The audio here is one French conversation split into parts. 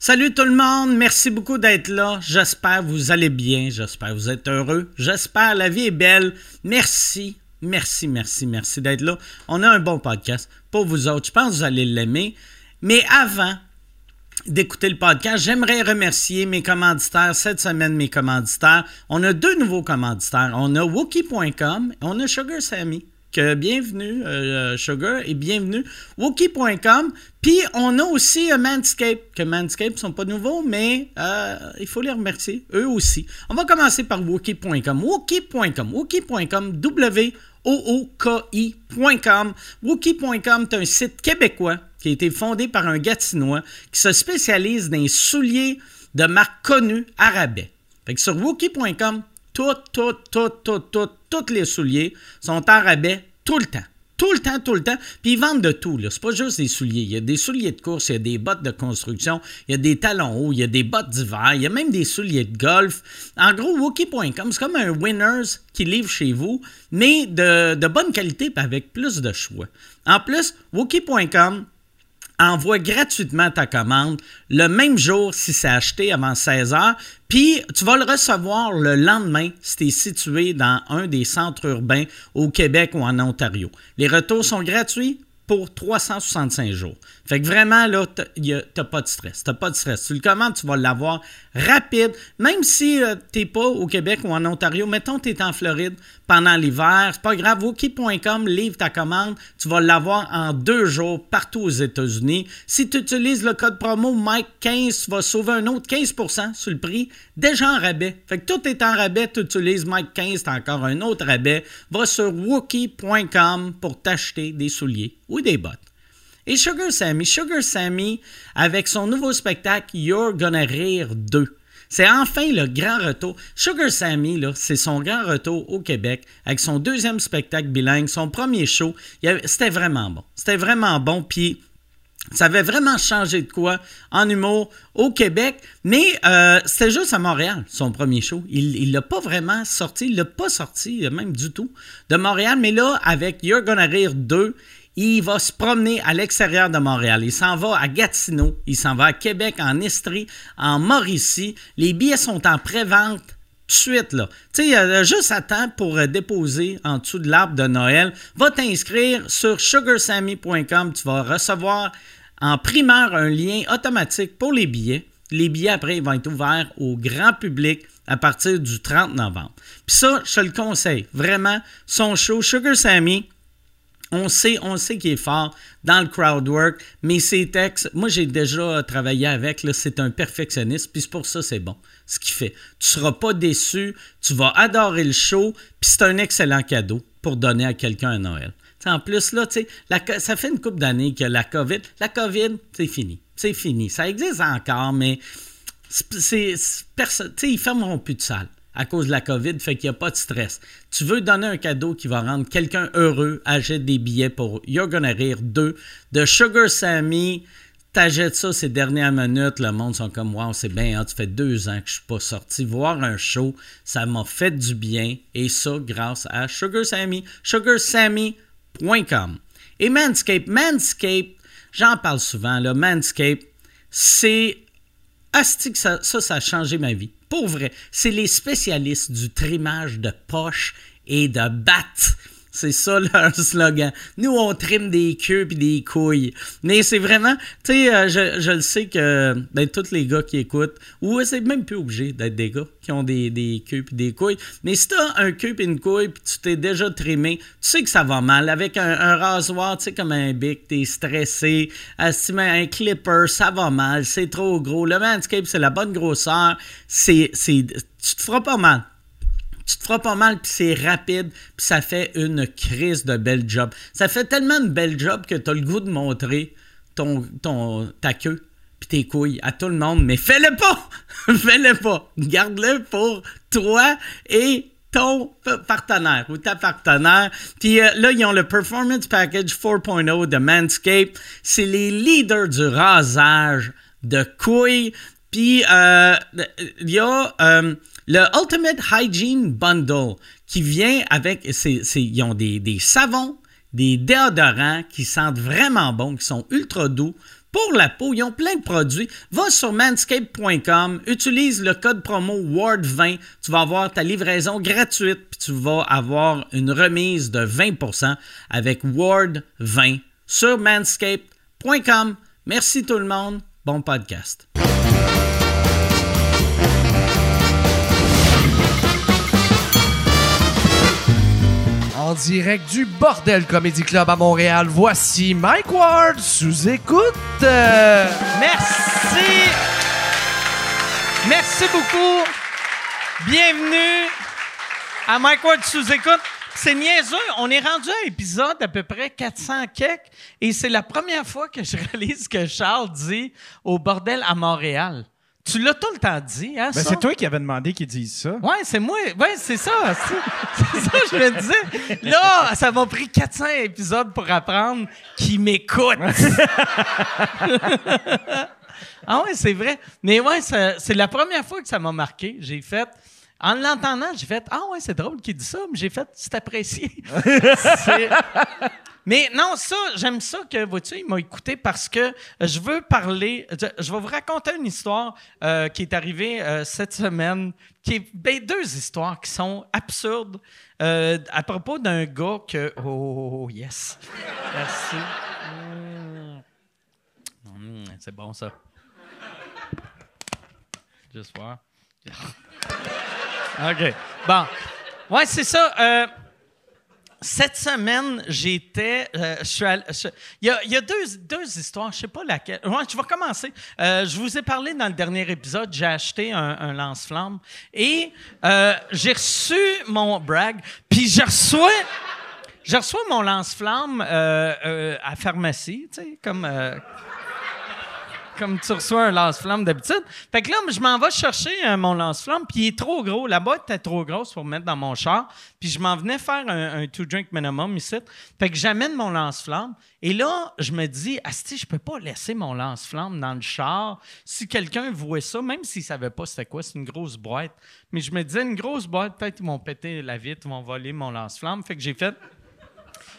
Salut tout le monde, merci beaucoup d'être là. J'espère vous allez bien, j'espère vous êtes heureux, j'espère la vie est belle. Merci, merci, merci, merci d'être là. On a un bon podcast pour vous autres. Je pense que vous allez l'aimer. Mais avant d'écouter le podcast, j'aimerais remercier mes commanditaires. Cette semaine, mes commanditaires. On a deux nouveaux commanditaires. On a Wookie.com et on a Sugar Sammy que bienvenue euh, Sugar et bienvenue Wookie.com. Puis on a aussi euh, Manscape, que Manscape ne sont pas nouveaux, mais euh, il faut les remercier, eux aussi. On va commencer par Wookie.com. Wookie.com, Wookie.com, W-O-O-K-I.com. Wookie.com est un site québécois qui a été fondé par un Gatinois qui se spécialise dans les souliers de marques connues arabais. Fait que sur Wookie.com, tout, tout, tout, tout, tout, tous les souliers sont en rabais tout le temps. Tout le temps, tout le temps. Puis ils vendent de tout. C'est pas juste des souliers. Il y a des souliers de course, il y a des bottes de construction, il y a des talons hauts, il y a des bottes d'hiver, il y a même des souliers de golf. En gros, Wookie.com, c'est comme un Winners qui livre chez vous, mais de, de bonne qualité et avec plus de choix. En plus, Wookie.com, envoie gratuitement ta commande le même jour si c'est acheté avant 16 heures. Puis tu vas le recevoir le lendemain si tu es situé dans un des centres urbains au Québec ou en Ontario. Les retours sont gratuits pour 365 jours. Fait que vraiment, là, t'as pas de stress. T'as pas de stress. Tu le commandes, tu vas l'avoir rapide. Même si euh, t'es pas au Québec ou en Ontario, mettons tu es en Floride pendant l'hiver, c'est pas grave. Wookie.com livre ta commande. Tu vas l'avoir en deux jours partout aux États-Unis. Si tu utilises le code promo Mike15, tu vas sauver un autre 15% sur le prix, déjà en rabais. Fait que tout est en rabais. Tu utilises Mike15, t'as encore un autre rabais. Va sur Wookie.com pour t'acheter des souliers ou des bottes. Et Sugar Sammy, Sugar Sammy, avec son nouveau spectacle You're Gonna Rire 2. C'est enfin le grand retour. Sugar Sammy, c'est son grand retour au Québec avec son deuxième spectacle bilingue, son premier show. C'était vraiment bon. C'était vraiment bon. Puis ça avait vraiment changé de quoi en humour au Québec, mais euh, c'était juste à Montréal, son premier show. Il ne l'a pas vraiment sorti, il l'a pas sorti euh, même du tout de Montréal, mais là, avec You're Gonna Rire 2, il va se promener à l'extérieur de Montréal. Il s'en va à Gatineau, il s'en va à Québec, en Estrie, en Mauricie. Les billets sont en pré-vente tout de suite, là. Tu sais, a juste à temps pour euh, déposer en dessous de l'arbre de Noël. Va t'inscrire sur sugarsammy.com. Tu vas recevoir en primeur un lien automatique pour les billets. Les billets, après, vont être ouverts au grand public à partir du 30 novembre. Puis ça, je te le conseille. Vraiment, son show Sugar Sammy, on sait, on sait qu'il est fort dans le crowd work, mais ses textes, moi j'ai déjà travaillé avec, c'est un perfectionniste, puis c'est pour ça c'est bon, ce qu'il fait. Tu seras pas déçu, tu vas adorer le show, puis c'est un excellent cadeau pour donner à quelqu'un à Noël. en plus, là, ça fait une couple d'années que la COVID, la COVID, c'est fini. C'est fini. Ça existe encore, mais ils fermeront plus de salles à cause de la COVID, fait qu'il n'y a pas de stress. Tu veux donner un cadeau qui va rendre quelqu'un heureux, achète des billets pour You're Gonna Rire 2 de Sugar Sammy. T'achètes ça ces dernières minutes, le monde sont comme Wow, c'est bien, hein, tu fais deux ans que je suis pas sorti. Voir un show, ça m'a fait du bien. Et ça, grâce à Sugar Sammy. SugarSammy.com. Et Manscape. Manscape, j'en parle souvent, là. Manscape, c'est. Asti ça, ça, ça a changé ma vie. Pour vrai, c'est les spécialistes du trimage de poches et de battes. C'est ça leur slogan. Nous, on trime des queues et des couilles. Mais c'est vraiment, tu sais, euh, je, le sais que ben, tous les gars qui écoutent, ou c'est même plus obligé d'être des gars qui ont des, des queues et des couilles. Mais si t'as un queue et une couille puis tu t'es déjà trimé, tu sais que ça va mal. Avec un, rasoir, tu sais, comme un bic, t'es stressé. un clipper, ça va mal. C'est trop gros. Le Manscape, c'est la bonne grosseur. C'est, tu te feras pas mal tu te feras pas mal, puis c'est rapide, puis ça fait une crise de bel job. Ça fait tellement de bel job que tu as le goût de montrer ton, ton, ta queue puis tes couilles à tout le monde, mais fais-le pas! fais-le pas! Garde-le pour toi et ton partenaire ou ta partenaire. Puis euh, là, ils ont le Performance Package 4.0 de Manscaped. C'est les leaders du rasage de couilles. Puis euh, il y a euh, le Ultimate Hygiene Bundle qui vient avec, ils ont des, savons, des déodorants qui sentent vraiment bon, qui sont ultra doux pour la peau. Ils ont plein de produits. Va sur manscape.com, utilise le code promo WARD20. Tu vas avoir ta livraison gratuite, puis tu vas avoir une remise de 20% avec WARD20 sur manscape.com. Merci tout le monde. Bon podcast. En direct du Bordel Comedy Club à Montréal, voici Mike Ward sous écoute. Merci. Merci beaucoup. Bienvenue à Mike Ward sous écoute. C'est niaiseux. On est rendu à épisode d'à peu près 400 quelques et c'est la première fois que je réalise ce que Charles dit au bordel à Montréal. Tu l'as tout le temps dit, hein, Ben, c'est toi qui avais demandé qu'ils disent ça. Ouais, c'est moi. Ouais, c'est ça. C'est ça que je me disais. Là, ça m'a pris 400 épisodes pour apprendre qu'ils m'écoutent. ah ouais, c'est vrai. Mais ouais, c'est la première fois que ça m'a marqué. J'ai fait... En l'entendant, j'ai fait « Ah ouais, c'est drôle qu'il dit ça. » Mais j'ai fait « C'est apprécié. » Mais non, ça, j'aime ça que, vois-tu, il m'a écouté parce que je veux parler, je, vais vous raconter une histoire euh, qui est arrivée euh, cette semaine, qui est ben, deux histoires qui sont absurdes euh, à propos d'un gars que... Oh, yes. Merci. Mm. Mm, c'est bon, ça. Juste voir. OK. Bon. Ouais, c'est ça. Cette semaine, j'étais. euh, Il y a, deux, deux histoires, je sais pas laquelle. Ouais, je vais commencer. Euh, je vous ai parlé dans le dernier épisode, j'ai acheté un, lance-flamme et euh, j'ai reçu mon brag, puis je reçois. Je reçois mon lance-flamme à pharmacie, tu sais, comme. Comme tu reçois un lance-flamme d'habitude. Fait que là, je m'en vais chercher euh, mon lance-flamme, puis il est trop gros. La boîte était trop grosse pour mettre dans mon char. Puis je m'en venais faire un, two-drink minimum ici. Fait que j'amène mon lance-flamme. Et là, je me dis, Asti, je peux pas laisser mon lance-flamme dans le char. Si quelqu'un voit ça, même s'il savait pas c'était quoi, c'est une grosse boîte. Mais je me disais, une grosse boîte, peut-être ils vont péter la vitre, ils vont voler mon lance-flamme. Fait que j'ai fait,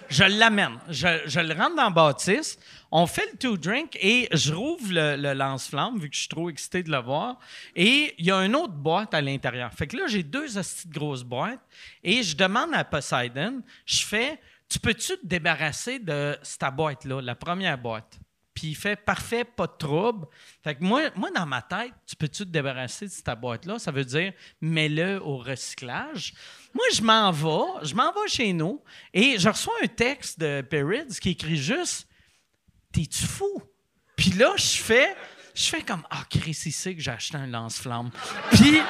je l'amène. Je, le rentre dans la bâtisse. On fait le two drink et je rouvre le, le lance-flamme vu que je suis trop excité de le voir. Et il y a une autre boîte à l'intérieur. Fait que là, j'ai deux hosties de grosses boîtes et je demande à Poseidon, je fais, tu peux-tu te débarrasser de cette boîte-là, la première boîte? Puis il fait parfait, pas de trouble. Fait que moi, moi dans ma tête, tu peux-tu te débarrasser de cette boîte-là? Ça veut dire mets-le au recyclage. Moi, je m'en vais, je m'en vais chez nous et je reçois un texte de Perrids qui écrit juste T'es-tu fou? Puis là, je fais, je fais comme Ah, Chris, il que j'ai acheté un lance-flamme. Puis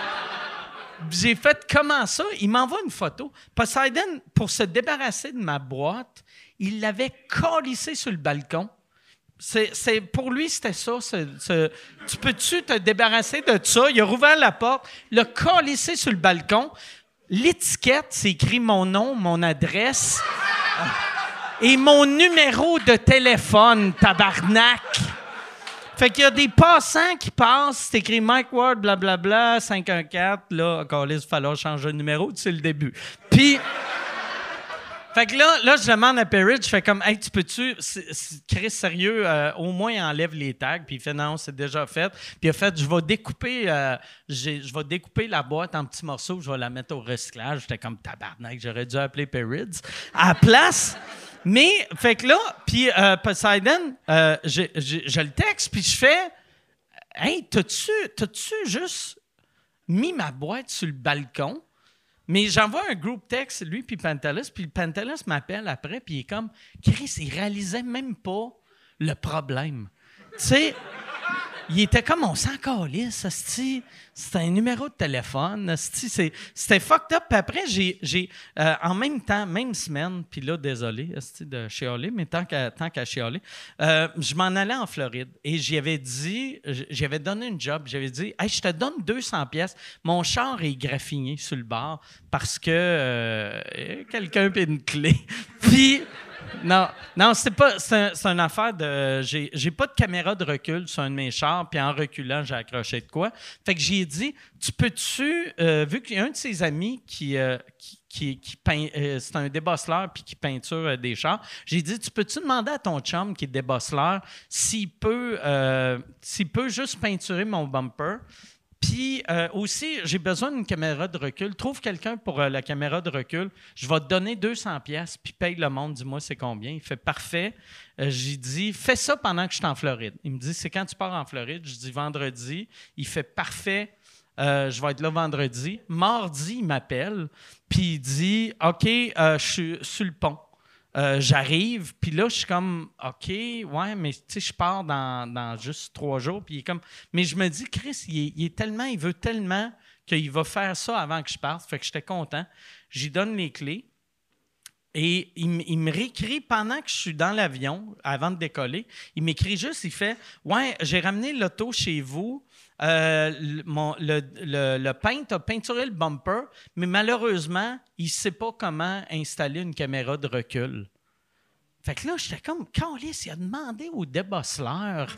j'ai fait comment ça? Il m'envoie une photo. Poseidon, pour se débarrasser de ma boîte, il l'avait collissé sur le balcon. C'est, pour lui, c'était ça. tu peux-tu te débarrasser de ça? Il a rouvert la porte, l'a collissé sur le balcon. L'étiquette, c'est écrit mon nom, mon adresse et mon numéro de téléphone, tabarnak. Fait qu'il y a des passants qui passent, c'est écrit Mike Ward, blablabla, 514. Là, encore il va falloir changer de numéro, c'est le début. Puis. Fait que là, là, je demande à Perry, je fais comme, hey, tu peux-tu, Chris, sérieux, euh, au moins enlève les tags. Puis il fait, non, c'est déjà fait. Puis il a fait, je vais découper, euh, je vais découper la boîte en petits morceaux, je vais la mettre au recyclage. J'étais comme, tabarnak, j'aurais dû appeler Perrids. À la place, mais, fait que là, puis euh, Poseidon, euh, je, je- le texte, puis je fais, hey, t'as-tu juste mis ma boîte sur le balcon? Mais j'envoie un groupe texte, lui puis Pantelis, puis le Pantelis m'appelle après, puis il est comme, Chris, il réalisait même pas le problème. Tu il était comme, on s'en calisse. C'était un numéro de téléphone, C'était fucked up. Puis après, j'ai, euh, en même temps, même semaine, puis là, désolé, asti, de chialer, mais tant qu'à, tant qu'à chialer, euh, je m'en allais en Floride et j'y avais dit, j'y avais donné une job, j'avais dit, hey, je te donne 200 pièces. Mon char est graffiné sur le bar parce que euh, quelqu'un a une clé. puis non, non, c'est pas. C'est un- une affaire de. J'ai pas de caméra de recul sur un de mes chars, puis en reculant, j'ai accroché de quoi. Fait que j'ai dit, tu peux-tu, euh, vu qu'il y a un de ses amis qui. euh, qui qui, euh, c'est un débosseleur puis qui peinture euh, des chars. J'ai dit, tu peux-tu demander à ton chum qui est débosseleur s'il peut, s'il peut juste peinturer mon bumper? Puis euh, aussi, j'ai besoin d'une caméra de recul. Trouve quelqu'un pour euh, la caméra de recul. Je vais te donner 200 pièces puis paye le monde. Dis-moi c'est combien. Il fait parfait. Euh, j'ai dit fais ça pendant que je suis en Floride. Il me dit c'est quand tu pars en Floride? Je dis vendredi. Il fait parfait. Je vais être là vendredi. Mardi, il m'appelle, puis il dit OK, je suis sur le pont. Euh, J'arrive, puis là, je suis comme OK, ouais, mais tu sais, je pars dans, dans juste trois jours, puis il est comme. Mais je me dis, Chris, il est, tellement, il veut tellement qu'il va faire ça avant que je parte. Fait que j'étais content. J'y donne les clés. Et il, il me réécrit pendant que je suis dans l'avion, avant de décoller. Il m'écrit juste, il fait Ouais, j'ai ramené l'auto chez vous. Euh, le, peintre a peinturé le bumper, mais malheureusement, il ne sait pas comment installer une caméra de recul. Fait que là, j'étais comme, Carlis, il a demandé au débosseleur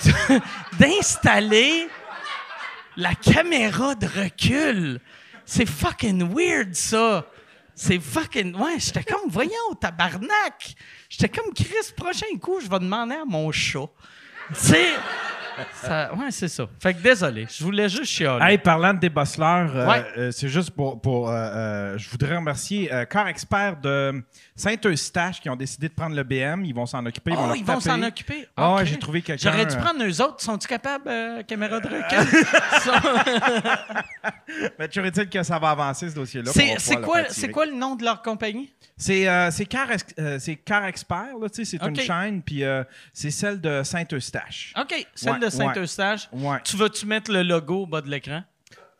d'installer la caméra de recul. C'est fucking weird, ça. C'est fucking. Ouais, j'étais comme, voyons, tabarnak. J'étais comme, Chris, prochain coup, je vais demander à mon chat. Sais. Ça- Ouais, c'est ça. Fait que désolé, je voulais juste chialer. Hey, parlant de débosseleurs, euh, Ouais. euh, c'est juste pour. pour euh, je voudrais remercier Car Expert de Saint-Eustache qui ont décidé de prendre le BM. Ils vont s'en occuper. Oh, ils vont taper. s'en occuper. Ah ouais, Ok. j'ai trouvé quelqu'un, J'aurais dû prendre eux autres. Sont-ils capables, caméra de recul? Mais tu dit que ça va avancer, ce dossier-là. c'est quoi, quoi le nom de leur compagnie? C'est euh, c'est Car, euh, Car Expert, c'est une chaîne, puis euh, c'est celle de Saint-Eustache. OK, celle Ouais, de Saint-Eustache. Ouais. Tu vas-tu mettre le logo au bas de l'écran?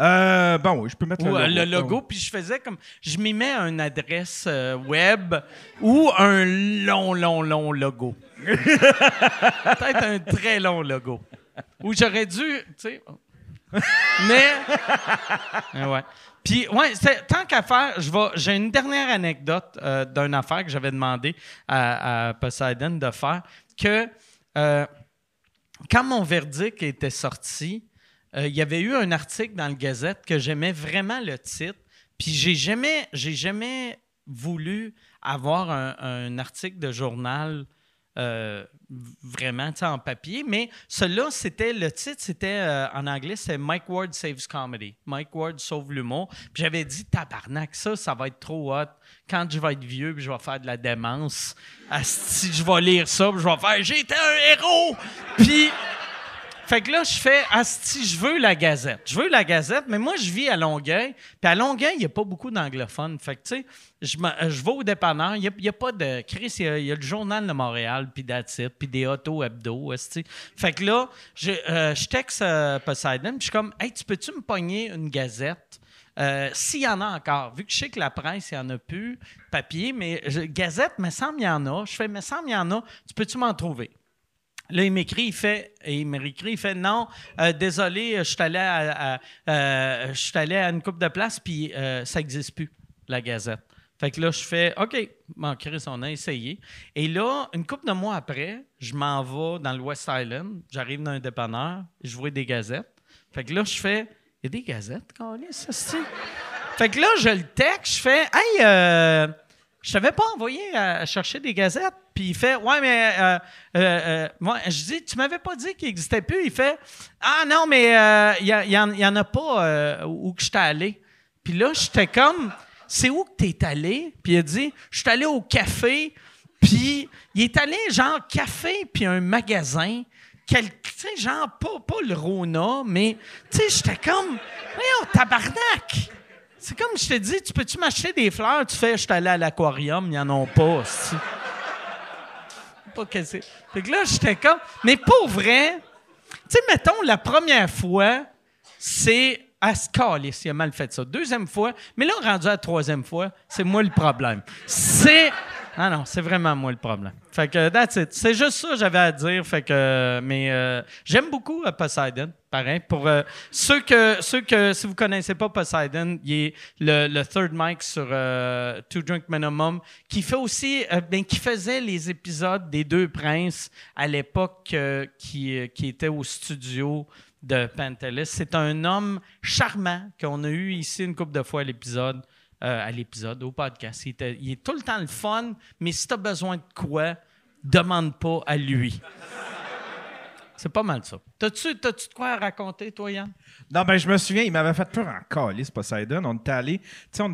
Euh, bon, oui, je peux mettre le euh, logo. le logo, puis je faisais comme. Je m'y mets une adresse euh, web ou un long, long, long logo. Peut-être un très long logo. Ou j'aurais dû, tu sais. Mais. Ouais. Puis, ouais, tant qu'à faire, je vais- j'ai une dernière anecdote euh, d'une affaire que j'avais demandé à, à Poseidon de faire. Que euh, quand mon verdict était sorti, euh, il y avait eu un article dans le Gazette que j'aimais vraiment le titre. Puis j'ai jamais, jamais voulu avoir un article de journal euh, vraiment en papier, mais celui-là, c'était le titre, c'était euh, en anglais, c'est Mike Ward Saves Comedy. Mike Ward sauve l'humour. Puis j'avais dit, tabarnak, ça, ça va être trop hot. Quand je vais être vieux, puis je vais faire de la démence, asti, je vais lire ça, puis je vais faire, j'étais un héros. Puis. Fait que là, je fais Asti, je veux la Gazette. Je veux la Gazette, mais moi, je vis à Longueuil. Puis à Longueuil, il n'y a pas beaucoup d'anglophones. Fait que, tu sais, je, euh, vais au dépanneur. Il n'y a, pas de. Chris, il y a, le Journal de Montréal, puis that's it, puis des auto hebdo. Fait que là, je, euh, texte euh, Poseidon, puis je suis comme, hey, tu peux-tu me pogner une Gazette? Euh, S'il y en a encore, vu que je sais que la presse, il n'y en a plus, papier, mais je- Gazette, me semble, il y en a. Je fais, me semble, il y en a. Tu peux-tu m'en trouver? Là, il m'écrit, il fait, il me réécrit, il fait non, euh, désolé, je suis allé à, euh, à une coupe de place, puis euh, ça n'existe plus, la Gazette. Fait que là, je fais OK, bon, Chris, on a essayé. Et là, une couple de mois après, je m'en vais dans le West Island, j'arrive dans un dépanneur, je vois des gazettes. Fait que là, je fais Il y a des gazettes, Carlis, ça, c'est. Fait que là, je le texte, je fais Hey, euh, je t'avais pas envoyé à chercher des gazettes. Puis il fait Ouais, mais. Euh, euh, euh, moi, je dis Tu m'avais pas dit qu'il n'existait plus. Il fait Ah non, mais euh, il n'y en, a pas euh, où que j'étais allé. Puis là, j'étais comme C'est où que t'es allé? Puis il a dit Je suis allé au café. Puis il est allé genre café puis un magasin. Tu sais, genre, pas, pas le Rona, mais, tu sais, j'étais comme, voyons, tabarnak! C'est comme je te dis, tu peux-tu m'acheter des fleurs? Tu fais, je suis allé à l'aquarium, ils n'en ont pas. Pas que. Fait que là, j'étais comme, mais pour vrai, tu sais, mettons, la première fois, c'est à calice, il a mal fait ça. Deuxième fois, mais là, rendu à la troisième fois, c'est moi le problème. C'est. Ah non, c'est vraiment moi le problème. Fait que that's it. C'est juste ça j'avais à dire. Fait que, mais euh, j'aime beaucoup euh, Poseidon. Pareil. Pour euh, ceux que, ceux que, si vous connaissez pas Poseidon, il est le, le third mic sur euh, Two Drink Minimum, qui fait aussi, euh, ben, qui faisait les épisodes des Deux Princes à l'époque euh, qui, qui était au studio de Pantelis. C'est un homme charmant qu'on a eu ici une couple de fois à l'épisode à l'épisode, au podcast. Il, il est tout le temps le fun, mais si tu as besoin de quoi, demande pas à lui. C'est pas mal ça. T'as-tu, t'as-tu de quoi à raconter, toi, Yann? Non, ben, je me souviens, il m'avait fait peur en calice, Poseidon. On était allé. Tu sais,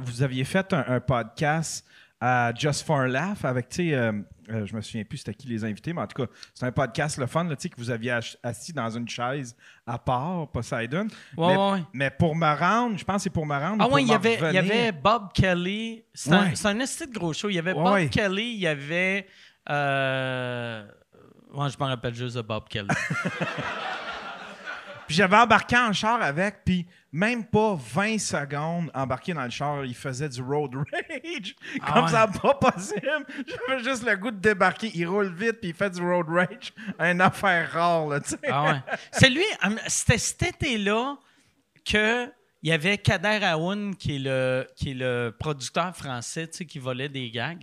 vous aviez fait un, un podcast à Just for a Laugh avec, tu sais, euh, euh, je me souviens plus c'était qui les invités, mais en tout cas, c'est un podcast le fun, là, tu sais, que vous aviez assis dans une chaise à part, Poseidon. Ouais, mais, ouais, ouais. mais pour me rendre, je pense que c'est pour me rendre. Ah oui, il y avait, il y revenir. avait Bob Kelly. C'est un, un de gros show. Il y avait Bob. Kelly, il y avait. Euh... ouais, je me rappelle juste de Bob Kelly. Puis j'avais embarqué en char avec, puis même pas 20 secondes embarqué dans le char, il faisait du road rage. Ah Comme ouais. ça, pas possible. J'avais juste le goût de débarquer. Il roule vite, puis il fait du road rage. Une affaire rare, là, tu sais. Ah ouais. C'est lui, hum, c'était cet été-là que il y avait Kader Aoun, qui est le, qui est le producteur français, tu sais, qui volait des gags,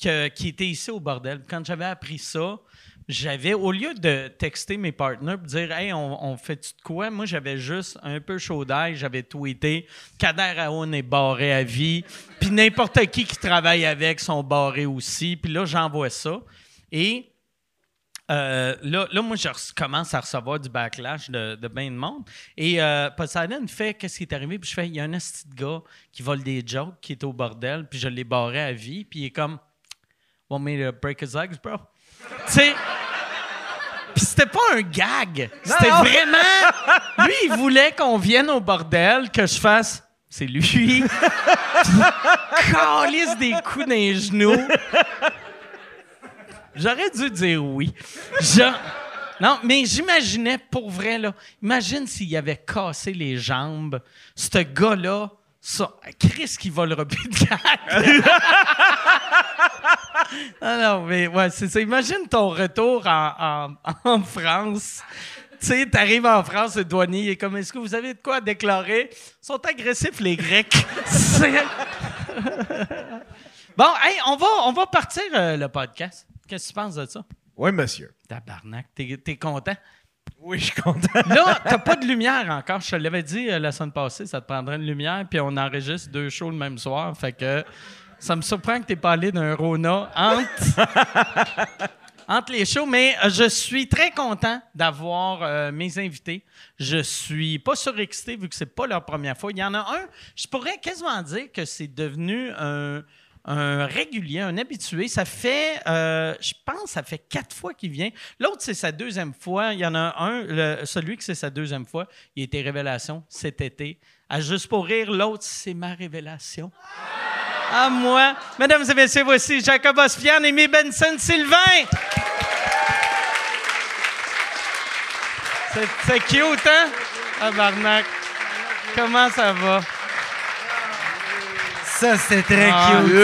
que- qui était ici au bordel. Quand j'avais appris ça, j'avais, au lieu de texter mes partenaires pour dire Hey, on, fait-tu de quoi? Moi, j'avais juste un peu chaud d'ail, j'avais tweeté Kader Aoun est barré à vie, puis n'importe qui qui travaille avec sont barrés aussi. Puis là, j'envoie ça. Et euh, là, là, moi, je commence à recevoir du backlash de, de bien de monde. Et euh, Poseidon fait Qu'est-ce qui est arrivé? Puis je fais Il y a un esti de gars qui vole des jokes, qui est au bordel, puis je l'ai barré à vie, puis il est comme Want me to break his legs, bro? Tu sais. Puis c'était pas un gag. C'était vraiment. Lui, il voulait qu'on vienne au bordel, que je fasse. C'est lui. Calisse des coups dans les genoux. J'aurais dû dire oui. Je- Non, mais j'imaginais pour vrai, là. Imagine s'il avait cassé les jambes. Ce gars-là, ça. Chris qui volera plus de. Ah non, mais ouais, c'est ça. Imagine ton retour en, en- en France. Tu sais, t'arrives en France, le douanier est comme Est-ce que vous avez de quoi déclarer? Ils sont agressifs, les Grecs. Bon, hey, on va, on va partir euh, le podcast. Qu'est-ce que tu penses de ça? Oui, monsieur. Tabarnak, t'es, t'es content? Oui, je suis content. Là, t'as pas de lumière encore. Je te l'avais dit euh, la semaine passée, ça te prendrait une lumière, puis on enregistre deux shows le même soir. Fait que ça me surprend que t'aies pas allé d'un Rona entre, les shows. Mais euh, je suis très content d'avoir euh, mes invités. Je suis pas surexcité vu que c'est pas leur première fois. Il y en a un, je pourrais quasiment dire que c'est devenu un un régulier, un habitué. Ça fait, euh, je pense, ça fait quatre fois qu'il vient. L'autre, c'est sa deuxième fois. Il y en a un, celui que c'est sa deuxième fois, il était révélation cet été. À Juste pour rire, l'autre, c'est ma révélation. À moi. Mesdames et messieurs, voici Jacob Ospian Mie Benson Sylvain. C'est- cute, hein? Barnac. Comment ça va? Ça, c'était très Ah. cute.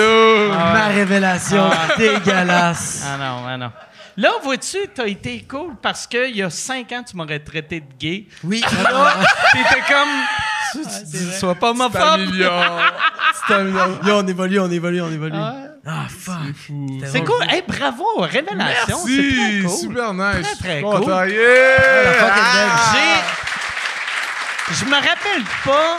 Ah Ma révélation Ah. dégueulasse. Ah non, ah non. Là, vois-tu, t'as été cool parce qu'il y a cinq ans, tu m'aurais traité de gay. Oui. T'étais comme. Sois pas homophobe. C'est un million. On évolue, on évolue, on évolue. Ah. Fuck. C'est cool. Hey, bravo, révélation. C'est très Merci, cool. super nice. Très, très cool. yeah! La fucking Ah! J'ai. Je me rappelle pas.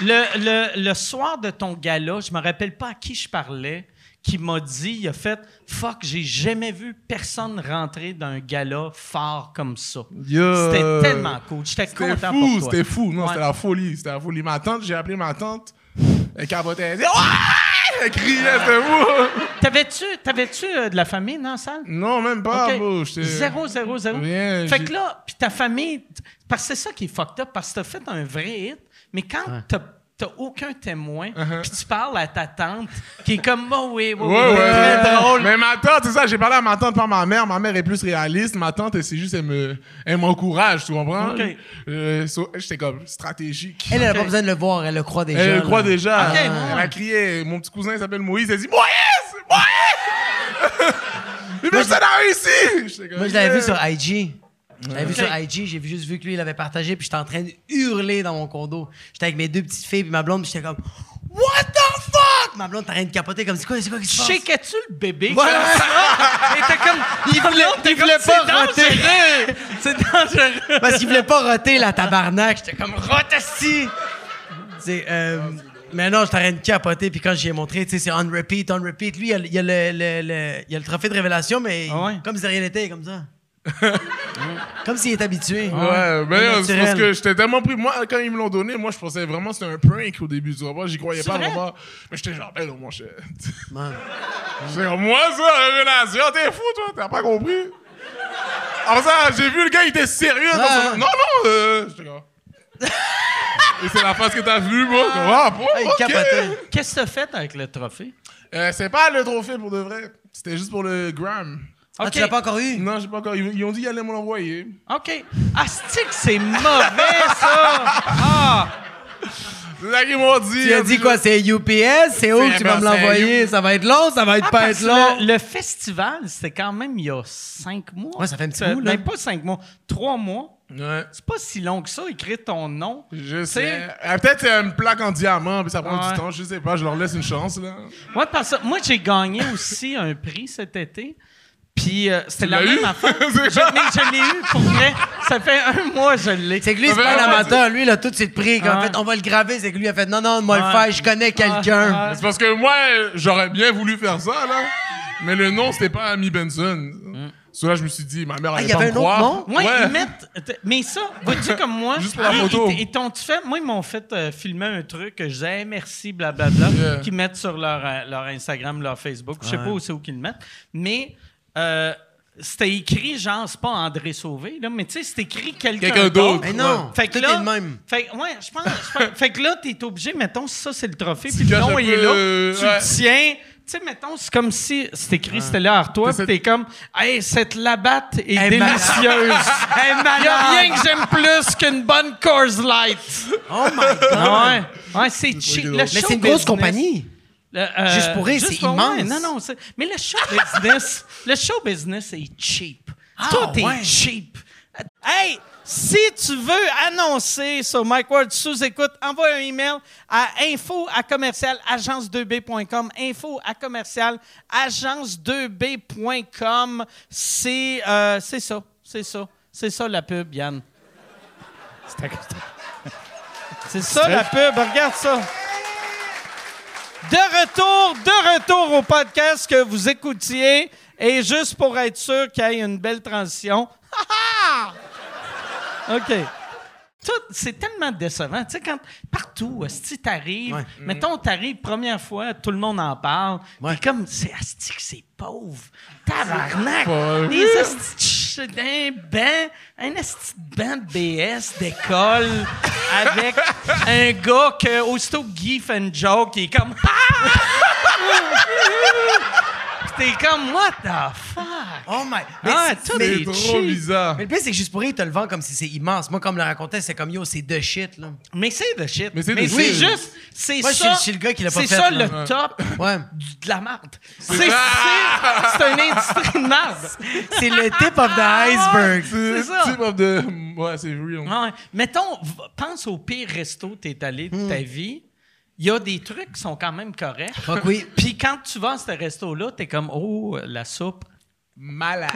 Le, le, le soir de ton gala, je me rappelle pas à qui je parlais, qui m'a dit, il a fait Fuck, j'ai jamais vu personne rentrer d'un gala fort comme ça. Yeah. C'était tellement cool. J'étais C'était content fou, pour toi. c'était fou. Non, Ouais. c'était la folie. C'était la folie. Ma tante, j'ai appelé ma tante. Elle capotait. Elle disait Ouais! Elle criait, c'était fou. T'avais-tu, t'avais-tu euh, de la famille dans la salle? Non, même pas, OK. bro. Zéro, zéro, zéro. Rien, fait que là, puis ta famille, parce que c'est ça qui est fucked up, parce que t'as fait un vrai hit, mais quand t'as, t'as aucun témoin, Uh-huh. puis tu parles à ta tante, qui est comme, oh oui, oui, oui, Ouais, ouais. très drôle. Mais ma tante, c'est ça, j'ai parlé à ma tante, pas ma mère. Ma mère est plus réaliste. Ma tante, c'est juste, elle me, elle m'encourage, tu comprends? OK. Euh, so- j'étais comme stratégique. Elle, elle a Ok. pas besoin de le voir, elle le croit déjà. Elle le là. croit déjà. OK, Elle ouais. a crié. Mon petit cousin il s'appelle Moïse. Elle dit Moïse! Moïse! Scénario ici! J'étais comme, Moi, je l'avais vu sur IG. Je l'avais vu sur IG, j'ai vu- juste vu que lui, il l'avait partagé, puis j'étais en train de hurler dans mon condo. J'étais avec mes deux petites filles, puis ma blonde, puis j'étais comme What the fuck? Ma blonde, t'as rien de capoter comme c'est quoi, c'est quoi qui se passe? Shakeais-tu le bébé Ouais. Et t'es comme... Il voulait, il voulait c'est pas roter. dangereux! C'est dangereux! Parce qu'il voulait pas roter la tabarnak. J'étais comme rotesti. C'est euh, mais non, j'étais en train de capoter puis quand j'y ai montré, tu sais, c'est on repeat, on repeat. Lui, il y a, le- il y a le, le- le- il y a le trophée de révélation mais Ah ouais? comme si rien n'était comme ça. Comme s'il est habitué. Ouais, mais Pas non, c'est parce que j'étais tellement pris. Moi, quand ils me l'ont donné, moi, je pensais vraiment que c'était un prank au début. Tu vois, j'y croyais pas vrai? vraiment. Mais j'étais genre, ben mon cher. Ouais. C'est comme moi, ça, la révélation. T'es fou, toi, t'as pas compris. Alors ça, j'ai vu le gars, il était sérieux dans Ouais. son. Non, non, euh. J'étais comme. Et c'est la face que t'as vue, moi. Ah, bon, Ah, il ok. capotait. Qu'est-ce que t'as fait avec le trophée? Euh, c'est pas le trophée pour de vrai. C'était juste pour le gram. Ah, tu l'as pas encore eu? Non, j'ai pas encore. Ils, ils ont dit qu'ils allaient me l'envoyer. OK. Asti que c'est mauvais, ça! Ah! C'est ça qu'ils m'ont dit. Tu as Ils dit quoi? C'est UPS? C'est où C'est- que tu vas me c'est l'envoyer? Ça va être long? Ça va être Ah, pas être long? Le, festival, c'était quand même il y a cinq mois. Ouais, ça fait un petit Euh, bout, là. Ben, pas cinq mois, trois mois. Ouais. C'est pas si long que ça, écrire ton nom. Je sais-. Euh, Peut-être c'est une plaque en diamant, puis ça prend Ouais. du temps. Je sais pas, je leur laisse une chance, là. Ouais, parce que moi, j'ai gagné aussi un prix cet été. Puis euh, c'était la même eu? affaire. Je- mais je l'ai eu pour vrai. Ça fait un mois je l'ai. C'est que lui, c'est Ouais, pas un ouais, amateur. Lui, il a tout de suite pris. En Ouais. fait, on va le graver. C'est que lui a fait non, non, moi le Ouais. faire. Je connais quelqu'un. Ouais, ouais. C'est parce que moi, j'aurais bien voulu faire ça, là. Mais le nom, c'était pas Amy Benson. So là, je me suis dit, ma mère Ah, allait il y pas avait me un autre croire. nom? Moi, Ouais. ils mettent. Mais ça, vois-tu comme moi? Juste pour la ils- photo. Ils, ils fait. Moi, ils m'ont fait euh, filmer un truc que je disais, Hey, merci, blablabla, Yeah. qu'ils mettent sur leur, euh, leur Instagram, leur Facebook. Je sais pas où c'est où qu'ils le mettent. Mais. Euh, c'était écrit, genre, c'est pas André Sauvé, là, mais tu sais, c'est écrit quelqu'un Quelqu'un d'autre. Mais non, Fait que là, est le même. Fait que, ouais, je pense, pense- fait que là, t'es obligé, mettons, si ça, c'est le trophée, puis le nom, il est là, euh, tu ouais. le tiens. Tu sais, mettons, c'est comme si c'est écrit, c'était là, Artois, puis t'es comme, hey, cette labatte est malade. délicieuse. Il y a rien que j'aime plus qu'une bonne Coors Light. Oh my God. Ouais, ouais, c'est cheap. Mais c'est une grosse business- compagnie. Le, euh, Juste pour rire, c'est immense. non, non, mais le show business, le show business est cheap. Ah, Tout ouais. est cheap. Hey, si tu veux annoncer sur Mike Ward sous écoute, envoie un email à info à commercial agence2b.com. Info à commercial agence2b.com. C'est euh, c'est ça, c'est ça, c'est ça la pub, Yann. C'est ça la pub, regarde ça. De retour, de retour au podcast que vous écoutiez. Et juste pour être sûr qu'il y ait une belle transition. OK. C'est tellement décevant. Tu sais, quand partout, si t'arrives, Ouais. mettons, t'arrives première fois, tout le monde en parle. Ouais. Puis comme, c'est asti que c'est pauvre. Tabarnak. pas Des asti d'un banc, un asti de banc de BS d'école avec un gars que, aussitôt que Guy fait une joke, il est comme, Puis t'es comme, what the fuck? Oh my. Mais Ah, c'est- C'est trop cheap. bizarre. Mais le pire, c'est que juste pour rire, il te le vend comme si c'est immense. Moi, comme le racontais, c'est comme yo, c'est de shit, là. Mais c'est de shit. Mais c'est de c'est shit. juste, c'est Moi, je suis- ça. le gars qui l'a pas C'est fait, ça là. le top Ouais. du- de la marde. C'est c'est- c'est une industrie de marde. C'est le tip of the iceberg. C'est ça. Type of the- Ouais, c'est real. Ouais. Mettons, pense au pire resto que t'es allé de ta vie. Il y a des trucs qui sont quand même corrects. Fuck oui. Puis quand tu vas à ce resto-là, t'es comme, oh, la soupe. Malade.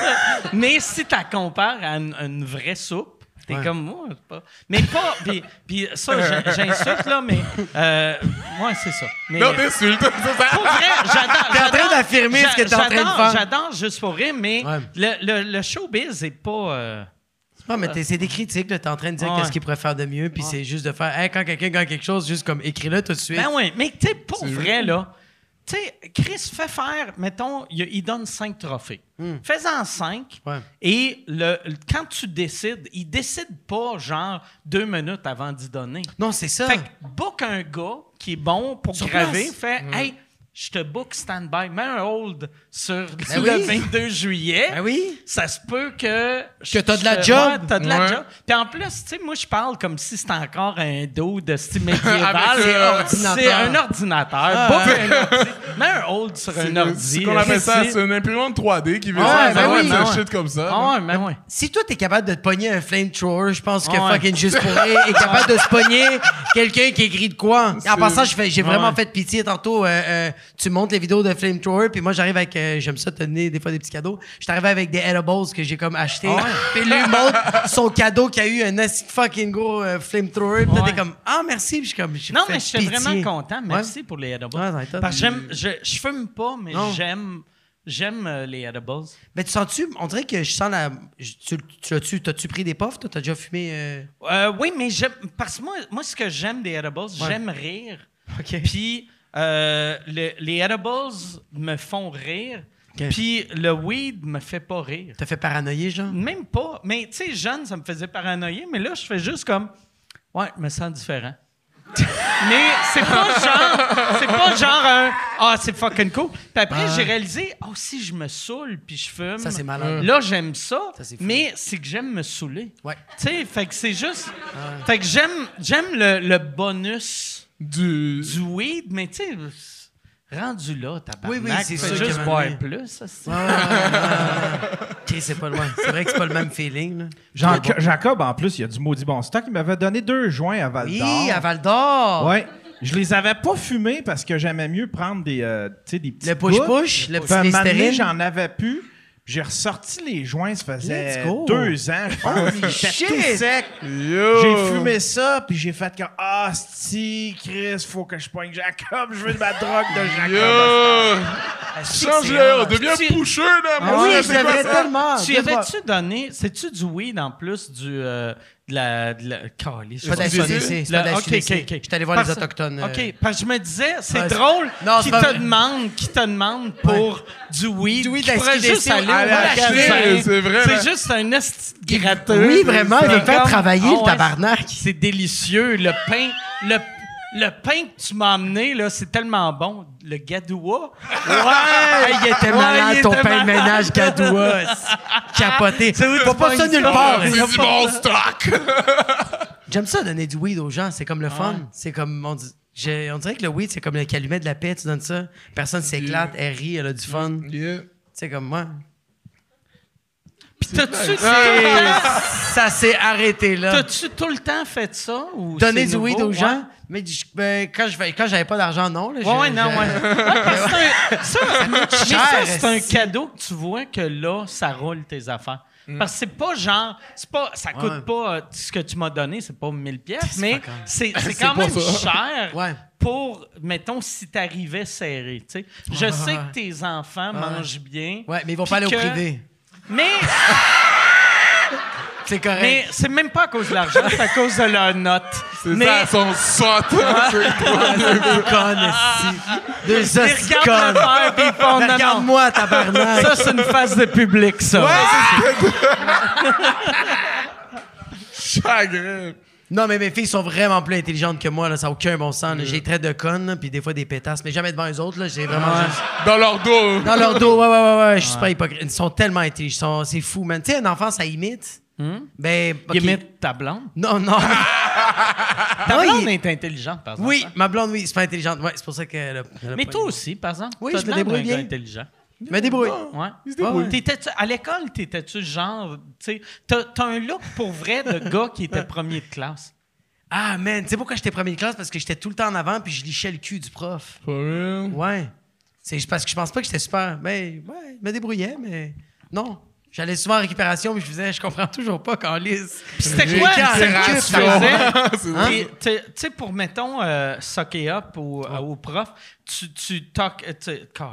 Mais si tu compares à une, une vraie soupe, t'es Ouais. comme moi, c'est pas. Mais pas. Puis, puis ça, j'in- j'insulte, là, mais. Euh, ouais, c'est ça. Mais, Non, t'insultes. c'est ça. pour vrai, j'adore. T'es en train j'adore- d'affirmer ce que t'es en train de j'adore- faire. J'adore juste pour rire, mais Ouais. le, le, le showbiz est pas. euh, Non, mais t'es- c'est des critiques, là. T'es en train de dire Ouais. qu'est-ce qu'il pourrait faire de mieux, puis c'est juste de faire, hey, quand quelqu'un gagne quelque chose, juste comme écris-le tout de suite. Ben oui, mais tu sais, pour vrai, là. Tu sais, Chris fait faire, mettons, il, il donne cinq trophées. Fais-en cinq. Hmm. Ouais. Et le, quand tu décides, il décide pas, genre, deux minutes avant d'y donner. Non, c'est ça. Fait que book un gars qui est bon pour Sur graver, place. fait Hey, je te book stand-by. Mets un hold sur le Ben oui. 22 juillet. Ben oui. Ça se peut que. Que t'as de la je- job. Ouais, t'as de la Ouais. job. Puis en plus, tu sais, moi, je parle comme si c'était encore un dos de style médiéval. Euh, c'est un ordinateur. Ah, Book un ordi. Mets un hold sur un ordi. C'est qu'on appelle ça, c'est une imprimante 3D qui Ouais, ça, ben va ben ouais. shit comme ça. Ah ouais, mais ouais. Si toi, t'es capable de te pogner un flamethrower, je pense que Ouais. fucking Juste pour est capable de se pogner quelqu'un qui écrit de quoi. En passant, j'ai vraiment Ouais. fait pitié tantôt. Tu montes les vidéos de flamethrower, puis moi, j'arrive avec... euh, J'aime ça te donner des fois des petits cadeaux. Je suis arrivé avec des edibles que j'ai comme acheté. Puis lui, montre son cadeau qui a eu un de fucking gros euh, flamethrower. Puis là, Ouais. t'es comme, ah, merci. Puis je suis comme, Non, mais j'étais pitié. vraiment content. Merci pour les edibles. Parce que j'aime, je, je fume pas, mais j'aime, j'aime euh, les edibles. Mais tu sens-tu... On dirait que je sens la... je- Tu, tu, as-tu, pris des puffs? Toi, t'as déjà fumé... euh, Euh, oui, mais j'aime, parce que moi, moi, ce que j'aime des edibles, j'aime rire. OK. Puis euh, le- les edibles me font rire. Puis le weed me fait pas rire. T'as fait paranoïer, genre? Même pas. Mais tu sais, jeune, ça me faisait paranoïer. Mais là, je fais juste comme, ouais, je me sens différent. mais c'est pas genre, c'est pas genre un, ah, c'est fucking cool. Puis après, Ah. j'ai réalisé, oh, si je me saoule puis je fume. Ça, c'est malade. Là, j'aime ça. Mais c'est que j'aime me saouler. Ouais. Tu sais, fait que c'est juste. Fait que j'aime, j'aime le, le bonus Du... du weed, mais tu sais, rendu là, tabarnak. Oui, oui, c'est sûr juste boire plus. ça, c'est-. Ok, c'est pas loin. C'est vrai que c'est pas le même feeling. Là. Jean- Mais bon. Jacob, en plus, il y a du maudit bon stock. Il m'avait donné deux joints à Val d'Or. Oui, à Val d'Or. Ouais. Je les avais pas fumés parce que j'aimais mieux prendre des, euh, tu sais, des petits Le push-push, le petit j'en avais plus. J'ai ressorti les joints, ça faisait deux ans, je pense. Tout secs. Yo! J'ai fumé ça, puis j'ai fait comme Ah, si, Chris, faut que je pogne Jacob, je veux de ma drogue de Jacob. Yo! c'est Change deviens Tu- pousseux, là! Ah moi, oui, je tellement. Tu avais-tu donné. C'est-tu du weed en plus du. euh, de la. De la calice, je Pas d'ACDC, pas. c'est pas d'ACDC. ok, ok, ok. J'étais allé voir les Parce- Autochtones, euh. OK, parce que je me disais, c'est Ouais, drôle Non, qui te demande, qui te demande pour du weed. Du weed juste aller au c'est vrai. C'est juste un esti de gratteux. Oui, vraiment, il veut faire travailler, Ah le ouais, tabarnak. C'est délicieux. Le pain, le, le pain que tu m'as amené, là, c'est tellement bon. Le gadoua. Ouais! il était Ouais, malade, il ton pain de ménage Gadoua. Capoté. C'est où tu Faut pas ça nulle part. C'est C'est du bon stock! J'aime ça donner du weed aux gens, c'est comme le fun. C'est comme on, on dirait que le weed c'est comme le calumet de la paix, tu donnes ça, personne s'éclate, elle rit, elle a du fun. C'est comme moi. Puis t'as-tu ça s'est arrêté là. t'as-tu tout le temps fait ça? Ou Donner du weed aux gens? Mais je- ben, quand je quand j'avais pas d'argent non là. Ouais, ouais, non, ouais. Ouais, parce que c'est un- ça, c'est un cadeau que tu vois que là, ça roule tes affaires? Parce que c'est pas genre, c'est pas, ça coûte Ouais. pas euh, ce que tu m'as donné, c'est pas 1000 pièces, mais c'est quand même cher Ouais. pour, mettons, si t'arrivais serré, tu sais. Je sais que tes enfants mangent bien. Ouais, mais ils vont pas aller au privé. Mais, C'est correct. mais c'est même pas à cause de l'argent, c'est à cause de leur note. C'est Mais- ça, son sotte! Deux connes, esti. Deux Ils regardent connes. l'affaire puis ils font non, non. Regarde-moi, tabarnak. Ça, c'est une phase de public, ça. Chagrin! Non, mais mes filles sont vraiment plus intelligentes que moi, là. Ça n'a aucun bon sens. J'ai traité de connes, puis des fois des pétasses, mais jamais devant eux autres, là. J'ai vraiment juste. Dans leur dos! Dans leur dos, ouais, ouais, ouais, ouais. Je suis pas hypocrite. Ils sont tellement intelligents. C'est fou, man. Tu sais, un enfant, ça imite. Ben. ok. Il imite ta blonde? Non, non. Ta Non, blonde il- est intelligente, par exemple. Oui, hein? ma blonde, oui, c'est pas intelligente. Ouais, c'est pour ça a Mais toi aussi, par exemple. Oui, je me débrouille bien. intelligent. Je me débrouille. Ouais. Il se débrouille. Ouais. T'étais-tu- à l'école, t'étais-tu genre, tu sais, t'as, t'as un look pour vrai de gars qui était premier de classe? Ah, man, tu sais pourquoi j'étais premier de classe? Parce que j'étais tout le temps en avant, puis je lichais le cul du prof. For real? Ouais. C'est parce que je pense pas que j'étais super. Ben, ouais, je me débrouillais, mais non. J'allais souvent en récupération, mais je faisais, je comprends toujours pas quand lise. Puis c'était quoi la Tu sais, pour, mettons, euh, sucker up au, euh, au prof, tu, tu talk... euh,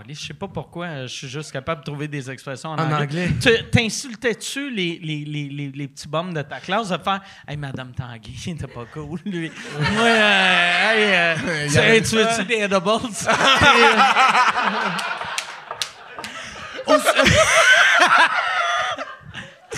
je sais pas pourquoi, euh, je suis juste capable de trouver des expressions en, En anglais. Tu- T'insultais-tu les, les, les, les, les petits bums de ta classe de faire « Hey, Madame Tanguy, était pas cool, lui. Moi, euh, hey, euh, tu, hey, tu veux-tu des edibles?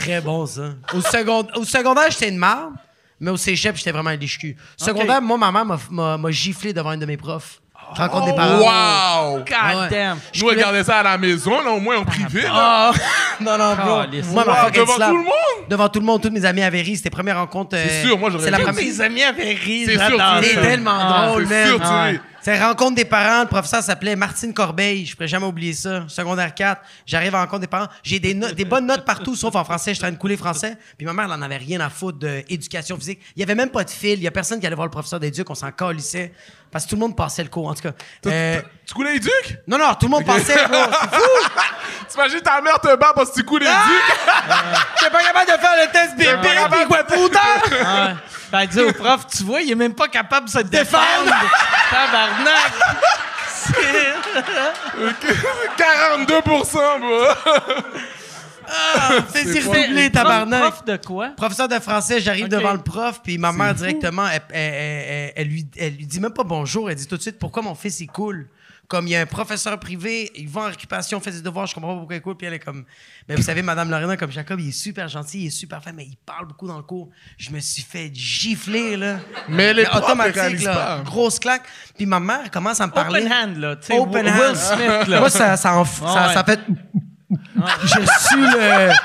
Très bon, ça. Au, second- au secondaire, j'étais une marde, mais au cégep, j'étais vraiment un liche-cul. Secondaire, moi, ma mère m'a- giflé devant un de mes profs. Je rencontre des parents. Wow! God ouais. damn. Nous, regardait ça à la maison, là, au moins en privé. Là. Ah, Non, non, bro. Moi, ma Wow, fucking devant slap. tout le monde? Devant tout le monde, tous mes amis avaient ri. C'était première rencontre. euh, C'est sûr, moi, j'aurais C'est la ri. première. mes amis avaient ri. C'est sûr, tu tellement Ah, drôle, c'est man. sûr, tu Ouais. ris. C'est rencontre des parents. Le professeur s'appelait Martine Corbeil. Je pourrais jamais oublier ça. Secondaire 4. J'arrive à rencontre des parents. J'ai des, des bonnes notes partout, sauf en français. Je suis en train de couler français. Puis ma mère, elle en avait rien à foutre d'éducation physique. Il y avait même pas de fil. Il y a personne qui allait voir le professeur d'éduc. On s'en calissait. Parce que tout le monde passait le cours, en tout cas. Euh, Tu coulais les ducs? non, non, tout le monde passait, bro. C'est fou. T'imagines ta mère te bat parce que tu coules les ducs? J'étais pas capable de faire le test bébé. Puis quoi, putain? Ouais. Ben, au prof, tu vois, il est même pas capable de se défendre. Tabarnak. C'est- 42% bro. C'est s'y C'est prof- tabarnak. Prof de quoi? Professeur de français, j'arrive devant le prof, puis ma mère directement, elle, elle- elle- elle- elle lui, elle lui dit même pas bonjour, elle dit tout de suite pourquoi mon fils est cool. Comme il y a un professeur privé, il va en récupération, fait ses devoirs, je comprends pas pourquoi il est cool, puis elle est comme, mais vous savez, Madame Lorena, comme Jacob, il est super gentil, il est super fin, mais il parle beaucoup dans le cours. Je me suis fait gifler, là. Mais les profs automatique, là, pas. grosse claque. Puis ma mère commence à me parler. Open hand, là. Open Will hand. Smith, là. Moi, ça, ça, enf- Ah ça, ouais. ça fait. Je suis le.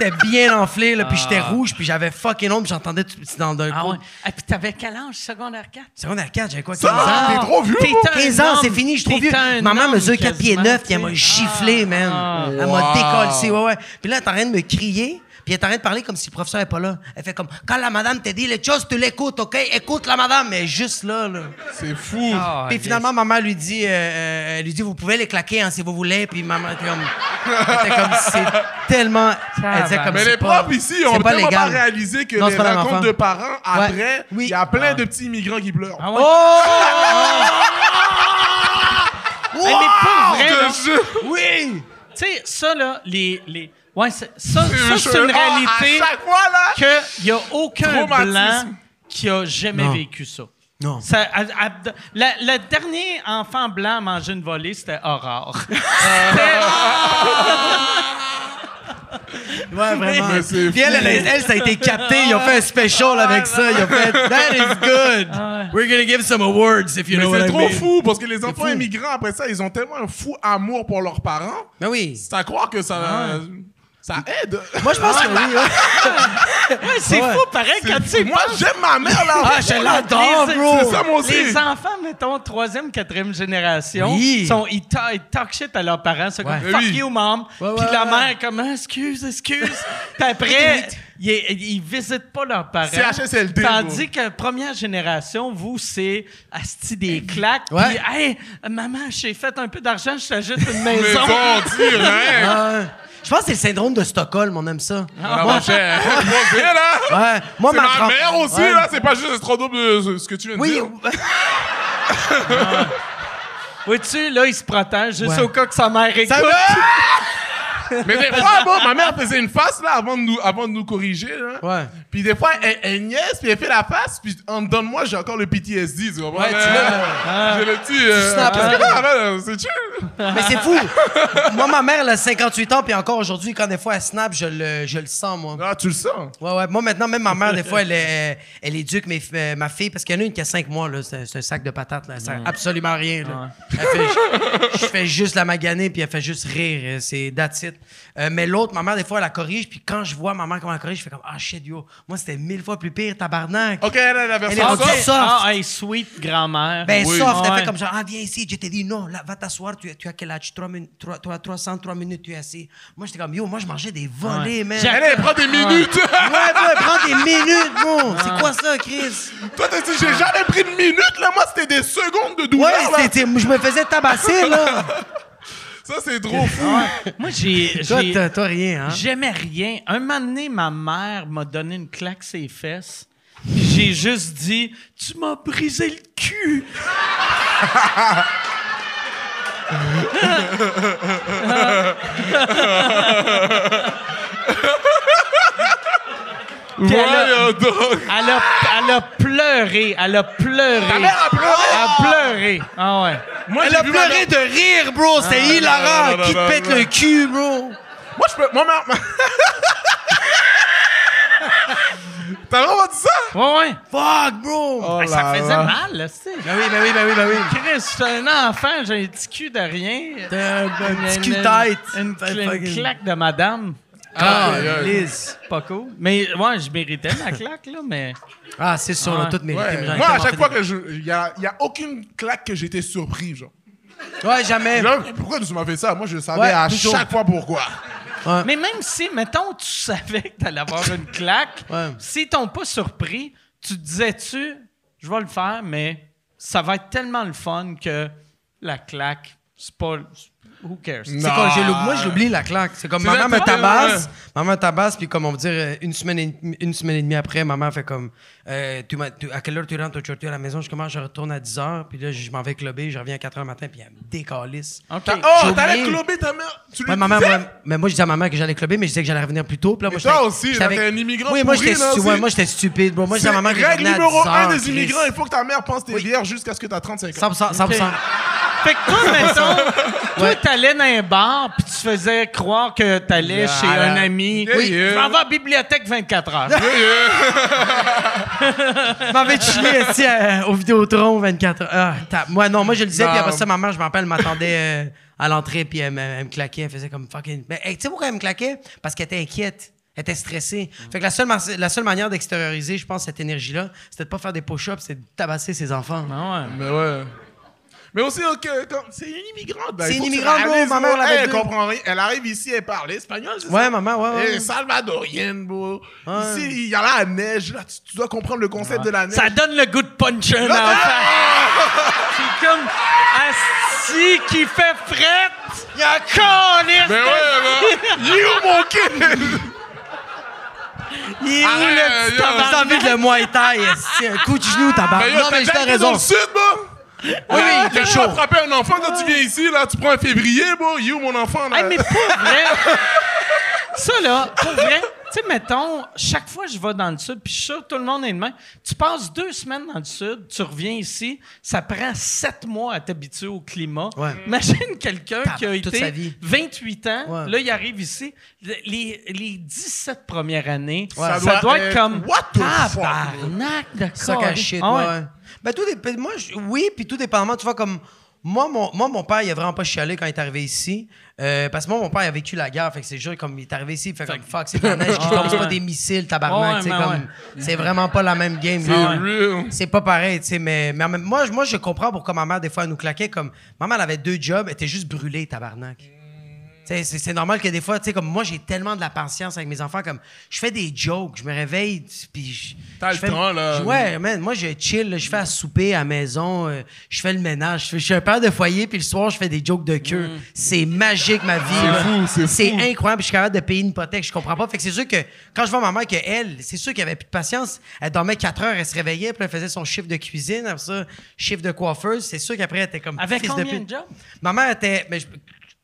C'était bien enflé, là, puis j'étais rouge, puis j'avais fucking honte, puis j'entendais tout- dans le Ah ouais. Et puis t'avais quel âge, secondaire 4? Secondaire 4, j'avais quoi, 15 Ça, ans? t'es trop vieux, T'es bro. un 15 ans, c'est fini, je suis trop T'es vieux. un homme mesure 4 pieds quasiment, 9, puis elle m'a tu sais. giflé, man. Ah. Elle m'a décollé, ouais, ouais. Puis là, elle est en train de me crier, puis elle est en train de parler comme si le professeur n'est pas là. Elle fait comme, quand la madame te dit les choses, tu l'écoutes, OK? Écoute la madame, mais juste là, là. C'est fou. Ah, Puis yes. finalement, maman lui dit, euh, euh, elle lui dit, vous pouvez les claquer hein, si vous voulez. Puis maman était comme, elle était comme c'est tellement. Elle disait comme Mais les pas- profs ici ont pas tellement pas réalisé que Non, les rencontres de parents, après, il Oui. y a plein de petits immigrants qui pleurent. Ah ouais. Oh! Hey, mais pour vrai, Je là, te jure. Oui! tu sais, ça, là, les. les... Ouais, c'est- ça, ça c'est une réalité qu'il n'y a aucun blanc qui a jamais Non. vécu ça. Non. Ça, à- à- la- le dernier enfant blanc à manger une volée, c'était Aurore. Ouais, vraiment. Mais c'est Puis elle, elle, elle, ça a été capté. Ils ont fait un special avec ça. Ils ont fait That is good. We're gonna give some awards if you Mais know what c'est I trop mean. fou parce que les enfants fou. immigrants, après ça, ils ont tellement un fou amour pour leurs parents. Mais oui. C'est à croire que ça, ça aide. Moi, je pense que oui. ouais. Ouais, c'est Ouais. fou, pareil, quand tu Moi, j'aime ma mère, là. Ah, je l'adore, Les- bro. C'est ça, moi aussi. Les enfants, mettons, troisième, quatrième génération, Oui. sont, ils, ta- ils talk shit à leurs parents. C'est comme fuck Oui. you, mom. Ouais, Puis ouais, la ouais. mère, est comme Ah, excuse, excuse. Puis après, ils, ils visitent pas leurs parents. CHSLD, Tandis que première génération, vous, c'est asti des claques. Ouais. Puis, hey, maman, j'ai fait un peu d'argent, je t'ajoute une Maison, maison. Ouais. Je pense que c'est le syndrome de Stockholm. On aime ça. Ah, mon cher. Moi, bien, là. Ouais. Moi, C'est ma, ma grand- mère aussi, Ouais. là. C'est pas juste double de ce que tu viens de Oui. dire. Vois-tu, là, il se protège juste Ouais. au cas que sa mère écoute. Ça Mais des fois, bon, ma mère faisait une face, là, avant de nous, avant de nous corriger, là. Ouais. Puis des fois, elle, elle niaise, puis elle fait la face, puis en dedans de moi, j'ai encore le PTSD, tu comprends? Ouais, tu l'as. J'ai le petit... euh, là, là, c'est chill. Mais c'est fou. moi, ma mère, elle a 58 ans, puis encore aujourd'hui, quand des fois elle snap, je le, je le sens, moi. Ah, tu le sens? Ouais, ouais. Moi, maintenant, même ma mère, des fois, elle, est- elle éduque mes, euh, ma fille, parce qu'il y en a une qui a 5 mois, là. C'est un sac de patates, là. Elle sert absolument à rien, là. Elle fait- je, je fais juste la maganer, puis elle fait juste rire. C'est that's it. Euh, mais l'autre, ma mère, des fois, elle la corrige, puis quand je vois ma mère comment elle corrige, je fais comme, ah, shit, yo. Moi, c'était mille fois plus pire, tabarnak. OK, elle a la Elle est version rendue soft. soft. Ah, hey, sweet grand-mère. Ben, Oui. soft, elle Ouais. fait comme genre, ah, viens ici. Je t'ai dit, non, là, va t'asseoir, tu, tu as quel âge? 3 minutes, 3, 303 minutes, tu es assis. Moi, j'étais comme, yo, moi, je mangeais des volets, man. Elle, elle prend des minutes. Ouais, toi, prends des minutes, bon. C'est quoi ça, Chris? Toi, t'as dit, j'ai jamais pris de minutes, là. Moi, c'était des secondes de douleur, Ouais, là. c'était- je me faisais tabasser, là. Ça, c'est trop fou. Moi, j'ai. Toi, j'ai- t'as- toi, rien, hein? J'aimais rien. Un moment donné, ma mère m'a donné une claque ses fesses. Puis J'ai juste dit Tu m'as brisé le cul. Puis elle a-. Elle a, elle a pleuré. Elle a pleuré. Ta mère a pleuré? Elle a pleuré. Ah ouais. Moi, Elle a ma pleuré mère- de rire, bro. C'était non, hilarant. non, non, Qui te pète non. le cul, bro? Moi, je peux. Moi, ma. T'as vraiment dit ça? Ouais, ouais. Fuck, bro! Oh ça faisait là. mal, là, c'est. Ben oui, ben oui, ben oui, ben oui. Chris, je suis un enfant, j'ai un petit cul de rien. T'as un, petit Une- cul une- tête. Une, T'as une fucking- claque de madame. Ah, aïe. Liz. Pas cool. Mais ouais, je méritais ma claque, là, mais. Ah, c'est sûr, on a toutes mérité. Ouais. mais j'en ai Moi, à tellement chaque fois des- que je. Il y a, y a aucune claque que j'étais surpris, genre. Ouais, jamais. Genre, pourquoi tu m'as fait ça? Moi, je savais Ouais, à toujours. chaque fois pourquoi. Mais même si, mettons, tu savais que t'allais avoir une claque, Ouais. s'ils t'ont pas surpris, tu te disais-tu, je vais le faire, mais ça va être tellement le fun que la claque, c'est pas. Who cares? C'est quoi, j'ai moi, j'oublie la claque. C'est comme, maman me tabasse, maman me tabasse, puis comme on va dire, euh, une semaine et, une semaine et demie après, maman fait comme, euh, tu tu- à quelle heure tu rentres aujourd'hui à la maison? Je commence, je retourne à 10 h, puis là, je m'en vais clubber, je reviens à 4 h le matin, puis elle me décalisse. OK. Oh, t'allais clober ta mère? Tu lui Ouais, maman, disais? moi, mais moi, je disais à maman que j'allais clubber, mais je disais que j'allais revenir plus tôt. Puis là, moi, toi aussi, j'étais là, avec- t'es un immigrant Oui, moi, j'étais là, stu- aussi. ouais, moi, j'étais stupide. Moi, je disais à maman que Règle numéro 10 un heures, des Chris. immigrants, il faut que ta mère pense que t'es vierge jusqu'à ce que t'as 35 ans. 100%, 100%. Fait que toi, mettons, toi, t'allais dans un bar, puis tu faisais croire que t'allais chez un ami. Yeah, oui, m'en vais à la bibliothèque 24 heures. Je m'en vais chiller ici euh, au Vidéotron 24 heures. Ah, moi, non, moi, je le disais, puis après ça, ma mère, je me rappelle, elle m'attendait euh, à l'entrée, puis elle, me- elle me claquait, elle faisait comme fucking. Mais hey, tu sais pourquoi elle me claquait? Parce qu'elle était inquiète. Elle était stressée. Fait que la seule, ma- la seule manière d'extérioriser, je pense, cette énergie-là, c'était de pas faire des push-ups, c'est de tabasser ses enfants. Ah ouais. Mais ouais. Mais aussi, ok, c'est une immigrante. ben, C'est il une immigrante, bro, réalises, ma mère, bro. elle comprend rien. Elle arrive ici, elle parle espagnol, c'est Ouais, ça? maman, ouais, ouais. Salvadorienne, bro. Ouais. Ici, il y a la neige. Là, tu, tu dois comprendre le concept de la neige. Ça donne le goût de puncher un Là. C'est comme Asti qui fait frette? Il y a calice. Mais ouais, mais... You, mon kid! Il est où le petit tabarnak? envie de le muay thai, un coup de genou, tabac. Mais yo, Non, mais j'ai raison. dans le sud, bro? Oui, oui, il fait chaud. vas frapper un enfant quand tu viens ici, là. Tu prends un février, bro. You, mon enfant, là? Hey, mais pour vrai, ça là, pour vrai, tu sais, mettons, chaque fois que je vais dans le sud, puis je suis sûr que tout le monde est de même, tu passes deux semaines dans le sud, tu reviens ici, ça prend sept mois à t'habituer au climat. Ouais. Imagine quelqu'un qui a été sa vie. 28 ans, Ouais. là, il arrive ici, les, les 17 premières années, Ouais. ça, Ça doit, doit être être comme what the fuck, tabarnak de Sac à calice. shit, Ah ouais. ouais. Ben, tout dépend. Moi, je- oui, puis tout dépendamment, tu vois, comme. Moi mon, moi, mon père, il a vraiment pas chialé quand il est arrivé ici. Euh, parce que moi, mon père, il a vécu la guerre. Fait que c'est juste comme il est arrivé ici, il fait comme fuck, c'est de la neige qui tombe, c'est pas des missiles, tabarnak. Ouais, mais comme, ouais. C'est vraiment pas la même game. C'est pas pareil, tu sais, mais, mais moi, je- moi, je comprends pourquoi ma mère, des fois, elle nous claquait comme. Ma mère, elle avait deux jobs, elle était juste brûlée, tabarnak. C'est c'est normal que des fois, tu sais, comme moi, j'ai tellement de la patience avec mes enfants, comme je fais des jokes, je me réveille, puis je. T'as je le temps, là. je- Ouais, man, moi, je chill, je fais à souper à la maison, euh, je fais le ménage, je, fais- je suis un père de foyer, puis le soir, je fais des jokes de queue. C'est magique, ma vie. là. fou, c'est C'est fou. incroyable, je suis capable de payer une hypothèque, je comprends pas. Fait que c'est sûr que quand je vois ma mère, que elle, c'est sûr qu'elle avait plus de patience, elle dormait 4 heures, elle se réveillait, puis elle faisait son chiffre de cuisine, après ça, chiffre de coiffeuse, c'est sûr qu'après, elle était comme Avec fils combien de de jobs? Ma mère était. mais je-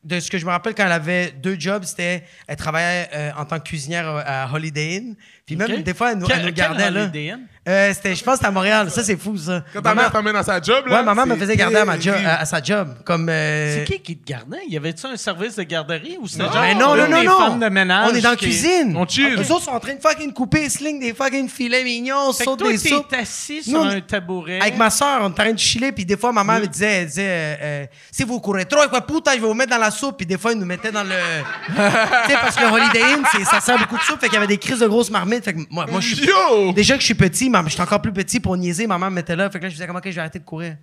de ce que je me rappelle, quand elle avait deux jobs, c'était. Elle travaillait euh, en tant que cuisinière à Holiday Inn. Puis même, Ok. des fois, elle nous, elle nous gardait là. Holiday Inn? Euh, c'était, je pense que c'était à Montréal. Ça, c'est fou, ça. Quand ta mère t'amène à sa job, là. Ouais, maman me faisait garder à, ma job, à, à sa job. Comme. euh, C'est qui qui te gardait? Y avait-tu un service de garderie ou c'était Non. genre Mais non, non, non, non. femmes de ménage? On est dans la qui- cuisine. On chill. Les autres sont en train de fucking couper, sling des fucking filets mignons, Fait que sautent toi, des soupes. t'es assis sur un tabouret. Avec ma soeur, on était en train de chiller, puis des fois, ma mère me disait, elle disait euh, euh, si vous courez trop, quoi, putain, je vais vous mettre dans la soupe, puis des fois, ils nous mettaient dans le. tu sais, parce que le Holiday Inn, c'est- ça sert beaucoup de soupe, fait qu'il y avait des crises de grosses marmites. Fait que moi, moi je suis. Yo! Déjà que je suis petit, mais je suis encore plus petit pour niaiser, ma mère me mettait là, fait que là, je disais, comment que je vais arrêter de courir?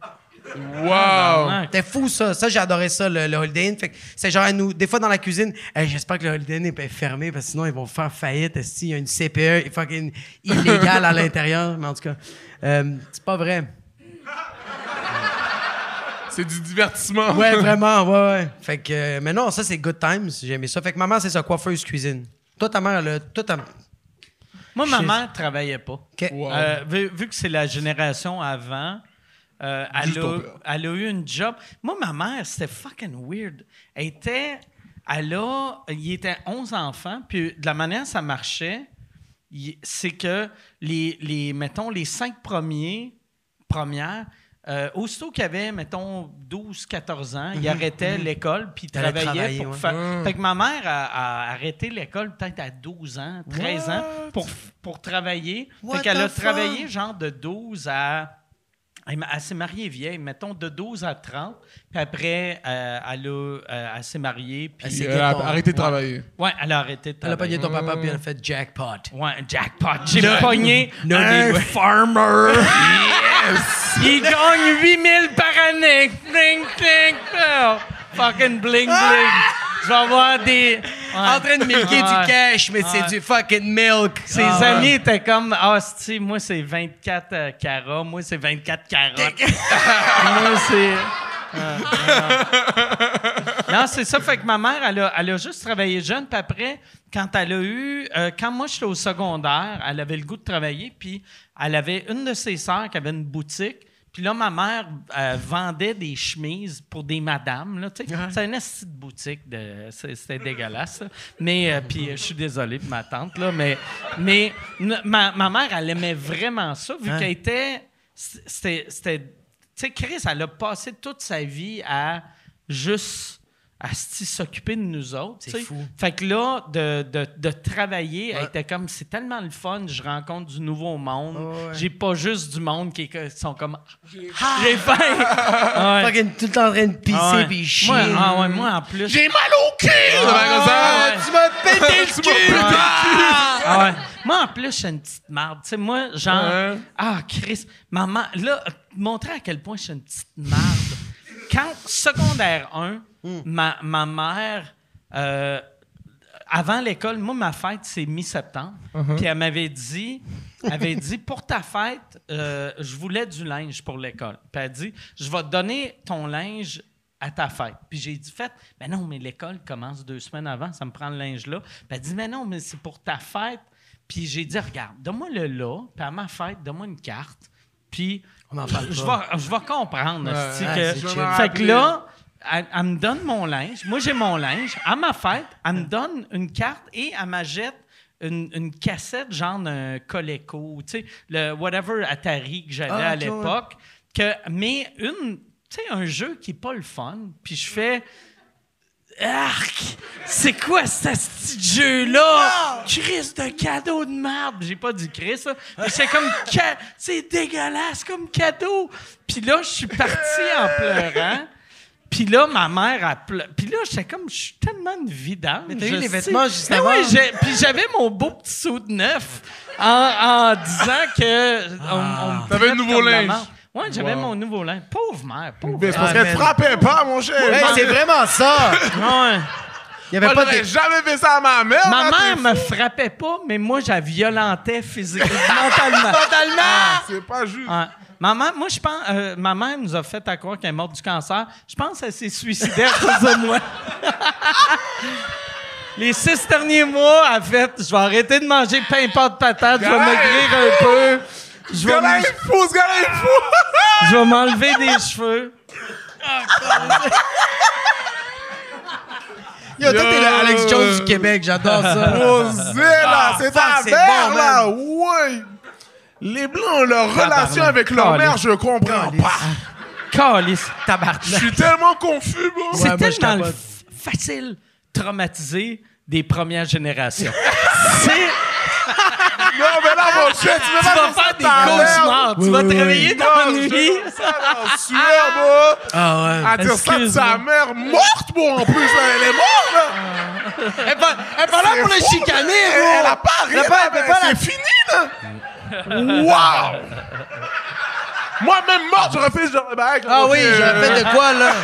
Wow! C'était fou, ça. Ça, j'ai adoré ça, le, le Holiday Inn. Fait que c'est genre, nous, des fois dans la cuisine, Hey, j'espère que le Holiday Inn est fermé, parce que sinon, ils vont faire faillite. Il y a une CPE fucking illégale à l'intérieur, mais en tout cas, euh, c'est pas vrai. C'est du divertissement. Ouais, vraiment, ouais, ouais. Fait que, euh, mais non, ça, c'est good times. J'ai aimé ça. Fait que maman, c'est ça, coiffeuse cuisine. Toi, ta mère, elle a- toi, ta... Moi, ma mère travaillait pas. Wow. Euh, vu, vu que c'est la génération avant, euh, elle, a, elle eu une job. Moi, ma mère, c'était fucking weird. Elle était. Elle a. Il était 11 enfants, puis de la manière que ça marchait, c'est que les, les, mettons, les cinq premiers, premières, euh, aussitôt qu'il avait, mettons, 12, 14 ans, il arrêtait l'école puis il travaillait travailler, pour ouais. faire. Fait que ma mère a, a arrêté l'école peut-être à 12 ans, 13 ans pour, pour travailler. What fait qu'elle a travaillé genre de 12 à. Elle, elle s'est mariée vieille, mettons de 12 à 30. Puis après, euh, elle, a, euh, elle s'est mariée. Puis, Elle Elle a ton- arrêté de travailler. ouais, elle a arrêté de Elle a travailler. pogné ton papa puis elle a fait jackpot. Ouais, jackpot. J'ai pogné no un farmer. Il gagne 8000 par année. Bling, bling, oh, Fucking bling, bling. Je vais avoir des... Ouais. En train de milquer Ouais. du cash, mais c'est du fucking milk. Ses Ah, amis étaient comme, ah, c'est moi, c'est 24 euh, carats. Moi, c'est 24 carottes. moi, c'est... Ah, ah. non, c'est ça. Fait que ma mère, elle a, elle a juste travaillé jeune. Puis après, quand elle a eu... euh, quand moi, j'étais au secondaire, elle avait le goût de travailler. Puis elle avait une de ses sœurs qui avait une boutique. Puis là, ma mère euh, vendait des chemises pour des madames. Là, tu sais. C'est une petite boutique. De, c'était dégueulasse. là. Mais, euh, puis euh, je suis désolé pour ma tante, là, mais, mais ma, ma mère, elle aimait vraiment ça, vu Hein? qu'elle était... C'était... c'était- Tu sais, Chris, elle a passé toute sa vie à juste à s'occuper de nous autres. C'est tu sais. fou. Fait que là, de, de, de travailler, elle était comme, c'est tellement le fun, je rencontre du nouveau monde. ouais. J'ai pas juste du monde qui, qui sont comme, j'ai faim. Ouais. Tout le temps en train de pisser Ah ouais. puis chier. Moi, ah ouais, moi, en plus. J'ai mal au cul! Ah, ouais. Tu m'as pété le Tu m'as pété le cul! Ah ouais. Moi, en plus, je suis une petite marde. Tu sais, moi, genre. Ouais. Ah, Chris. Maman, là, montrer à quel point je suis une petite marde. Quand, secondaire 1, ma, ma mère. euh, avant l'école, moi, ma fête, c'est mi-septembre. Puis elle m'avait dit, avait dit, pour ta fête, euh, je voulais du linge pour l'école. Puis elle a dit, je vais te donner ton linge à ta fête. Puis j'ai dit, fait, mais non, mais l'école commence deux semaines avant, ça me prend le linge là. Puis elle dit, mais non, mais c'est pour ta fête. Puis j'ai dit, regarde, donne-moi le là, puis à ma fête, donne-moi une carte. Puis On en parle je pas. vais, je vais comprendre. ouais, que- fait que là, elle, elle me donne mon linge. Moi, j'ai mon linge. À ma fête, elle me donne une carte et elle m'achète une, une cassette, genre un Coleco, tu sais, le whatever Atari que j'avais Ah, à l'époque. Que, mais une, tu sais, un jeu qui n'est pas le fun. Puis je fais. Arc! C'est quoi ce petit jeu-là? Chris de cadeau de merde! J'ai pas dit Chris. Mais c'est comme. ca- C'est dégueulasse comme cadeau! Puis là, je suis parti en pleurant. Puis là, ma mère a pleuré. Puis là, j'étais comme, je suis tellement une vidange. Mais t'as eu les sais. vêtements juste Mais avant. puis j'avais mon beau petit saut de neuf en, en disant que. on- on T'avais le nouveau de linge. Ouais, j'avais Wow. mon nouveau linge. Pauvre mère, pauvre Mais c'est parce Ah, qu'elle frappait pas, mon cher. Hey, c'est vraiment ça. Ouais. Il y avait Moi, pas j'aurais de. jamais fait ça à ma mère. Ma mère me fou. frappait pas, mais moi, je la violentais physiquement, mentalement. Totalement! C'est pas juste. Ouais. Maman, moi, je pense, euh, ma mère nous a fait à croire qu'elle est morte du cancer. Je pense qu'elle s'est suicidée à cause de moi. Les six derniers mois, elle a fait, je vais arrêter de manger pain pâte patate, je vais maigrir un peu, je vais, gars-là m- est fou, ce gars-là est fou! je vais m'enlever des cheveux. Yo, toi, t'es le Alex Jones du Québec, j'adore ça. Osé, là, Ah, c'est ta mère, bon, là! Ouais! Les Blancs ont leur relation avec leur mère, je comprends pas. Calice. Je suis tellement confus, bro. C'est tellement facile traumatiser des premières générations. C'est... Non, mais là, mon chef, tu veux Tu pas vas faire des cauchemars. Tu Oui, vas oui, te oui. réveiller dans la nuit. sueur, bro. Ah ouais. À dire ça de sa mère morte, bro, en plus, là, elle est morte, là. Elle est pas, elle est pas là pour le fou. chicaner, Elle, bro. elle a pas rien, c'est fini, là. Wow! Moi, même morte, j'aurais fait ce genre de bague. Ah oui, j'aurais fait de quoi, là?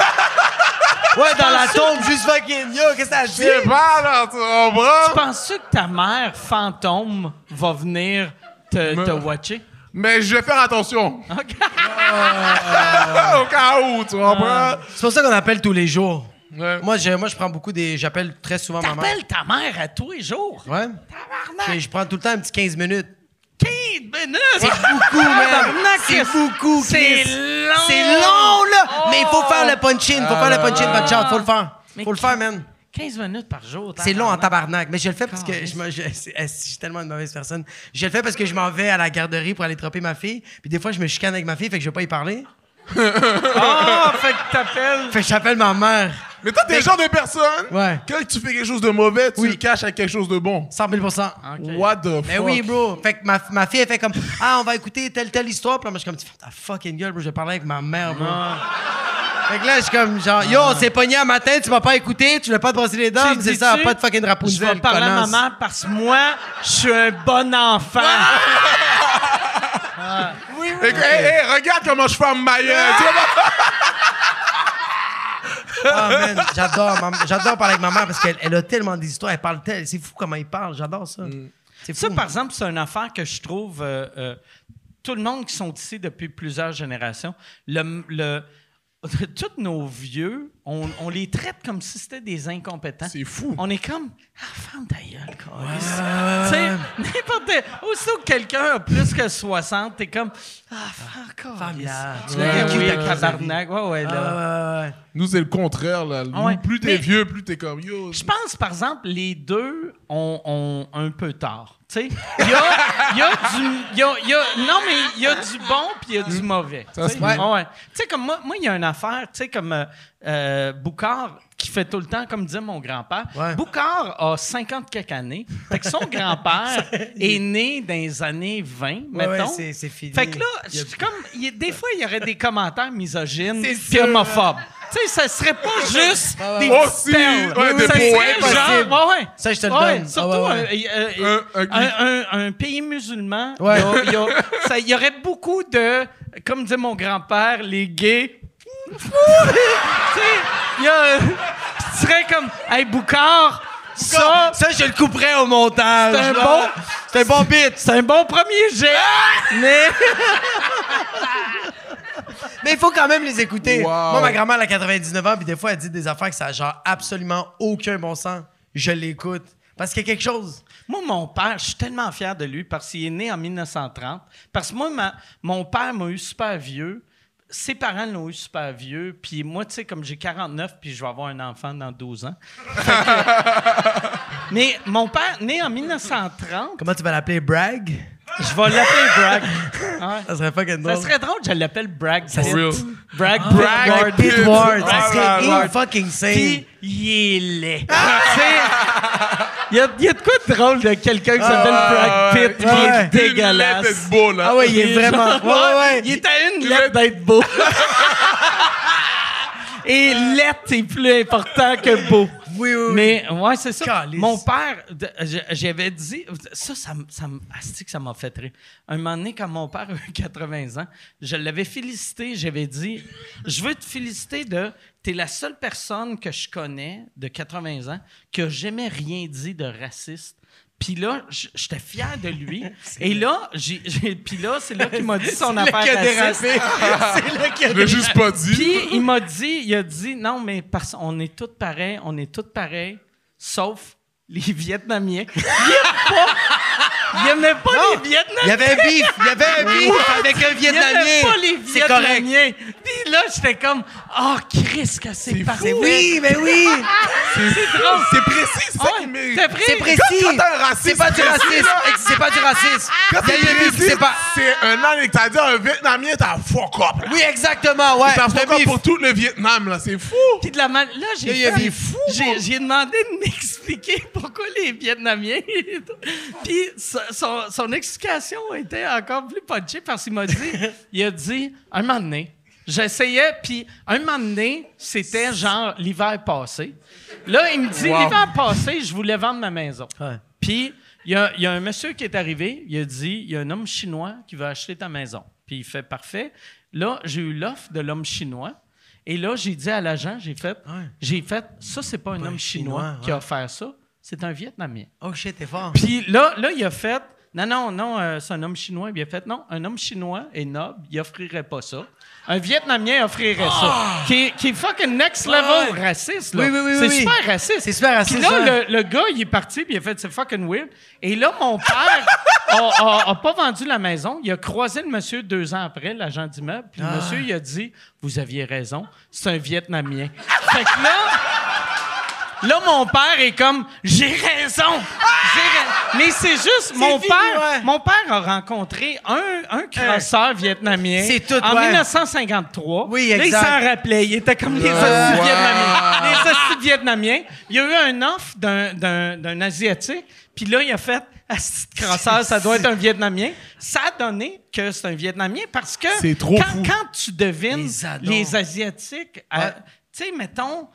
Ouais, dans la tombe, juste fucking yo, qu'est-ce que Je sais dit? pas, là, tu comprends? Penses-tu que ta mère fantôme va venir te, te watcher? Mais je vais faire attention. OK. Au cas où, tu comprends? C'est pour ça qu'on appelle tous les jours. Ouais. Moi, je, moi, je prends beaucoup des. J'appelle très souvent ma mère. T'appelles ta mère à tous les jours? Ouais. Tabarnak! Je, je prends tout le temps un petit 15 minutes. 15 minutes! C'est beaucoup, man. Tabarnak, C'est beaucoup, C'est long! C'est long, là! Mais il faut Oh. faire le punch-in. Faut faire le punch-in, votre chat. Faut le faire. Mais Faut le faire, man. 15 minutes par jour. C'est long en tabarnak. Mais je le fais parce que je, me- je- suis tellement une mauvaise personne. Je le fais parce que je m'en vais à la garderie pour aller tropper ma fille. Puis des fois, je me chicane avec ma fille, fait que je vais pas y parler. Ah, fait que t'appelles. Fait que j'appelle ma mère. Mais toi, t'es le genre de personne. Ouais. Quand tu fais quelque chose de mauvais, tu Oui. le caches avec quelque chose de bon. 100 000 What the fuck? Mais oui, bro. Fait que ma, ma fille, elle fait comme Ah, on va écouter telle, telle histoire. Puis là, moi, je suis comme Tu fais ta fucking gueule, bro. Je vais parler avec ma mère, bro. Fait que là, je suis comme genre Yo, on s'est pogné un matin, tu m'as pas écouté, tu voulais pas te brosser les dents, Tu mais c'est dis-tu, ça, pas de fucking Je Rapunzel, vais parler à connasse. maman parce que moi, je suis un bon enfant. Et que, hey, hey, regarde comment je ferme ma gueule. Tu vois, Ah, j'adore, j'adore parler avec ma mère parce qu'elle elle a tellement des histoires, elle parle tel, c'est fou comment il parle, j'adore ça. C'est fou. Ça, par exemple, c'est une affaire que je trouve. euh, euh, tout le monde qui sont ici depuis plusieurs générations, le, le- tous nos vieux, on, on les traite comme si c'était des incompétents. C'est fou. On est comme, ah, ferme ta gueule, câlisse. Tu sais, n'importe. Aussitôt que quelqu'un a plus que 60, t'es comme, ah, fuck. Tu Ouais, l'as ouais, vécu, ouais. Ouais, ouais, là. ouais, ouais, ouais. Nous, c'est le contraire. Là. Nous, ouais. Plus t'es vieux, plus t'es comme yo. Je pense, par exemple, les deux ont, ont un peu tard. Tu sais, il y a, il y a du. y a- il y a- non, mais il y a du bon puis il y a du mauvais. Tu sais, ouais. Comme moi, moi, il y a une affaire, tu sais, comme euh, euh, Boucard, qui fait tout le temps, comme disait mon grand-père. Ouais. Boucard a 50 quelques années. Fait que son grand-père est né dans les années 20, Ouais, mettons. ouais, c'est- fini. Fait que là, je comme, il des fois, il y aurait des commentaires misogynes sûr. homophobes. Tu sais, ça serait pas juste des ouais. Aussi, perles. ouais, des ça poètes, serait possible. genre, ouais, ouais. Ça, je te le Ouais, donne. Surtout Ah, ouais, ouais. euh, euh, Un- pays musulman, il Ouais. y a- il y, a- ça- il y aurait beaucoup de, comme disait mon grand-père, les gays. Tu sais, il y a, tu serais comme, hey Boucard, ça, Ça, je le couperais au montage. C'est un là. bon- C'est un bon bit. c'est un bon premier jet, mais Mais il faut quand même les écouter. Wow. Moi, ma grand-mère, elle a 99 ans, puis des fois, elle dit des affaires que ça a genre absolument aucun bon sens. Je l'écoute. Parce qu'il y a quelque chose. Moi, mon père, je suis tellement fier de lui parce qu'il est né en 1930. Parce que moi, ma- mon père m'a eu super vieux. Ses parents l'ont eu super vieux. Puis moi, tu sais, comme j'ai 49, puis je vais avoir un enfant dans 12 ans. Mais mon père, né en 1930, Comment tu vas l'appeler? Bragg? Je vais l'appeler Bragg. Ouais. Ça serait fucking Ça drôle. serait drôle, je l'appelle Bragg. For Pitt. real. Bragg Ward. Pitt Ward. Ça Ah, serait ah, ah. in fucking sane. Puis, il est laid. Sais, Il y a, il y a de quoi de drôle de quelqu'un qui s'appelle Brad Pitt, qui ouais. est Une lettre dégueulasse. d'être beau, là. Ah ouais, il est vraiment... Ouais, ouais, ouais. Il est à une lettre d'être beau. Et lettre est plus important que beau. Oui, oui, oui. Mais ouais, c'est ça. Calice. Mon père, j'avais dit, ça, ça, ça, ça m'a fait rire. Un moment donné, quand mon père a eu 80 ans, je l'avais félicité, j'avais dit, je veux te féliciter de, t'es la seule personne que je connais de 80 ans qui a jamais rien dit de raciste. Puis là, j'étais fier de lui. Et là, j'ai, puis là, c'est là qu'il m'a dit son affaire qui a raciste. dérapé. c'est là qu'il a Je l'ai juste pas dit. Puis il m'a dit, il a dit non mais parce on est tous pareils, on est tous pareils, sauf les Vietnamiens. Il pas, il aimait pas les Vietnamiens. Il y avait un beef. Il y avait un beef avec un Il aimait Vietnamien. pas les. Vietnamiens. Puis là, j'étais comme, oh Chris, que c'est parfait. Oui, mais oui. c'est drôle. C'est précis, c'est ça Ouais, c'est précis. C'est pas du racisme. C'est pas du racisme. Quand Il y a eu un c'est pas... c'est un an t'as dit un Vietnamien, t'as fuck up. là. Oui, exactement, ouais. T'as fuck up pour tout le Vietnam, là. C'est fou. Puis de la man- là, Il j'ai, j'ai demandé de m'expliquer pourquoi les Vietnamiens. Puis son, son- explication était encore plus punchée parce qu'il m'a dit, il a dit, un moment donné, j'essayais, puis un moment donné, c'était genre l'hiver passé. Là, il me dit, Wow. l'hiver passé, je voulais vendre ma maison. Ouais. Puis, il y a, il y a un monsieur qui est arrivé, il a dit il y a un homme chinois qui veut acheter ta maison. Puis il fait parfait. Là, j'ai eu l'offre de l'homme chinois. Et là, j'ai dit à l'agent, j'ai fait, j'ai fait, ça, c'est pas un homme chinois, Chinois, qui a offert ça, c'est un Vietnamien. Oh shit, t'es fort. Puis là, là, il a fait, non, non, non, euh, c'est un homme chinois. Il a fait, non, un homme chinois est noble, il offrirait pas ça. Un Vietnamien offrirait ça. Qui est, qui est fucking next level raciste, là. Oui, oui, oui, C'est oui, super raciste. C'est super raciste, Puis là, le, le gars, il est parti, puis il a fait, c'est fucking weird. Et là, mon père a, a- a pas vendu la maison. Il a croisé le monsieur deux ans après, l'agent d'immeuble. Puis Ah. le monsieur, il a dit, vous aviez raison, c'est un Vietnamien. fait que là, là, mon père est comme, j'ai raison. Ra- Mais c'est juste, mon fini, père, ouais. mon père a rencontré un, un crosseur vietnamien. C'est tout, En ouais. 1953. Oui, Là, il exact. s'en rappelait. Il était comme les hosties vietnamiens. Les hosties vietnamiens. Il y a eu un offre d'un, d'un, d'un Asiatique. Puis là, il a fait, de crosseur, ça doit être un Vietnamien. Ça a donné que c'est un Vietnamien parce que C'est trop quand, tu devines Les Asiatiques, euh, Ouais. tu sais, mettons,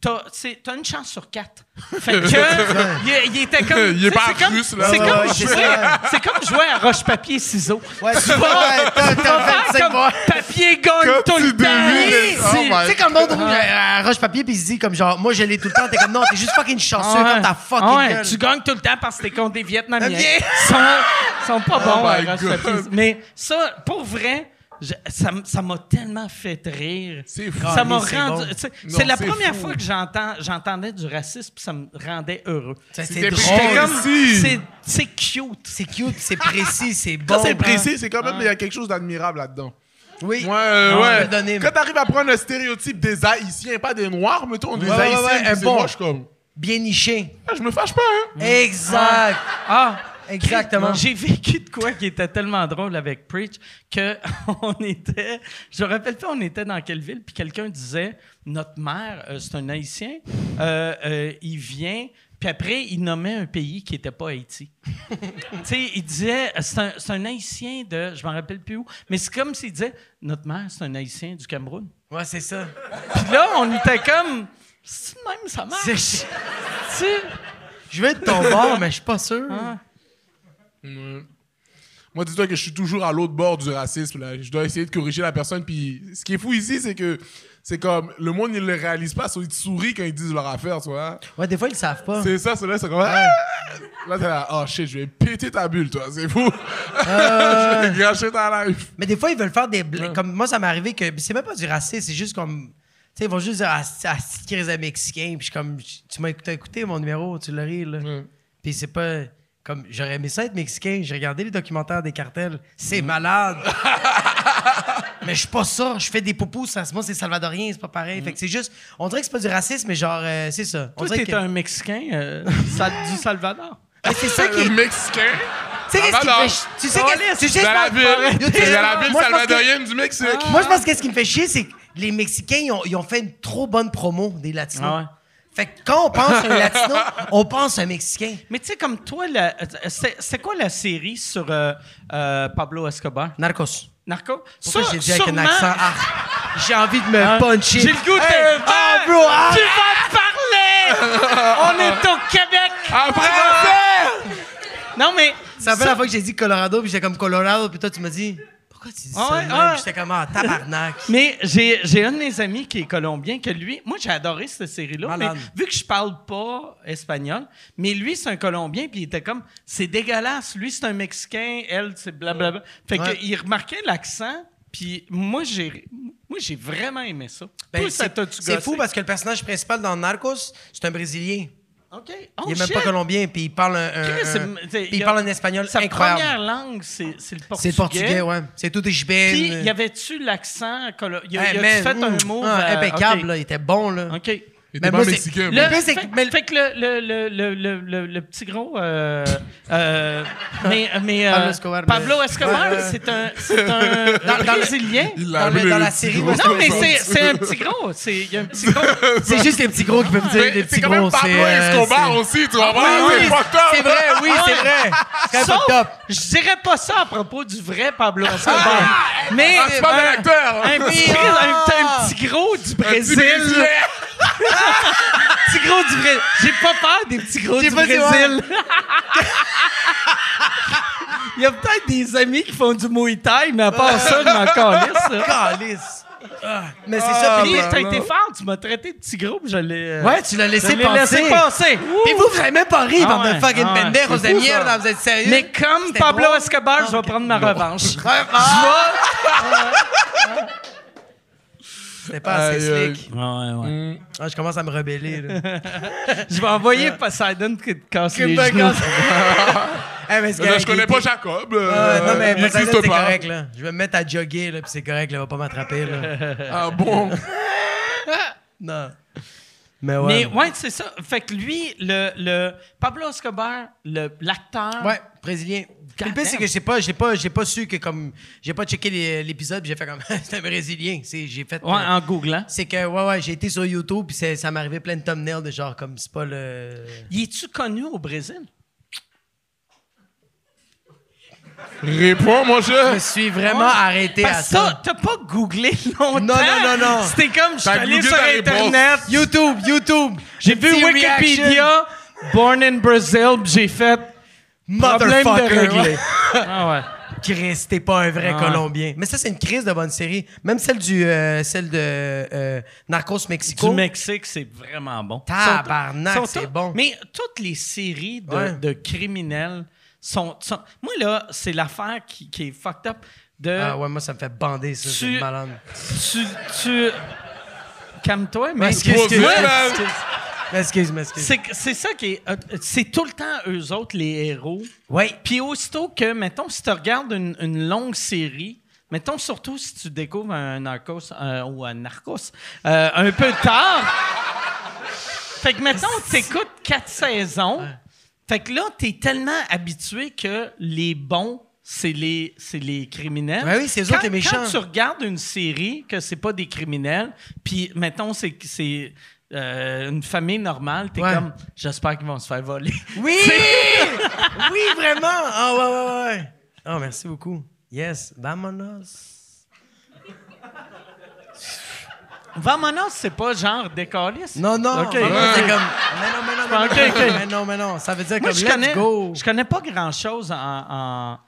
t'as, c'est- t'as une chance sur quatre. Fait que, il, il était comme. Il est pas c'est comme- russe, là. C'est Ouais, comme, ouais, c'est jouer- c'est comme jouer à roche-papier-ciseaux. Ouais, tu vas- t'as- tu t'as comme papier gagne tout le temps. oh Tu sais, comme le monde rouge à roche-papier, puis il se dit, comme genre, moi, je l'ai tout le temps. T'es comme, non, t'es juste fucking chanceux, comme ta fucking gueule. Tu gagnes tout le temps parce que t'es contre des Vietnamiens. Ils sont, sont pas bons à roche-papier. Mais ça, pour vrai, je- ça m'a tellement fait rire. C'est fou. Ça m'a Ah, c'est rendu. bon. C'est la première fou. fois que j'entends, j'entendais du racisme, puis ça me rendait heureux. C'est drôle. C'est, c'est cute. C'est cute, c'est précis, c'est bon. C'est précis, c'est quand même, il y a quelque chose d'admirable là-dedans. Oui. Ouais, euh, ouais. donner. Quand t'arrives à prendre le stéréotype des Haïtiens, pas des Noirs, mettons, des Ouais, ouais, Haïtiens, ouais, c'est bon. moche comme. Bien niché. Ah, je me fâche pas, hein. Exact. Ah! Exactement. J'ai vécu de quoi qui était tellement drôle avec Preach que on était, je me rappelle pas, on était dans quelle ville, puis quelqu'un disait notre maire, euh, c'est un haïtien, euh, euh, il vient, puis après il nommait un pays qui était pas Haïti. tu sais, il disait c'est un, c'est un haïtien de, je m'en rappelle plus où, mais c'est comme s'il disait notre maire c'est un haïtien du Cameroun. Ouais, c'est ça. Puis là on était comme c'est même ça marche. C'est- Tu sais, Je veux être ton bord, mais je suis pas sûr. Ah. Moi, dis-toi que je suis toujours à l'autre bord du racisme. Là. Je dois essayer de corriger la personne. Puis ce qui est fou ici, c'est que c'est comme le monde, il le réalise pas. so ils te sourient quand ils disent leur affaire, tu vois. Ouais, des fois, ils le savent pas. C'est ça, c'est là, c'est comme. Ah! Là, t'es là, oh shit, je vais péter ta bulle, toi, c'est fou. Euh. je vais gâcher ta life. Mais des fois, ils veulent faire des blagues. Comme moi, ça m'est arrivé que c'est même pas du racisme, c'est juste comme. Tu sais, ils vont juste dire Ah, c'est ah, Mexicain. Puis je suis comme. Tu m'as écouté, écouté mon numéro, tu l'as ri, là. Puis c'est pas. Comme, j'aurais aimé ça être mexicain. J'ai regardé les documentaires des cartels. C'est malade. mais je suis pas ça. Je fais des poupous. Ça, moi, c'est salvadorien. C'est pas pareil. Fait que c'est juste. On dirait que c'est pas du racisme, mais genre, euh, c'est ça. On toi dirait t'es que- un Mexicain euh, du Salvador. Mais c'est ça qui est. Mexicain? Tu sais, qu'est-ce qui me fait Tu sais, qu'est-ce- tu sais, Dans je la ville. Yo, tu sais, Il y a la ville moi, je pense que- salvadorienne du Mexique. Moi, je pense que ce qui me fait chier, c'est que les Mexicains, ils ont, ils ont fait une trop bonne promo des Latinos. Ah ouais. Fait que quand on pense à un Latino, on pense à un Mexicain. Mais tu sais, comme toi, la- c'est c'est quoi la série sur euh, euh, Pablo Escobar? Narcos. Narco? Pourquoi j'ai dit avec un accent? Ah, j'ai envie de me Hein? puncher. J'ai le goût de... Hey, ah, bro, ah! Tu vas parler! On est au Québec! Après, Non, mais... Ça fait ça- la fois que j'ai dit Colorado, puis j'étais comme Colorado, puis toi, tu m'as dit, pourquoi tu dis Ah ça? ouais, ah J'étais comme, ah, tabarnak. Mais j'ai j'ai un de mes amis qui est colombien, que lui, moi j'ai adoré cette série-là, mais vu que je parle pas espagnol, mais lui c'est un Colombien, puis il était comme, c'est dégueulasse, lui c'est un Mexicain, elle c'est blablabla. Fait Ouais. qu'il remarquait l'accent, puis moi j'ai moi j'ai vraiment aimé ça. Ben, c'est fou parce que le personnage principal dans Narcos, c'est un Brésilien. OK. Oh, il est même shit. pas colombien, puis il parle un, Chris, puis il il a- parle un espagnol Sa incroyable. première langue, c'est le portugais. C'est le portugais, ouais. C'est tout des Puis, y avait-tu l'accent... Y a, Hey, y man, fait un mm, mot... ah, impeccable, là, il était bon, là. OK. Il Mais était moi, pas mexicain. Le, mais- fait, que- mais fait que le, le, le, le, le, le, le petit gros. Euh, euh, mais mais euh, Pablo Escobar, mais- Pablo c'est un, c'est un Dans- dans le- Brésilien. Il Dans, dans la série, Non, mais c'est- un petit gros. C'est, il y a un petit gros. C'est juste les petits gros qui peuvent dire Mais des C'est quand même Pablo Escobar aussi, tu vois. Oui, c'est oui, fucked up. c'est vrai, oui, c'est vrai. C'est top. je dirais pas ça à propos du vrai Pablo Escobar. mais Ah, c'est pas un, un acteur. un petit, un, un petit gros du Un petit Brésil. Petit gros du Brésil. J'ai pas peur des petits gros du pas Brésil. Il y a peut-être des amis qui font du Muay Thai, mais à part ça, je m'en calisse. là. Calice. Ah, Mais c'est ça. Puis puis- t'as été fort, tu m'as traité de petit gros, puis je l'ai... euh, Ouais, tu l'as je laissé l'ai passer. laissé passer. Puis vous, vous avez même pas ri, Ah bande ouais, de fucking ah ouais, c'est fou, ça. merde, vous êtes sérieux? Mais comme C'était Pablo drôle. Escobar, je vais Ah, prendre ma revanche. Ouais, ah, C'était pas assez slick. Ouais, ouais. Ah, je commence à me rebeller, là. Je vais envoyer Poseidon qui te casse les me genoux. casse. Eh, mais je connais pas Jacob. Ah, euh, non, mais Poseidon, c'est correct, là. Je vais me mettre à jogger, là, puis c'est correct, là, il va pas m'attraper, là. Ah bon? non. Mais ouais. Mais ouais, c'est ça. Fait que lui, le, le Pablo Escobar, le- l'acteur. Ouais, brésilien. Le pire, c'est que j'ai pas, j'ai pas, j'ai pas su que comme, j'ai pas checké les- l'épisode, j'ai fait comme, c'est un brésilien. C'est, j'ai fait. Ouais, euh, en googlant. c'est que, ouais, ouais, j'ai été sur YouTube, puis c'est- ça m'est arrivé plein de thumbnails de genre, comme, c'est pas le. Y es-tu connu au Brésil? Réponds, mon Je cher. me suis vraiment arrêté à Parce ça. t'as t'as pas googlé longtemps. Non, non, non, non. C'était comme, je suis allé sur réponse. Internet. YouTube, YouTube. J'ai vu Wikipédia, born in Brazil, j'ai fait problème de Motherfucker. régler. ah ouais. Chris, t'es pas un vrai Ah ouais. Colombien. Mais ça, c'est une crise de bonne série. Même celle du, euh, celle de euh, Narcos Mexico. Du Mexique, c'est vraiment bon. Tabarnak, c'est bon. Mais toutes les séries de, Ouais. de criminels Moi, là, c'est l'affaire qui, qui est fucked up de... Ah ouais, moi, ça me fait bander, ça. Tu- malade. Tu... tu... Calme-toi, mais... Excuse, excuse, excuse. C'est ça qui est... euh, C'est tout le temps eux autres, les héros. Oui. Puis aussitôt que, mettons, si tu regardes une, une longue série, mettons surtout si tu découvres un Narcos euh, ou un Narcos euh, un peu tard. fait que, mettons, t'écoutes quatre saisons. Fait que là, t'es tellement habitué que les bons, c'est les, c'est les criminels. Ouais, oui, c'est eux autres les méchants. Quand tu regardes une série que c'est pas des criminels, puis mettons, c'est c'est, euh, une famille normale, t'es Ouais. comme, j'espère qu'ils vont se faire voler. Oui! oui, vraiment! Ah, ouais, ouais, ouais. Oh, merci beaucoup. Yes, vamonos. Vamonos, c'est pas genre décaliste? Non, non. OK. vamonos, c'est comme. Mais non, mais non, mais non. OK, OK. Mais non, mais non. Ça veut dire Moi, comme je let's connais, go. je connais pas grand-chose en, en,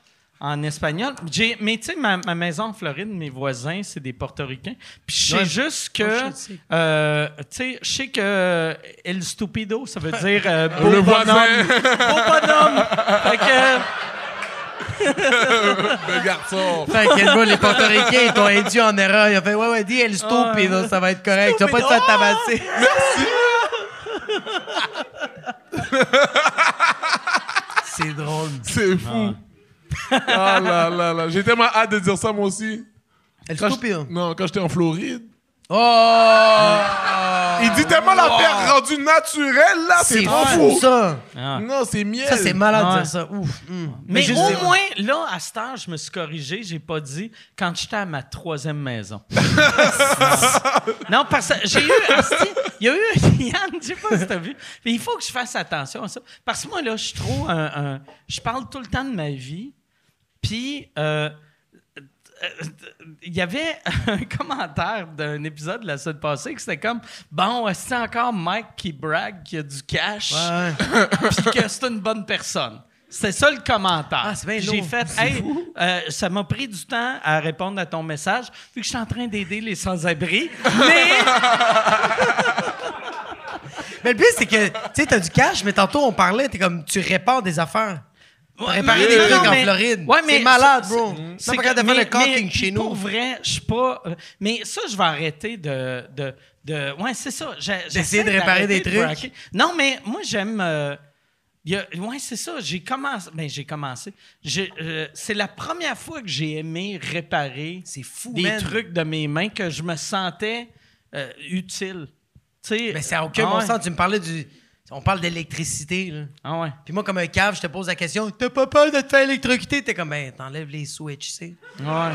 en espagnol. J'ai- mais tu sais, ma, ma maison en Floride, mes voisins, c'est des portoricains. Puis je sais Ouais. juste que... Euh, tu sais, je sais que El Stupido, ça veut dire euh, beau Le bonhomme. beau bonhomme. Fait que... Le garçon. Fait que les portoricains, ils t'ont induit en erreur. Ils ont fait, ouais, ouais, dis, elle stupido, ça va être correct. Tu vas pas te faire tabasser. C'est drôle. C'est fou. Ah là là là. J'ai tellement hâte de dire ça, moi aussi. El Quand stupido. Non, quand j'étais en Floride. Oh! Il dit tellement l'affaire rendue naturelle, là. C'est trop fou, fou. ça. Ah. Non, c'est miel. Ça, c'est malade de Ouais. dire ça. Ouf. hum. Mais, juste au dire- moins, là, à cette heure, je me suis corrigé. J'ai pas dit quand j'étais à ma troisième maison. non, parce que j'ai eu... asti, Il y a eu Yann, je sais pas si t'as vu. Mais il faut que je fasse attention à ça. Parce que moi, là, je suis trop un... un- je parle tout le temps de ma vie. Puis... euh, il y avait un commentaire d'un épisode de la semaine passée que c'était comme bon c'est encore Mike qui brague qui a du cash? Ouais. puis que c'est une bonne personne. C'est ça le commentaire. Ah, J'ai fait, hey, euh, ça m'a pris du temps à répondre à ton message, vu que je suis en train d'aider les sans-abri. Mais Mais le pire, c'est que, tu t'as du cash, mais tantôt, on parlait, t'es comme, tu répares des affaires. Réparer des trucs en Floride. Ouais, mais c'est malade, bro. c'est- pas de faire le mais chez nous. Pour vrai, je suis pas. euh, Mais ça, je vais arrêter de. de, de ouais, c'est ça. J'essaie de réparer des de trucs. Non, mais moi, j'aime. euh, ouais, c'est ça. J'ai commencé. Ben, j'ai commencé. Euh, c'est la première fois que j'ai aimé réparer C'est fou, des man. trucs de mes mains que je me sentais euh, utile. Tu sais, Mais ça n'a aucun ah bon sens. Tu me parlais du. On parle d'électricité, là. Ah ouais. Puis moi, comme un cave, je te pose la question T'as pas peur de te faire électrocuter? T'es comme, ben, t'enlèves les switches, tu sais. Ouais.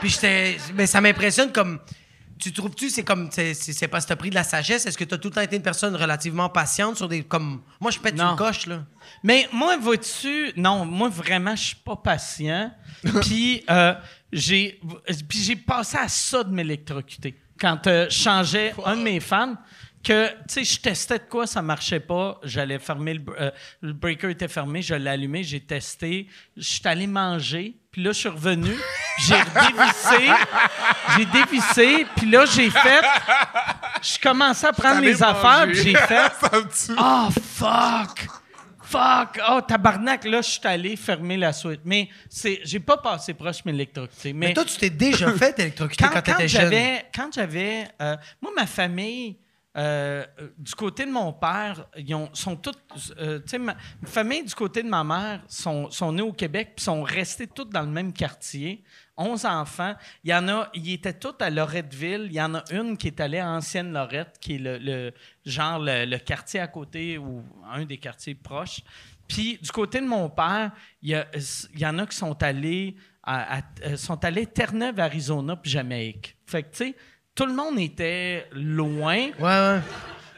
Puis j'étais. Mais ça m'impressionne comme. Tu trouves-tu, c'est comme. C'est c'est- c'est parce que t'as pris de la sagesse Est-ce que t'as tout le temps été une personne relativement patiente sur des. Comme. Moi, je pète Non. une coche, là. Mais moi, vois-tu, non, moi vraiment, je suis pas patient. Puis euh, j'ai, puis j'ai passé à ça de m'électrocuter quand euh, je changeais un de mes fans. Que, tu sais, je testais de quoi, ça marchait pas. J'allais fermer le, br- euh, le breaker était fermé, je l'ai allumé, j'ai testé. Je suis allé manger, puis là, je suis revenu, j'ai dévissé, j'ai dévissé, puis là, j'ai fait. Je commençais à prendre mes affaires, puis j'ai fait. Ça me tue. Oh, fuck! Fuck! Oh, tabarnak, là, je suis allé fermer la suite. Mais c'est, j'ai pas passé proche de m'électrocuter. Mais, Mais toi, tu t'es déjà fait électrocuter quand, quand, quand t'étais jeune. j'avais, quand j'avais, euh, moi, ma famille, euh, euh, du côté de mon père, ils ont, sont toutes. euh, tu ma famille du côté de ma mère sont, sont nés au Québec puis sont restés toutes dans le même quartier. 11 enfants. Il y en a, ils étaient tous à Loretteville. Il y en a une qui est allée à Ancienne Lorette, qui est le, genre le, quartier à côté ou un des quartiers proches. Puis du côté de mon père, il y, a- il y en a qui sont allés à, à- euh, sont allés Terre-Neuve, Arizona, puis Jamaïque. Fait que, tu sais, tout le monde était loin. Ouais, ouais.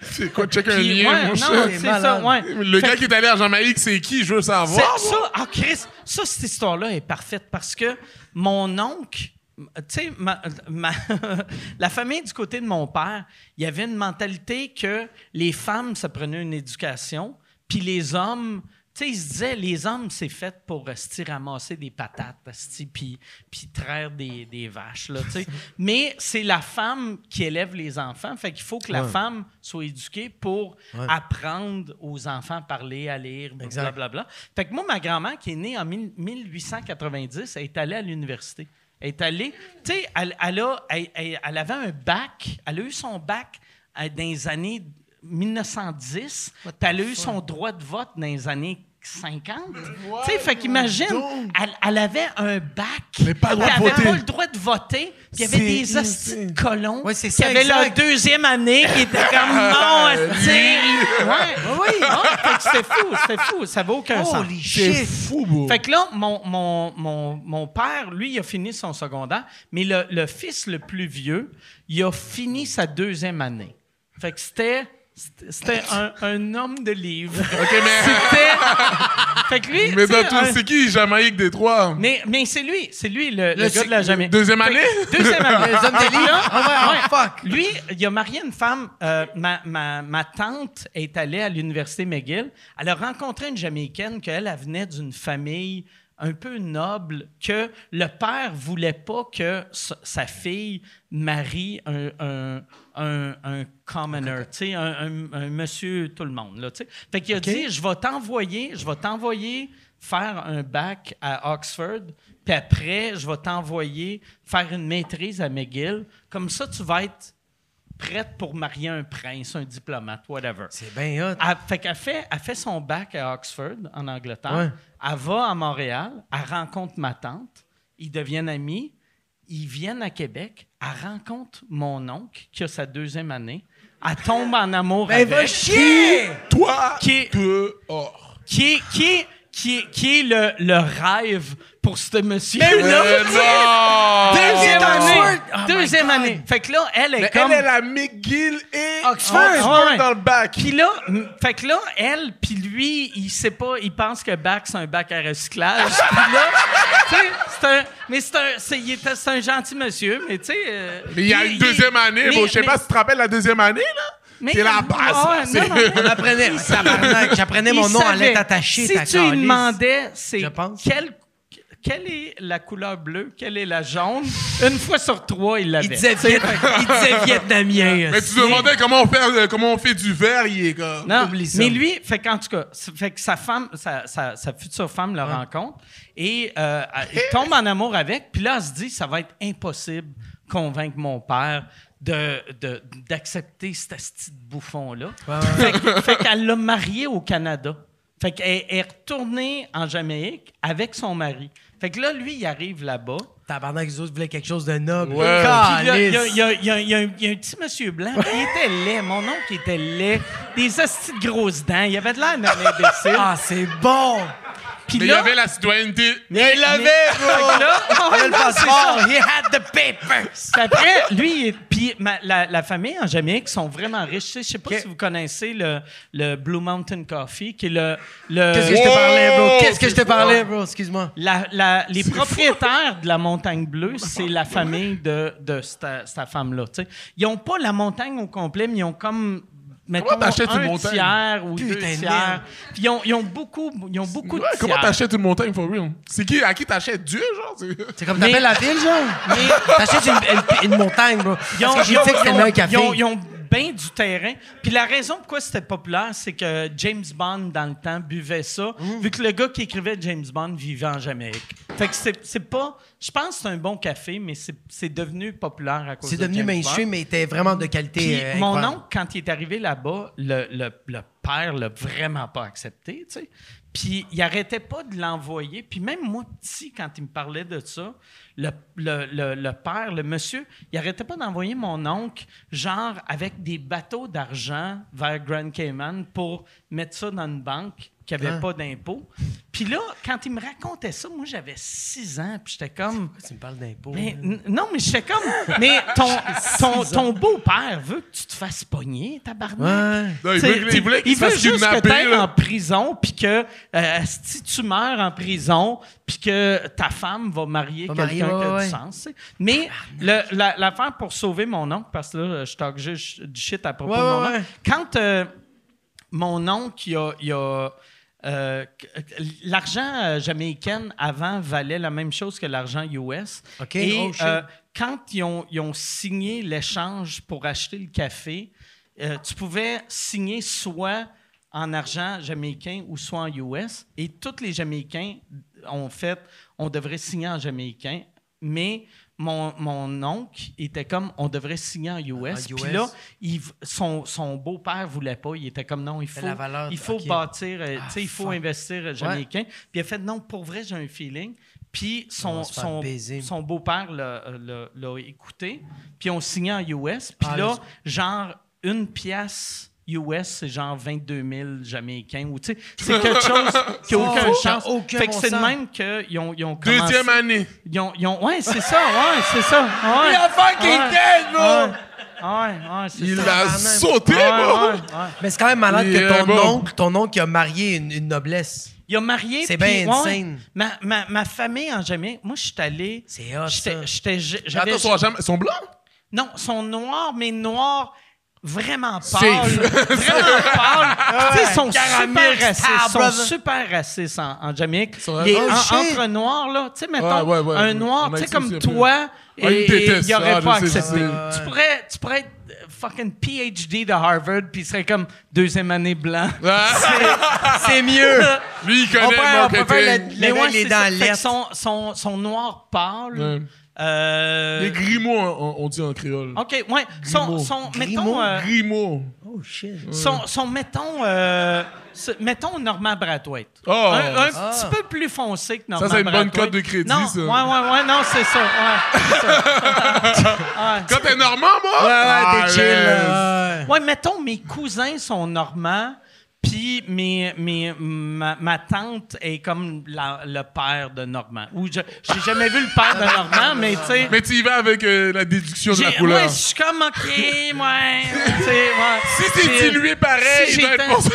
C'est quoi, check un Puis, lien, ouais, mon non, cher. c'est malade. ça, ouais. Le Fait gars que- qui est allé à Jamaïque, c'est qui? Je veux c'est- savoir. ça, ah, Chris, ça, cette histoire-là est parfaite parce que mon oncle, tu sais, ma- ma- la famille du côté de mon père, il y avait une mentalité que les femmes, ça prenait une éducation, puis les hommes, tu sais, ils se disaient, les hommes, c'est fait pour esti, ramasser des patates, puis, traire des, des vaches, là. Mais c'est la femme qui élève les enfants, fait qu'il faut que la femme soit éduquée pour apprendre aux enfants à parler, à lire, blablabla. Fait que moi, ma grand-mère, qui est née en mille- 1890, elle est allée à l'université. Elle est allée, tu sais, elle, elle a- elle- elle- elle avait un bac, elle a eu son bac euh, dans les années 1910, puis elle a eu son droit de vote dans les années 50. Tu sais, fait qu'imagine, elle, elle avait un bac, Mais pas le droit elle avait voter. pas le droit de voter, puis il y avait des hosties de colons c'est qui ça, avaient leur deuxième année, qui étaient comme non, hostie. Ouais, oui, oui. fait que c'était fou, c'était fou, ça vaut aucun sens. Holy C'est fou, bro. Fait que là, mon, mon, mon, mon père, lui, il a fini son secondaire, mais le, le fils le plus vieux, il a fini sa deuxième année. Fait que c'était. C'était un, un homme de livre. OK, mais... C'était. Fait que lui. Mais un- c'est qui Jamaïque Détroit? mais, mais c'est lui, c'est lui le, le Le gars de la Jamaïque. Deuxième année? Deuxième année. Les hommes de livre? Ah ouais, oh, fuck. Lui, il a marié une femme. euh, ma, ma, ma tante est allée à l'université McGill. Elle a rencontré une Jamaïcaine qu'elle elle venait d'une famille un peu noble, que le père voulait pas que sa, fille marie un, un, un, un commoner, un, un- un monsieur tout le monde. Là, fait qu'il a dit, je vais t'envoyer, je vais t'envoyer faire un bac à Oxford, puis après, je vais t'envoyer faire une maîtrise à McGill. Comme ça, tu vas être prête pour marier un prince, un diplomate, whatever. C'est bien hot. Elle, fait qu'elle fait, elle fait son bac à Oxford, en Angleterre. Ouais. Elle va à Montréal, elle rencontre ma tante, ils deviennent amis, ils viennent à Québec, elle rencontre mon oncle, qui a sa deuxième année, elle tombe en amour Ben, avec. va chier! Toi, Qui est- dehors. Qui est, qui est, qui qui est le, le rêve pour ce monsieur-là. Mais non! Deuxième année. Oh my Deuxième année. Fait que là, elle est Mais comme... elle, elle a McGill et Oxford. Ouais, ouais. dans le bac. Puis là, m- fait que là, elle, puis lui, il sait pas, il pense que bac, c'est un bac à recyclage. puis là, tu sais, c'est un, mais c'est un, c'est, un gentil monsieur, mais tu sais. euh, Mais il y a une deuxième année, mais- bon, je sais pas si tu te rappelles la deuxième année, là. mais- C'est la base. Ouais, là. C'est- non, non, On apprenait, j'apprenais mon nom à savait. lettre attachée, Si ta tu lui demandais, c'est Je pense. Quelle, est la couleur bleue, quelle est la jaune, une fois sur trois, il l'avait. Il disait, Viet- il disait vietnamien. Mais tu te demandais comment on fait, euh, comment on fait du verre, il est comme... Non, mais lui, fait qu'en tout cas, fait que sa femme, sa, sa- sa future femme le rencontre et euh, il tombe en amour avec. Puis là, elle se dit, ça va être impossible convaincre mon père de, de- d'accepter ce petit bouffon-là. Fait, que- fait qu'elle l'a marié au Canada. Fait qu'elle est retournée en Jamaïque avec son mari. Fait que là, lui, il arrive là-bas. Tabarnak, les autres voulaient quelque chose de noble. Ouais. Puis là, il y, a- il y a- il y a- il y a un- il y a un petit monsieur blanc, puis il était laid. Mon oncle était laid. Des hosties de grosses dents. Il avait de l'air d'un imbécile. Ah, c'est bon! Puis Mais il avait la citoyenneté. Mais il l'avait, là, Il avait le passeport. He had the papers. Après, lui, puis ma- la, la famille en Jamaïque sont vraiment riches. Tu sais, Je sais pas si vous connaissez le, le Blue Mountain Coffee, qui est le... le Qu'est-ce que je te parlais, bro? Qu'est-ce que je te parlais, bro? Excuse-moi. La- la- les propriétaires de la montagne bleue, c'est la famille de, de cette, cette femme-là. tu sais. Ils n'ont pas la montagne au complet, mais ils ont comme. Mettons, t'achètes une un montagne? tiers ou Putain deux de tiers. Puis ils ont, ils ont beaucoup, ils ont beaucoup Ouais, de comment tiers. t'achètes une montagne, for real? C'est qui, à qui t'achètes Dieu, genre? C'est- comme Mais- t'appelles la ville, genre? T'achètes une, une- une montagne, bro. Ils ont, Parce que ils ont- j'ai dit que c'était ils le ont- meilleur café. ils ont- ils ont bien du terrain. Puis la raison pourquoi c'était populaire, c'est que James Bond, dans le temps, buvait ça, Mmh. vu que le gars qui écrivait James Bond vivait en Jamaïque. Fait que c'est c'est pas. Je pense que c'est un bon café, mais c'est c'est devenu populaire à cause C'est de devenu James mainstream, mais il était vraiment de qualité. Puis euh, mon oncle, quand il est arrivé là-bas, le, le, le père l'a vraiment pas accepté, tu sais. Puis il arrêtait pas de l'envoyer. Puis même moi, petit, quand il me parlait de ça, le, le, le, le père, le monsieur, il arrêtait pas d'envoyer mon oncle, genre avec des bateaux d'argent vers Grand Cayman pour mettre ça dans une banque qui avait Hein? pas d'impôt. Puis là, quand il me racontait ça, moi, j'avais six ans, puis j'étais comme... Tu me parles d'impôts. Mais, non, mais j'étais comme. Mais ton, ton, ton beau-père veut que tu te fasses pogner, tabarnak. Ouais. Non, il veut, il voulait qu'il il veut juste que tu en prison, puis que euh, si tu meurs en prison, puis que ta femme va marier quelqu'un qui a ouais, du sens. Mais le- la- l'affaire pour sauver mon oncle, parce que là, je juste du shit à propos Ouais, de mon oncle. Quand euh, mon oncle, il a. il a, euh, l'argent euh, jamaïcain avant valait la même chose que l'argent US. OK, Et oh, euh, quand ils ont, ils ont signé l'échange pour acheter le café, euh, tu pouvais signer soit en argent jamaïcain ou soit en US. Et tous les Jamaïcains ont fait, on devrait signer en jamaïcain, mais mon, mon oncle était comme, on devrait signer en US. Puis là, il son, son beau-père voulait pas. Il était comme, non, il faut, il faut bâtir, euh, Ah, il faut fuck. investir euh, jamaïcain. Puis il a fait, non, pour vrai, j'ai un feeling. Puis On son, beau-père l'a, l'a- écouté, puis on signé en US. Puis Ah, là, genre, une pièce US, c'est genre 22 000 Jamaïcains. Ou, tu sais, c'est quelque chose qui n'a aucun a chance. aucun fait que c'est de même qu'ils ont, ils ont commencé... Deuxième année. Ils ont, ils ont- ouais, c'est ça, ouais, c'est ça. Ouais. L'affaire qui est Ouais. dead, bro! Ouais, ouais, c'est Il ça. l'a sauté, Ouais, bro. ouais, ouais. Mais c'est quand même malade Il que ton bon. oncle, ton oncle qui a marié une, une noblesse. Il a marié. C'est bien ouais, insane. Ma, ma, ma famille en Jamaïque, moi, je suis allé. C'est hot, j'étais- ça. j'étais- Mais J'avais. Attends, son, jamais- son blanc? Non, sont noirs, mais noirs vraiment pâles. Safe. vraiment sais, ils sont Caramel super racistes. Ils sont super racistes en, en Jamaïque. sont- Les- Oh, en- entre noirs, là, tu sais, mettons, Ouais, ouais, ouais. un noir, tu sais, comme toi, Ah, il et- et il aurait ça, pas accepté. Tu pourrais, tu pourrais être fucking PhD de Harvard, puis il serait comme deuxième année blanc. Ah, C'est mieux! lui, il connaît On peut- on le peut faire marketing. le- Mais Lever ouais, les dents ça. Fait que lettres. son, euh, Les grimaud, on, dit en créole. OK, ouais. Son, Grimaud. son, mettons, euh, Grimaud. Oh shit. son, son, mettons, euh, mettons Normand Brathwaite. Oh, un un Ah. petit peu plus foncé que Normand Ça, c'est une bonne Brathwaite. cote de crédit, non, ça. Ouais, ouais, ouais, non, c'est ça. Ouais, c'est ça. Ouais. Quand t'es normand, moi? Ouais, ouais, Ah, t'es chill, man. là. Ouais. Ouais, mettons, mes cousins sont normands, puis mes, mes, ma, ma tante est comme la- le père de Normand. Ou je j'ai jamais vu le père de Normand, mais tu sais... Mais tu y vas avec euh, la déduction de la couleur. Moi, je suis comme, OK, ouais, tu sais, ouais. si t'es J'ai- dilué pareil, si il doit j'étais être pour ça.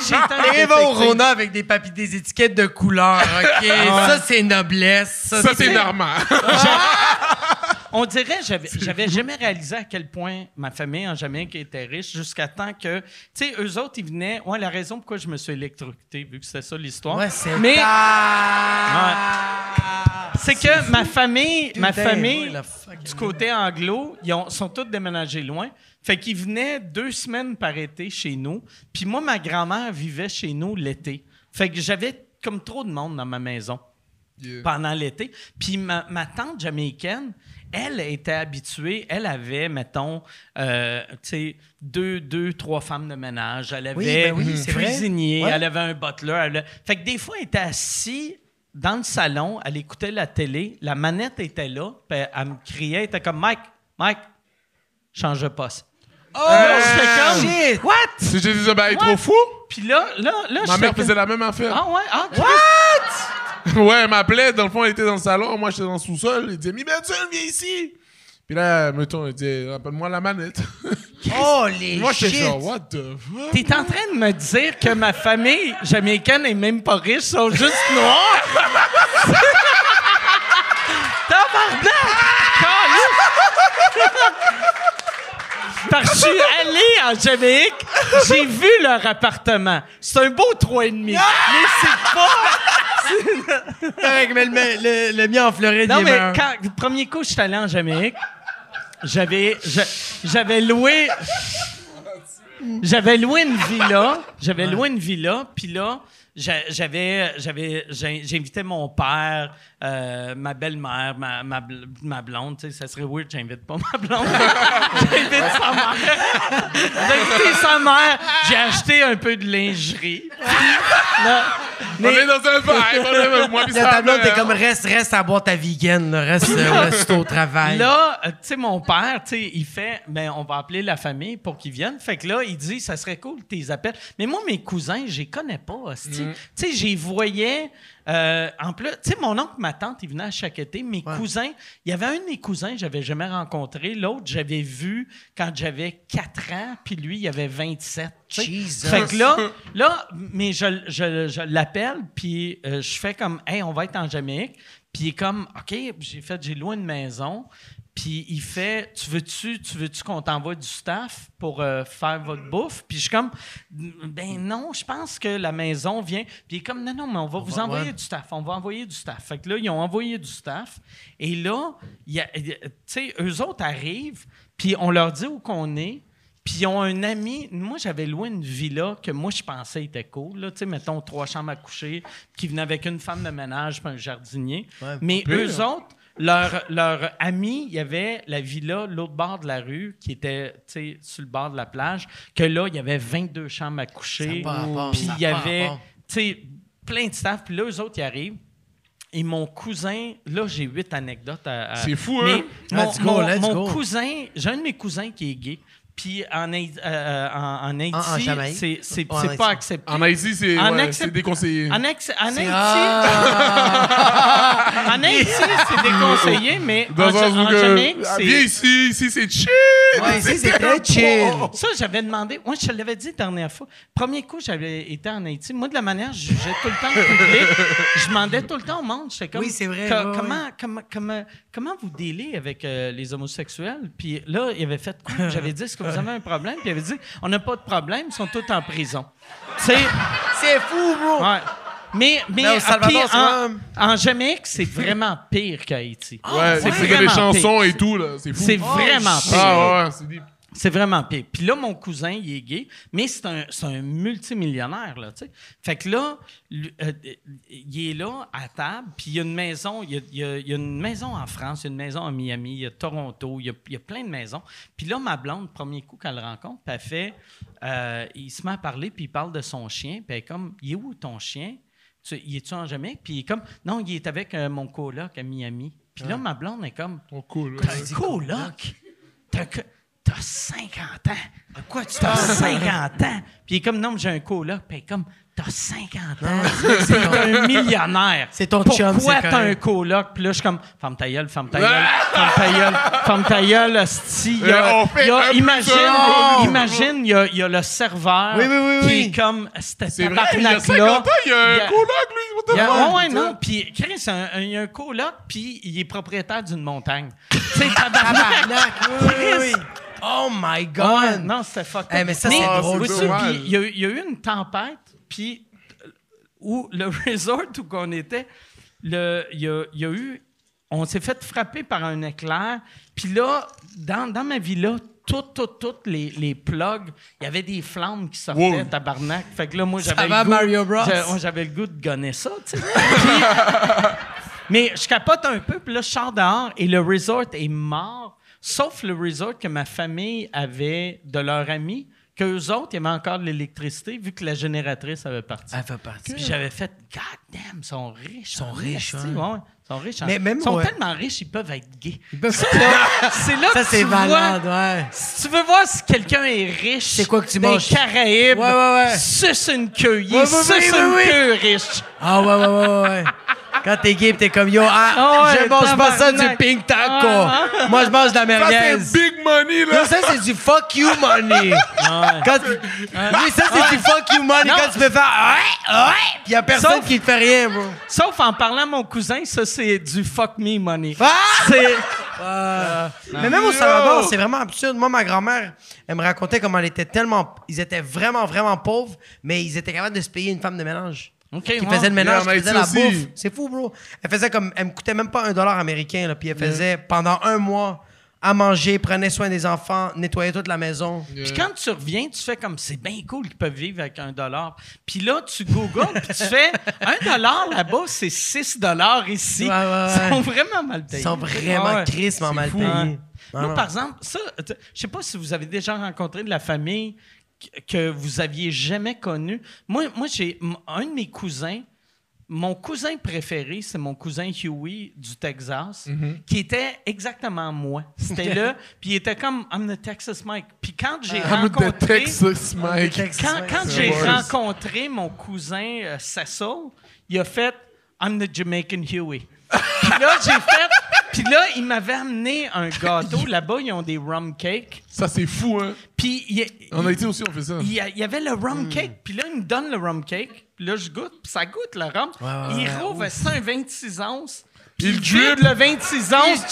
si va au Rona avec des papiers, des étiquettes de couleur, ok? Ça, c'est noblesse. Ça, c'est normand. On dirait, j'avais, j'avais jamais réalisé à quel point ma famille en Jamaïque était riche jusqu'à temps que, tu sais, eux autres, ils venaient. Ouais, la raison pourquoi je me suis électrocuté, vu que c'était ça l'histoire. Ouais, c'est Mais ta- c'est que ma famille, ma famille, ouais, du côté anglo, ils ont- sont tous déménagés loin. Fait qu'ils venaient deux semaines par été chez nous. Puis moi, ma grand-mère vivait chez nous l'été. Fait que j'avais comme trop de monde dans ma maison pendant l'été. Puis ma, ma tante jamaïcaine, elle était habituée, elle avait, mettons, euh, tu sais, deux, deux, trois femmes de ménage. Elle avait Oui, ben oui, cuisinier, Ouais. elle avait un butler. elle Fait que des fois, elle était assise dans le salon, elle écoutait la télé, la manette était là, puis elle, elle me criait, elle était comme Mike, Mike, change de poste. Oh, Là, j'étais comme, shit! What? Si j'ai dit, ben, il est trop What? fou. Puis là, là, là, Ma mère comme- faisait la même affaire. Ah ouais, ah, Chris. Ouais, elle m'appelait. Dans le fond, elle était dans le salon. Moi, j'étais dans le sous-sol. Il disait, Mibetsul, viens ici? Puis là, mettons, il disait, rappelle-moi la manette. Oh, les Moi, j'étais shit! genre, what the fuck? T'es en train de me dire que ma famille jamaïcaine est même pas riche, sont juste noirs? Tabarnak! Parce que je suis allé en Jamaïque, j'ai vu leur appartement. C'est un beau 3,5. Mais c'est pas... Correct, mais le, le- le mien en Floride, Non, il est mais quand, premier coup, je suis allé en Jamaïque, j'avais, j'avais loué, j'avais loué une villa, j'avais loué une villa, puis là, j'a- j'avais, j'avais, j'invitais mon père, euh, ma belle-mère, ma, ma, ma blonde. Tu sais, ça serait weird, j'invite pas ma blonde. j'invite sa mère. j'ai invité sa mère. J'ai acheté un peu de lingerie. On est dans un vibe, moi, pis La ça, tablette, t'es comme reste, reste à boire ta vegan, là, reste, reste au travail. Là, euh, tu sais, mon père, tu sais, il fait, ben, on va appeler la famille pour qu'ils viennent. Fait que là, il dit, ça serait cool, tes appels. Mais moi, mes cousins, je les connais pas. Mm. Tu sais, j'y voyais, euh, en plus, tu sais, mon oncle, ma tante, ils venaient à chaque été. Mes cousins, il y avait un de mes cousins que j'avais jamais rencontré. L'autre, j'avais vu quand j'avais 4 ans, puis lui, il avait 27. tu sais. Jesus. Fait que là, là, mais je, je, je l'appelle, puis euh, je fais comme, hey, on va être en Jamaïque. Puis il est comme, OK, j'ai fait, j'ai loué une maison. Puis il fait, tu veux-tu, tu veux-tu qu'on t'envoie du staff pour euh, faire votre bouffe? Puis je suis comme, ben non, je pense que la maison vient. Puis il est comme, non, non, mais on va vous va- envoyer ouais. du staff. On va envoyer du staff. Fait que là, ils ont envoyé du staff. Et là, tu sais, eux autres arrivent, puis on leur dit où qu'on est. Puis ils ont un ami. Moi, j'avais loué une villa que moi, je pensais était cool. Là. Tu sais, mettons, trois chambres à coucher, qui venait avec une femme de ménage puis un jardinier. Mais eux autres, leur, leur ami, il y avait la villa, l'autre bord de la rue, qui était, tu sais, sur le bord de la plage, que là, il y avait 22 chambres à coucher. Puis il y avait, rapport. tu sais, plein de staff. Puis là, eux autres, ils arrivent. Et mon cousin, là, j'ai huit anecdotes à. à- C'est fou, Mais hein? Mon, Let's go, mon- let's mon go. cousin, j'ai un de mes cousins qui est gay. Puis en, Haï- euh, en, en Haïti, en c'est, pas accepté. En Haïti, c'est En ouais, accept- c'est déconseillé. En, ex- en Haïti, Ah! en Haïti, c'est déconseillé, mais Dans en, Jamaïque, Ah, c'est... Viens ici, ici, c'est chill! Ouais, ici, c'est très chill. Ça, j'avais demandé. Moi, je te l'avais dit la dernière fois. Premier coup, j'avais été en Haïti. Moi, de la manière, je jugeais tout le temps le public. Je demandais tout le temps au monde. J'étais comme. Oui, c'est vrai, co- ouais, comment, comment, comment, comment vous délez avec euh, les homosexuels? Puis là, il avait fait quoi? J'avais dit, est-ce que vous avez un problème? Puis il avait dit, on n'a pas de problème, ils sont tous en prison. C'est fou, bro! Ouais. Mais, mais ah, Salvador, puis c'est en, Jamaïque, c'est vraiment pire qu'Haïti. Ouais, c'est des vraiment chansons pire. et tout, là. C'est fou. C'est vraiment pire. Ah, ouais, c'est des... C'est vraiment pire. Puis là, mon cousin, il est gay, mais c'est un, c'est un multimillionnaire, là, tu sais. Fait que là, lui, euh, euh, il est là, à table, puis il y a une maison, il y a, il y a- il y a une maison en France, il y a une maison à Miami, il y a Toronto, il y a, il y a plein de maisons. Puis là, ma blonde, premier coup qu'elle le rencontre, elle fait, euh, il se met à parler, puis il parle de son chien, puis elle est comme, il est où ton chien? Tu, il est-tu en Jamaïque? Puis il est comme, non, il est avec euh, mon coloc à Miami. Puis là, ma blonde est comme. T'as un coloc? T'as que- t'as 50 ans. Quoi, tu as 50 ans? Puis il est comme, non, mais j'ai un coloc. Puis il est comme, t'as 50 ans. C'est un millionnaire. C'est ton Pourquoi chum, c'est t'as un coloc? Puis là, je suis comme, ferme ta gueule, ferme ta gueule, ferme ta gueule, ferme ta gueule, hostie. Il y a- on fait il y a- un imagine, imagine, il y a, il y a le serveur Oui, oui, oui, qui est comme, c'était C'est vrai, il y a 50 tabarnak-là. ans, il y a un coloc, lui. Il y a- fuck? ouais, non. Puis, Chris, un- il y a un coloc, puis il est propriétaire d'une montagne. sais, tabarnak. Tabarnak, oui, oui, oui. Oh my Ouais, God! non, c'était fuck mais ça, c'est Ah, drôle. il y, a eu- il y a eu une tempête, puis euh, où le resort où on était, le- il y a, il y a eu... On s'est fait frapper par un éclair. Puis là, dans, dans ma villa, toutes, toutes, toutes les, les plugs, il y avait des flammes qui sortaient, Wow. tabarnak. Fait que là, moi, Ça j'avais va, le goût... Mario Bros? J'avais le goût de gonner ça, tu sais. Mais je capote un peu, puis là, je sors dehors et le resort est mort, sauf le resort que ma famille avait de leur ami, qu'eux autres, avait encore de l'électricité, vu que la génératrice avait parti. Elle fait partie. Puis j'avais fait, God damn, ils sont riches. Ils sont riches, ouais. ouais. Ils sont riches. en- même, ils sont ouais. tellement riches, ils peuvent être gays. peuvent- Ça, là, c'est là Ça, que c'est tu vois- malade, ouais. si tu veux voir si quelqu'un est riche, C'est quoi que tu manges? Caraïbes, Ouais, ouais, ouais. suce une queue. Il suce une queue riche. Ah ouais, ouais, ouais, ouais. Quand t'es gay, pis t'es comme yo, ah, Ah ouais, je mange pas ça du tabarnak. pink taco. Ah, Moi, je mange de la Ça, merguez. c'est big money, là. ça, c'est du fuck you money. Quand tu- ça, c'est du fuck you money Non. quand tu peux faire ouais, ouais, pis y a personne Sauf- qui te fait rien, bro. Sauf en parlant à mon cousin, ça, c'est du fuck me money. Ah! C'est. Mais même au Salvador, c'est vraiment absurde. Moi, ma grand-mère, elle me racontait comment elle était tellement. Ils étaient vraiment, vraiment pauvres, mais ils étaient capables de se payer une femme de ménage. OK, Qui ouais. faisait le ménage, Yeah, qui faisait la aussi. bouffe. C'est fou, bro. Elle faisait comme. Elle me coûtait même pas un dollar américain, là, puis elle faisait pendant un mois à manger, prenait soin des enfants, nettoyait toute la maison. Puis quand tu reviens, tu fais comme c'est bien cool qu'ils peuvent vivre avec un dollar. Puis là, tu googles, puis tu fais un dollar là-bas, c'est 6 dollars ici. Ouais, ouais, ouais. Ils sont vraiment mal payés. Ils sont vraiment Ouais. crissement mal fou, payés. hein. Ah, non. par exemple, ça, je sais pas si vous avez déjà rencontré de la famille que- vous aviez jamais connue. Moi, moi j'ai un de mes cousins. Mon cousin préféré, c'est mon cousin Huey du Texas, qui était exactement moi. C'était là, puis il était comme I'm the Texas Mike. Puis quand j'ai I'm the rencontré Texas Mike. quand, j'ai rencontré mon cousin euh, Cecil, il a fait I'm the Jamaican Huey. Puis là, j'ai fait. Puis là, il m'avait amené un gâteau. Là-bas, ils ont des rum cakes. Ça, c'est fou, hein. Puis il, En Haïti aussi, on fait ça. il y a- il y avait le rum cake. Puis là, il me donne le rum cake. Puis là, je goûte. Puis ça goûte le rhum. il rouvre, c'est un 26 onces. Puis il drip le 26 onces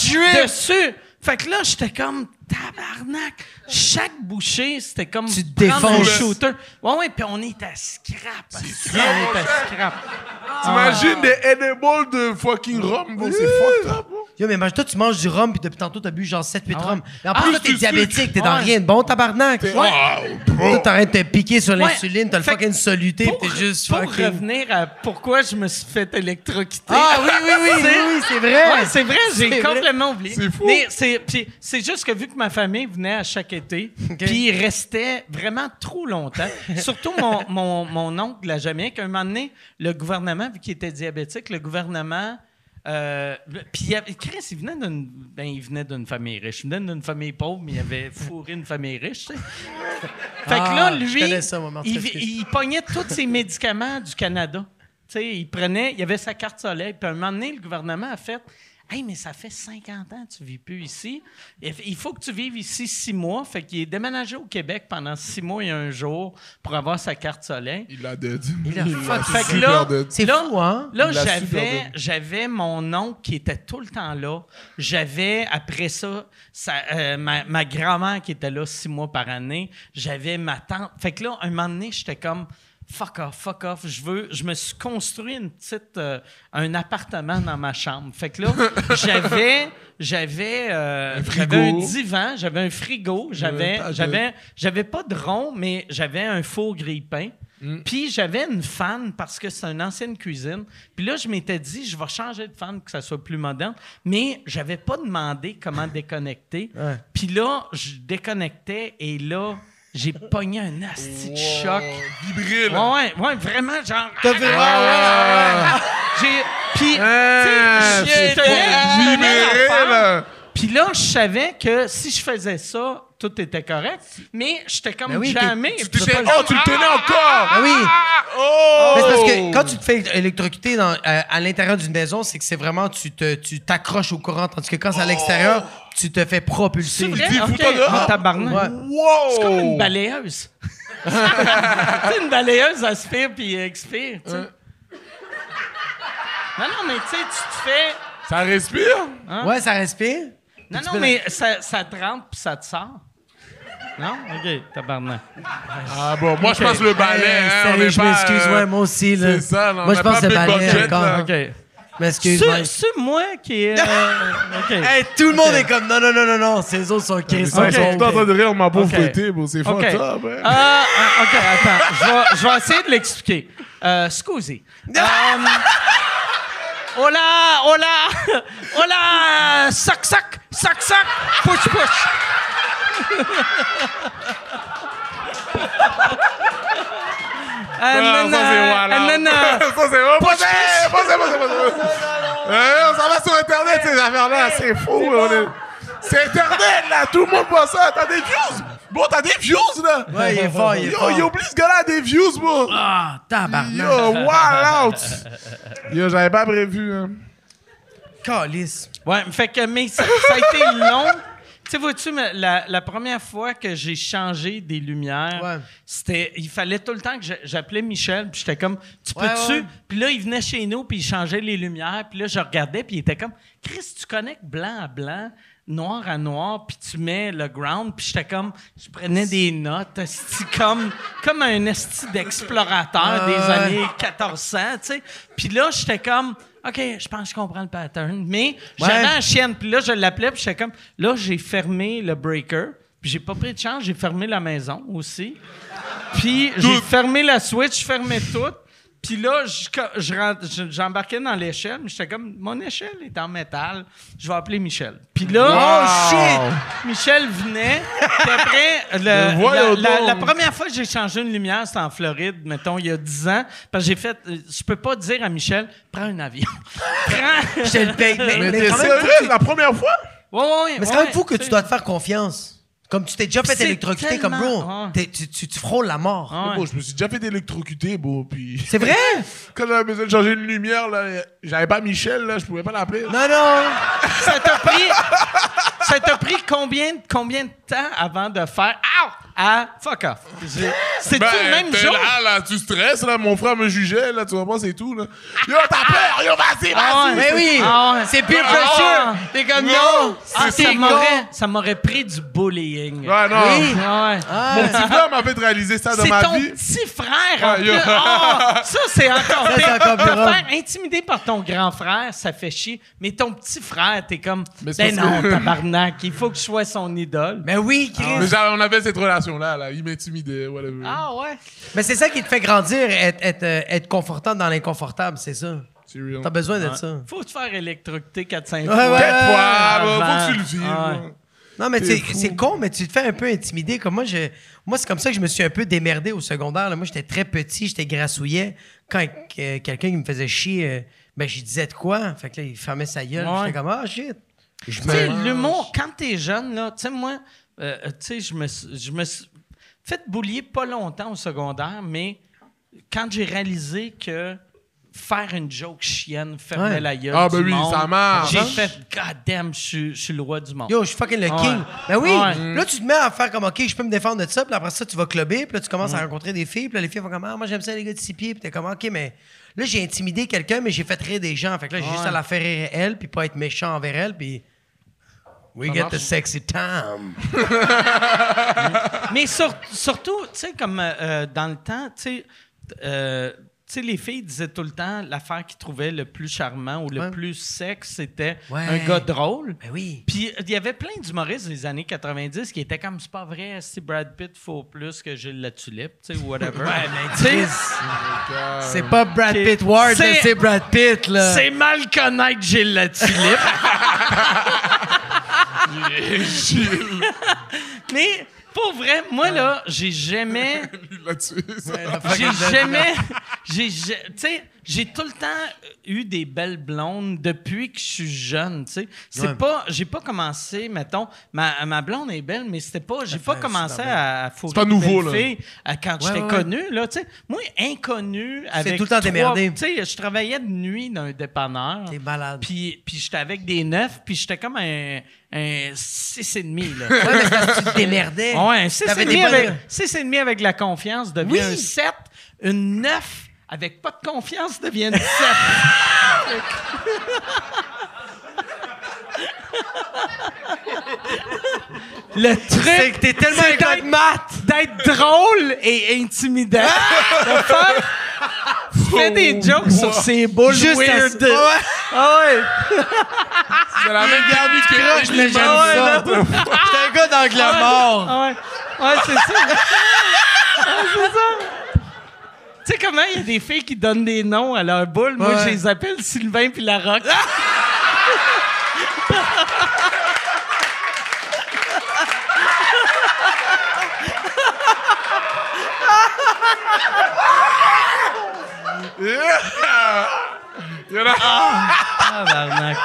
dessus. Fait que là, j'étais comme tabarnak. Chaque bouchée, c'était comme Tu prendre un shooter. Ouais, ouais, puis on est à scrap. on est à scrap. T'imagines des edibles de fucking rhum, bro? C'est fucked up, bro. Yo, mais imagine, toi, tu manges du rhum, puis depuis tantôt, t'as bu genre 7-8 rhums. Mais en Ah, plus, là, t'es tu diabétique, t'es dans Ouais. rien de bon, tabarnak. Wow, Toi, bro. t'es en train de te piquer sur l'insuline, t'as le fucking soluté, Pour, puis t'es juste pour fucking... revenir à pourquoi je me suis fait électrocuter. Ah oui, oui, oui, oui, oui, c'est vrai. Ouais, c'est vrai, j'ai complètement oublié. C'est fou. Mais c'est, puis c'est juste que vu que ma famille venait à chaque été, puis il restait vraiment trop longtemps. Surtout mon, mon, mon oncle de la Jamaïque, un moment donné, le gouvernement, vu qu'il était diabétique, le gouvernement. Euh, puis Chris, il venait d'une ben, il venait d'une famille riche. Il venait d'une famille pauvre, mais il avait fourré une famille riche, sais. Fait que là, Ah, lui, ça, moi, il, pognait tous ses médicaments du Canada. Il prenait, il avait sa carte soleil. Puis à un moment donné, le gouvernement a fait Hey, mais ça fait 50 ans que tu vis plus ici. Il faut que tu vives ici six mois. Fait qu'il est déménagé au Québec pendant six mois et un jour pour avoir sa carte soleil. Il l'a dead. Il a fuck- Fait que là. C'est là, fou, hein? Là, j'avais, mon oncle qui était tout le temps là. J'avais, après ça, euh, ma, ma grand-mère qui était là six mois par année. J'avais ma tante. Fait que là, un moment donné, j'étais comme fuck off, fuck off. Je veux, je me suis construit une petite, euh, un appartement dans ma chambre. Fait que là, j'avais, j'avais, euh, j'avais un divan, j'avais un frigo, j'avais, t'as- j'avais, j'avais pas de rond, mais j'avais un four grille-pain. Puis j'avais une fan parce que c'est une ancienne cuisine. Puis là, je m'étais dit, je vais changer de fan, que ça soit plus moderne. Mais j'avais pas demandé comment déconnecter. Ouais. Puis là, je déconnectais et là, j'ai pogné un asti de choc. Vibré, Ouais, là. ouais, ouais, vraiment, genre. T'as fait- Ah, J'ai. Puis. Ah, tu sais, je- là. Puis là, je savais que si je faisais ça, tout était correct. Mais j'étais comme Ben oui, jamais. Tu t'étais- Oh, tu le tenais encore! Ah oui! Oh! Mais c'est parce que quand tu te fais électrocuter dans, euh, à l'intérieur d'une maison, c'est que c'est vraiment tu t'accroches au courant, tandis que quand c'est à l'extérieur, tu te fais propulser. C'est vrai? Dis, Ok. fous-toi dehors? Ah, tabarnak. Ouais. Wow! C'est comme une balayeuse. tu sais, une balayeuse aspire puis expire, tu sais. Non, non, mais tu sais, tu te fais... Ça respire? Ouais, ça respire. Non, non, mais ça, ça te rentre puis ça te sort. Non? OK, tabarnak. Ah bon, moi, je pense le balai. Hey, hein, on sérieux, est je pas, m'excuse, euh, ouais, moi aussi. Là. c'est ça, là, on moi, je a pense pas le fait de balai budget, encore. là. OK. M'excuse, C'est moi qui euh, OK. Hey, tout le monde est comme non, non, non, non, non, ces autres sont Ils crissants. sont tout temps en train de rire ma pauvre Ok. bro. C'est OK. fucked up, hein. Ah, ah, OK, attends. Je vais, je vais essayer de l'expliquer. Euh, scusi. Euh, hola, hola, hola, sac, sac, sac, sac, push, push. Ah, then, ça, c'est voilà. uh, Ça, c'est passé, passé, passé, passé. Euh, Ça va sur Internet, ces affaires-là. C'est fou, on est- C'est Internet, là. Tout le monde voit ça. T'as des views. Bon, t'as des views, là. Ouais, il est fort, il est Yo, fort. yo, oublie ce gars-là des views, bro. Ah, tabarnak. Yo, wow, out. Yo, j'avais pas prévu, hein. Calice. Ouais, fait que, mais ça, ça a été long. Tu sais, vois-tu, la, la première fois que j'ai changé des lumières, Ouais. c'était, il fallait tout le temps que j'appelais Michel, puis j'étais comme, tu peux-tu? ouais. Puis là, il venait chez nous, puis il changeait les lumières, puis là, je regardais, puis il était comme, Chris, tu connectes blanc à blanc, noir à noir, puis tu mets le ground, puis j'étais comme, je prenais des notes, comme, comme un esti d'explorateur des années 1400, tu sais. Puis là, j'étais comme, OK, je pense que je comprends le pattern. Mais j'avais un chienne, puis là, je l'appelais, puis j'étais comme, là, j'ai fermé le breaker, puis j'ai pas pris de chance, j'ai fermé la maison aussi. Puis j'ai fermé la switch, fermé tout. Puis là, je je- j'embarquais dans l'échelle, mais j'étais comme, mon échelle est en métal, je vais appeler Michel. Puis là, oh shit! Michel venait, puis après, le- la, première fois que j'ai changé une lumière, c'était en Floride, mettons, il y a 10 ans, parce que j'ai fait, euh, je peux pas dire à Michel, prends un avion. prends... Je le paye. Mais, Mais mais sérieux, la première fois? Ouais, ouais, ouais, mais c'est quand même fou que tu dois te faire confiance. Comme tu t'es déjà fait électrocuter comme bro. T'es- Tu, tu, tu frôles la mort. Ah ouais. Bon, je me suis déjà fait électrocuter, bon, puis... C'est vrai? Quand j'avais besoin de changer une lumière, là, j'avais pas Michel, là, je pouvais pas l'appeler. Non, non. Ça t'a pris, ça t'a pris combien, combien de temps avant de faire Ow! à fuck off? C'est-tu Ben, le même jour? là, là, tu stresses, là, mon frère me jugeait, là, tu vois pas, c'est tout, là. Yo, t'as peur, yo, vas-y, vas-y! Ah ouais. Mais oui. Ah. C'est peer Ah pressure. ouais. T'es comme Non. Ah, c'est ça m'aurait, ça m'aurait pris du bullying. Ouais, non. Oui. Ah ouais. Mon petit frère m'a fait réaliser ça dans C'est ma ton vie. petit frère en Ouais, plus. yo. Ah, ça, c'est encore Ça, c'est encore faire intimider par ton grand frère, ça fait chier. Mais ton petit frère, t'es comme, ben non, que- tabarnak, il faut que je sois son idole. Mais oui, Chris. Mais genre, on avait cette relation-là, là. Il m'intimidait, whatever. Ah ouais. Mais c'est ça qui te fait grandir, être, être, euh, être confortable dans l'inconfortable, c'est ça. T'as besoin de ça. Faut te faire électrocuter 4-5 Ouais, fois. ouais. Quatre fois, faut que tu le vives. Ah ouais. Non, mais C'est con, mais tu te fais un peu intimider. Comme moi, je, moi c'est comme ça que je me suis un peu démerdé au secondaire. là. Moi, j'étais très petit, j'étais grassouillet. Quand euh, quelqu'un qui me faisait chier, euh, ben, je disais de quoi? Fait que là, il fermait sa gueule. Ouais. J'étais comme, ah, shit. Je Tu sais, l'humour, quand t'es jeune, là, tu sais, moi, euh, tu sais, je me, suis- je me suis fait boulier pas longtemps au secondaire, mais quand j'ai réalisé que faire une joke chienne fermait Ouais. la gueule Ah, du ben oui, monde, ça marche. J'ai fait, God damn, je suis- je suis le roi du monde. Yo, je suis fucking le Ouais. king. Ben oui, Ouais. là, tu te mets à faire comme, OK, je peux me défendre de ça, puis après ça, tu vas clubber, puis là, tu commences à rencontrer des filles, puis là, les filles font comme, ah, moi, j'aime ça, les gars de six pieds, puis t'es comme, OK, mais là, j'ai intimidé quelqu'un, mais j'ai fait rire des gens. Fait que là, j'ai juste à la faire rire elle, puis pas être méchant envers elle, puis. We get the sexy time. Mais sur- surtout, tu sais, comme euh, euh, dans le temps, tu sais, euh, sais, les filles disaient tout le temps l'affaire qu'ils trouvaient le plus charmant ou le Ouais. plus sexe, c'était Ouais. un gars drôle. Ben oui. Puis il y avait plein d'humoristes des années 90 qui étaient comme c'est pas vrai, si Brad Pitt faut plus que Gilles la tulipe, tu sais, ou whatever. Ouais, mais Tu sais, Chris, C'est pas Brad. Pitt Ward, C'est- Brad Pitt, là. c'est mal connaître Gilles la tulipe. Mais pour vrai, moi là, j'ai jamais Là-dessus. j'ai jamais. J'ai, j'ai- tu sais, j'ai tout le temps eu des belles blondes depuis que je suis jeune, tu sais. C'est Ouais. pas. J'ai pas commencé, mettons. Ma, ma blonde est belle, mais c'était pas. J'ai pas fait commencé à, à fourrer pas nouveau, là. à- quand j'étais ouais, connu, là, tu sais. Moi, inconnu, avec. tout le temps démerdé. Tu sais, je travaillais de nuit dans un dépanneur. T'es malade. Puis, puis j'étais avec des neufs, puis j'étais comme un, un six et demi, là. Ouais, mais c'est parce que tu te démerdais. Ouais, un 6 T'avais et des demi bonnes- avec, six et demi avec la confiance devient Oui. un 7. Une 9 avec pas de confiance devient une 7. Le C'est truc, que t'es tellement c'est un gars de d'être- maths. d'être drôle et intimidant. De faire- Fais des jokes sur ces boules Juste weird. ça. Ouais. Ah ouais. C'est la même garde que Croche, mais j'aime Ah ouais, ça. J'étais un gars d'angle mort. Ah ouais. Ouais, c'est ça. Ouais, c'est ça. Tu sais comment il y a des filles qui donnent des noms à leurs boules? Moi, je les appelle Sylvain puis la Roque. Il y en a- Tabarnak.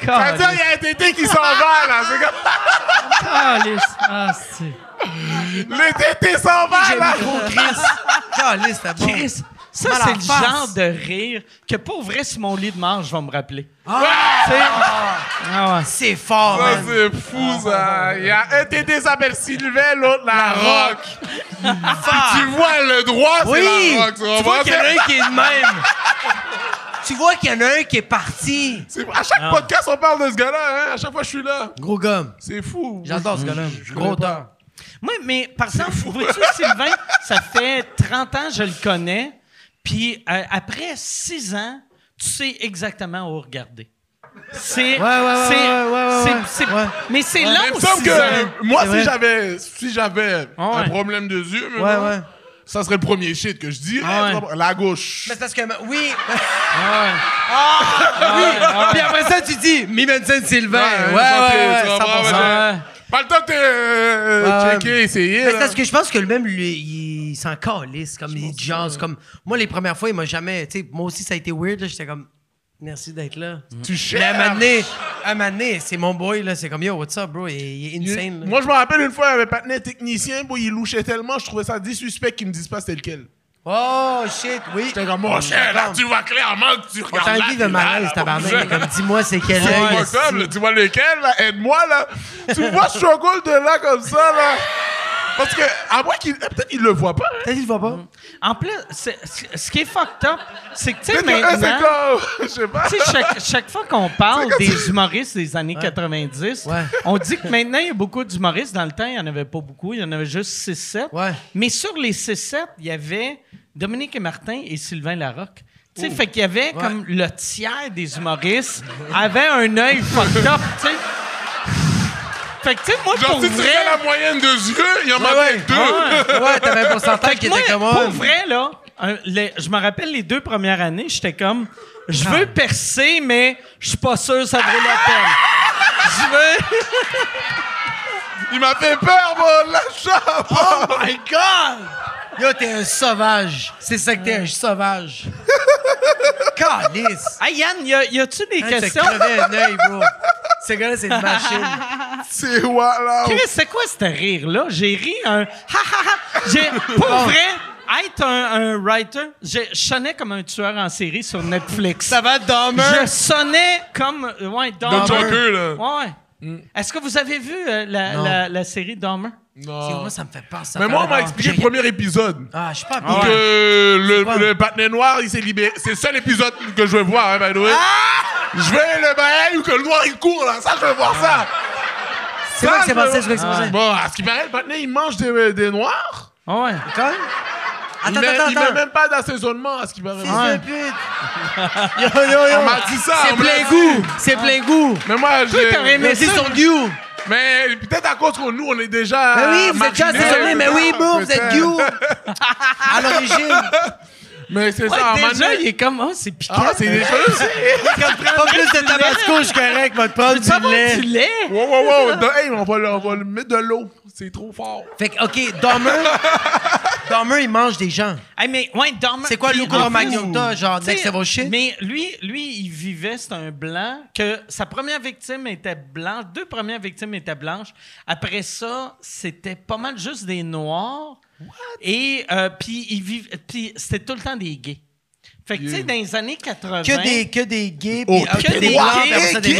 C'est-à-dire, il y a un tété qui s'en va, là. C'est comme... Calice. Ah, c'est... Le tété s'en va, là. Chris. Caliste, c'était bon. Chris, ça, Mal c'est le face. genre de rire que, pour vrai, sur mon lit de mort, je vais me rappeler. Tu sais? Ah ouais. C'est fort, Ça, man. c'est fou, ça. Il y a un qui s'appelle Sylvain, l'autre, la rock. Tu vois, le droit, c'est Oui! la rock. Tu Tu vois qu'il y en a un qui est de même. tu vois qu'il y en a un qui est parti. C'est- À chaque podcast, on parle de ce gars-là. Hein? À chaque fois, je suis là. Gros gomme. C'est fou. J'adore ce gars-là. Gros auteur. Moi, mais par exemple, vois-tu, Sylvain, ça fait 30 ans que je le connais. Puis euh, après 6 ans, tu sais exactement où regarder. C'est. Ouais, ouais, ouais, c'est- ouais, ouais, ouais, c'est- ouais. c'est- Ouais. Mais c'est me aussi. que euh, moi, si j'avais si j'avais Ah ouais. un problème de yeux, mais ça serait le premier shit que je dirais. Ah ouais. La gauche. Mais c'est parce que, oui. Ah Ah, Puis après ça, tu dis, Mi Sylvain. Ouais, ouais, ça, ouais, tu vas voir, 100%. Pas le temps de euh, Ouais. checker, essayer. Mais parce que je pense que le même, lui, il s'en calisse, comme il jazz. Comme, moi, les premières fois, il m'a jamais. Tu sais, moi aussi, ça a été weird. là, J'étais comme, merci d'être là. Tu Mais à un moment cherches. donné, à un moment donné, c'est mon boy, là. C'est comme, yo, what's up, bro? Il, il est insane. là. Moi, je me rappelle une fois, il y avait pas un technicien, bon, il louchait tellement, je trouvais ça dissuspect qu'ils me disent pas c'était lequel. Oh, shit, oui. J'étais comme, oh, shit, là, tu vois clairement que tu regardes. t'a là, envie de malaise, tabarnak. Comme, dis-moi, c'est quel C'est œil. pas esti. comme, là, tu vois lequel, là, aide-moi, là. tu vois, struggle de là, comme ça, là. Parce que, à moins qu'il, peut-être qu'il le voit pas. hein. Peut-être qu'il le voit pas. En plus, c'est- c'est- ce qui est fucked up, c'est que, tu sais, maintenant. je sais pas. Chaque, chaque fois qu'on parle des humoristes des années 90, Ouais. on dit que maintenant, il y a beaucoup d'humoristes. Dans le temps, il n'y en avait pas beaucoup. Il y en avait juste 6-7. Ouais. Mais sur les 6-7, il y avait Dominique et Martin et Sylvain Larocque. Tu sais, fait qu'il y avait comme le tiers des humoristes avait un œil fucked up, tu sais. Fait que, tu sais, moi, Genre, pour si tu vrai... regardes la moyenne de yeux, il y en Ouais, manquait ouais. deux. Ouais, t'avais un pourcentage qui était comme pour oh, vrai, là, un- les- je me rappelle les deux premières années, j'étais comme, je veux percer, mais je suis pas sûr que ça vaut la peine. Je veux... Il m'a fait peur, mon lâche Oh my God! Yo, t'es un sauvage. C'est ça que t'es, un sauvage. Calice! Hey, Yann, y, a- y a-tu des Hein, t'as questions? crevé un œil, bro. Ce gars-là, c'est une machine. C'est voilà. Chris, c'est quoi ce rire-là? J'ai ri un... Ha, ha, ha. J'ai... Pour vrai, être un, un writer, je je sonnais comme un tueur en série sur Netflix. Ça va, Dahmer? Je sonnais comme... Ouais, Dahmer. Dans Joker, là. Ouais, ouais. Est-ce que vous avez vu euh, la, Non. la, la série Dahmer? Non. Moi, ça me fait peur, ça. Mais moi, on m'a expliqué le premier épisode. Ah, je suis pas bien. euh, le, quoi? le patinet noir, il s'est libéré. C'est le seul épisode que je veux voir, hein, by the way. Ah! Je veux le bail où que le noir, il court, là. Ça, je veux voir ça. C'est vrai que c'est je veux passé, c'est vrai que c'est voir- passé. Bon, à ce qui paraît, le patinet, il mange des, des noirs. Ah Ouais. Quand même? Attends, met, attends, il met même pas d'assaisonnement, à ce qui paraît. Fils de pute! Yo, yo, yo! On m'a dit ça. C'est plein goût! C'est plein goût! Mais moi, j'ai... t'aurais aimé Mais c'est son goût! Mais peut-être à cause que nous, on est déjà. Mais oui, vous êtes déjà assaisonné, mais oui, bro, vous êtes goût! À l'origine! Mais c'est Ouais, ça, en déjà, il est comme... Oh, c'est piquant. Ah, c'est des choses. Pas plus de tabasco, je suis correct, va te prendre du lait. du lait? Wow, wow, wow. De- hey, on va, le- on va le mettre de l'eau. C'est trop fort. Fait que, OK, Dahmer, Dahmer, il mange des gens. Hey, mais, ouais, Dahmer... C'est quoi, Puis, en genre, T'sais, next level shit? Mais lui, lui, il vivait, c'est un blanc, que sa première victime était blanche, deux premières victimes étaient blanches. Après ça, c'était pas mal juste des noirs. Et euh, puis, c'était tout le temps des gays. Fait que, tu sais, dans les années 80... Que des, que des gays, Oh, puis que des gays, que des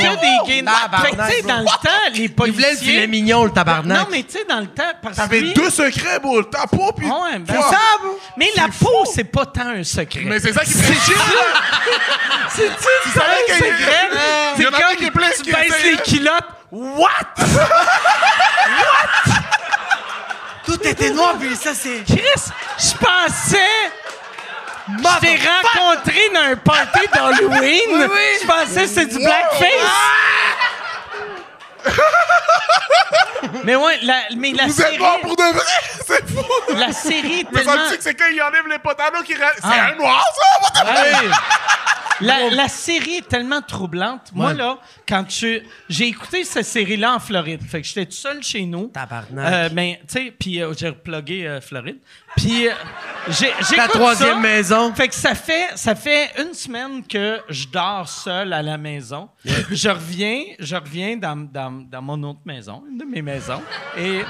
gays noirs. Fait que, tu sais, dans le temps, les Il voulait le policiers... filet mignon, le tabarnak. Non, mais tu sais, dans le temps, parce que T'avais deux secrets, bro. Ta peau, puis. Ouais, ben ça, Mais la peau, c'est pas tant un secret. Mais c'est ça qui fait chier, là. c'est tu savais qu'il y a- secret. Il y en a C'est un comme qui est plein tu baisses les culottes. What? Tout était noir, puis ça, c'est... Chris, je pensais... Je t'ai rencontré dans un party d'Halloween. Je pensais que c'était du blackface. mais ouais, la, mais la Vous série... êtes mort pour de vrai. C'est fou. La série est Mais ça tellement... me dit que c'est quand il enlève les potanos qui. C'est Ah. un noir, ça. What the fuck? Hey! La, la série est tellement troublante. Moi, là, quand je, j'ai écouté cette série-là en Floride, fait que j'étais tout seul chez nous. Tabarnak. Euh, ben, tu sais, puis euh, j'ai replugué euh, Floride. Puis euh, j'ai, Ta troisième ça. maison. Fait que ça fait, ça fait une semaine que je dors seul à la maison. je reviens, je reviens dans, dans, dans mon autre maison, une de mes maisons. Et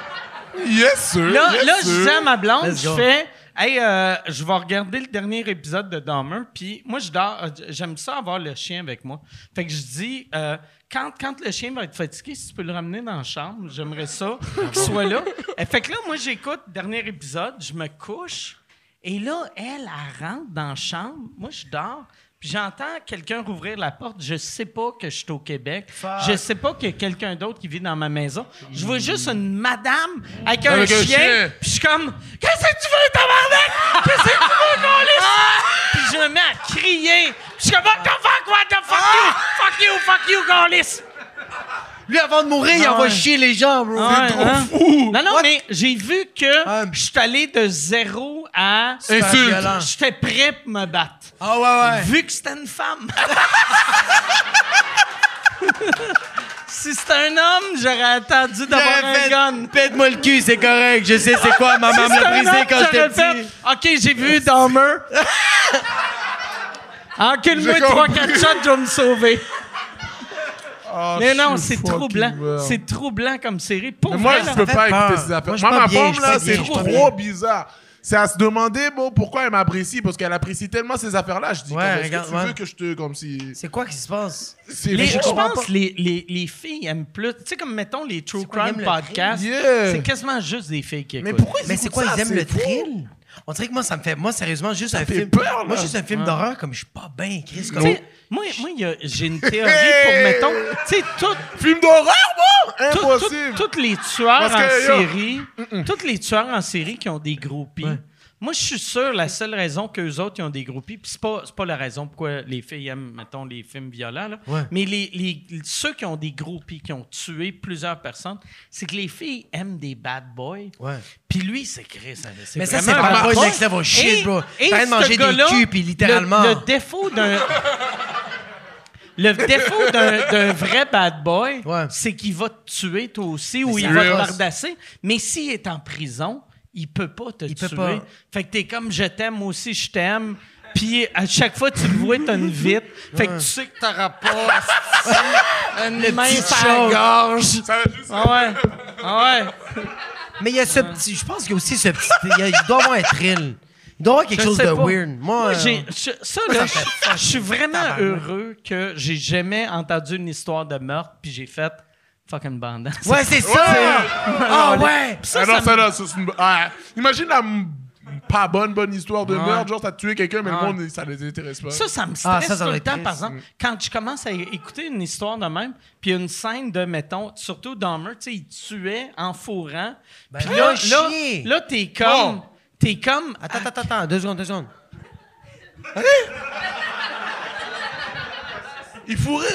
Yes, sir. Là, yes, là je disais à ma blonde, je fais, hey, euh, je vais regarder le dernier épisode de Dahmer, puis moi, je dors, euh, j'aime ça avoir le chien avec moi. Fait que je dis, euh, quand, quand le chien va être fatigué, si tu peux le ramener dans la chambre, j'aimerais ça qu'il soit là. Et fait que là, moi, j'écoute le dernier épisode, je me couche, et là, elle, elle rentre dans la chambre, moi, je dors, puis j'entends quelqu'un rouvrir la porte. Je sais pas que je suis au Québec. Fuck. Je sais pas qu'il y a quelqu'un d'autre qui vit dans ma maison. Je vois juste une madame avec un Avec un chien. chien. Puis je suis comme, qu'est-ce que tu veux, tabarnak? Qu'est-ce que tu veux, câlisse? Puis je me mets à crier. Puis je suis comme, what the fuck, what the fuck you? Fuck you, fuck you, câlisse. Lui, avant de mourir, il Ah envoie ouais. chier les gens, bro. Ouais, hein? Non, non, mais j'ai vu que Ah. je suis allé de zéro à. Insulte. violent. J'étais prêt pour me battre. Ah ouais, ouais. Vu que c'était une femme. si c'était un homme, j'aurais attendu d'avoir un fait, gun. Pète-moi le cul, c'est correct. Je sais c'est quoi. Ma maman me Si l'a brisé homme, quand j'étais petit. OK, j'ai vu Dahmer. Encule-moi J'ai trois, compris. quatre shots, je vais me sauver. Ah, Mais non, c'est troublant. C'est troublant comme série. Pour moi, vrai, je là. peux pas écouter ces affaires. Moi, ma je là, c'est trop bizarre. C'est à se demander, bon, pourquoi elle m'apprécie, parce qu'elle apprécie tellement ces affaires-là. Je dis, Ouais, comme, est-ce regarde, que tu ouais. veux que je te, comme si... C'est quoi qui se passe? C'est Les- je pense les, les, les filles aiment plus. Tu sais, comme mettons les True Crime le podcasts. Yeah. C'est quasiment juste des filles qui écoutent. Mais pourquoi ils Mais c'est quoi, ça? ils aiment le fou. thrill? On dirait que moi, ça me fait. Moi, sérieusement, juste un film. peur. Moi, juste un film d'horreur, comme je suis pas bien, Chris. Comme... moi, moi il y a- j'ai une théorie pour, mettons, tu sais, tout- Film d'horreur, moi? Impossible. tous les tueurs en yo, série, tous les tueurs en série qui ont des groupies, moi, je suis sûr la seule raison qu'eux autres ils ont des groupies, puis c'est pas, c'est pas la raison pourquoi les filles aiment, mettons, les films violents, là, Ouais. mais les, les- ceux qui ont des groupies, qui ont tué plusieurs personnes, c'est que les filles aiment des bad boys. Ouais. Puis lui, c'est Chris. C'est Mais ça, c'est un bad boy level shit, Et- bro. T'arrêtes de ce manger des culs, puis littéralement. Le, le défaut d'un. Le défaut d'un vrai bad boy, Ouais. c'est qu'il va te tuer toi aussi ou il va te real. bardasser. Mais s'il est en prison, il peut pas te Il peut tuer. pas. Fait que t'es comme je t'aime, moi aussi je t'aime. Puis à chaque fois que tu le vois, t'as une vite. Fait que tu sais que t'auras pas une main petit sur gorge. Ça va juste- Ah ouais. Ah ouais. Mais il y a ce petit. Je pense qu'il y a aussi ce petit. Il, y a- il doit y avoir un thrill. Il doit y avoir quelque Je chose de pas. weird. Moi, Moi, euh, j'ai- je- ça, là, je, je suis vraiment heureux que j'ai jamais entendu une histoire de meurtre, puis j'ai fait fucking bande. Ouais, c'est ça! Ah ouais! Ça, ah non, ça me- là, ça, c'est une... ah, imagine la m- pas bonne, bonne histoire de Ouais. meurtre. Genre, t'as tué quelqu'un, mais Ouais. le monde, ça les intéresse pas. Ça, ça me stresse Ah, ça, ça tout doit le être temps, triste. par exemple. Quand je commence à écouter une histoire de même, puis une scène de, mettons, surtout Dahmer, tu sais, il tuait en fourrant. Ben, Puis là, là, chier. là, t'es comme... T'es comme... Attends, attends, attends, deux secondes, deux secondes. Il fourrait...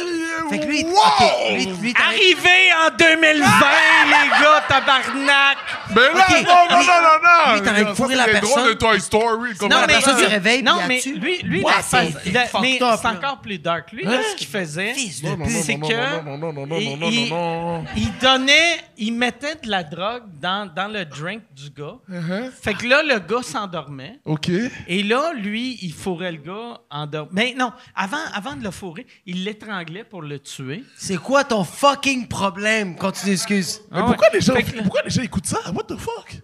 Fait que lui, Wow! ok, lui, lui, t'as- Arrivé en 2020, les gars, tabarnak! Mais là, Ok, non, non, lui- non, non, non! lui, t'aurais Ça, fourré c'est la personne. drôles de Toy Story. Comme Non, la mais, personne se réveille, non, mais lui, lui la fucked mais c'est encore plus dark. Lui, là, ce qu'il faisait, de c'est que non, non, non, non, il- non, non, non. il donnait, il mettait de la drogue dans, dans le drink du gars. Uh-huh. Fait que là, le gars s'endormait. OK. Et là, lui, il fourrait le gars endormi. Mais non, avant, avant de le fourrer, il l'étranglait pour le tuer. C'est quoi ton fucking problème? Continue, excuse. Mais Ah pourquoi ouais. les gens, Fait que- pourquoi les gens écoutent ça? What the fuck?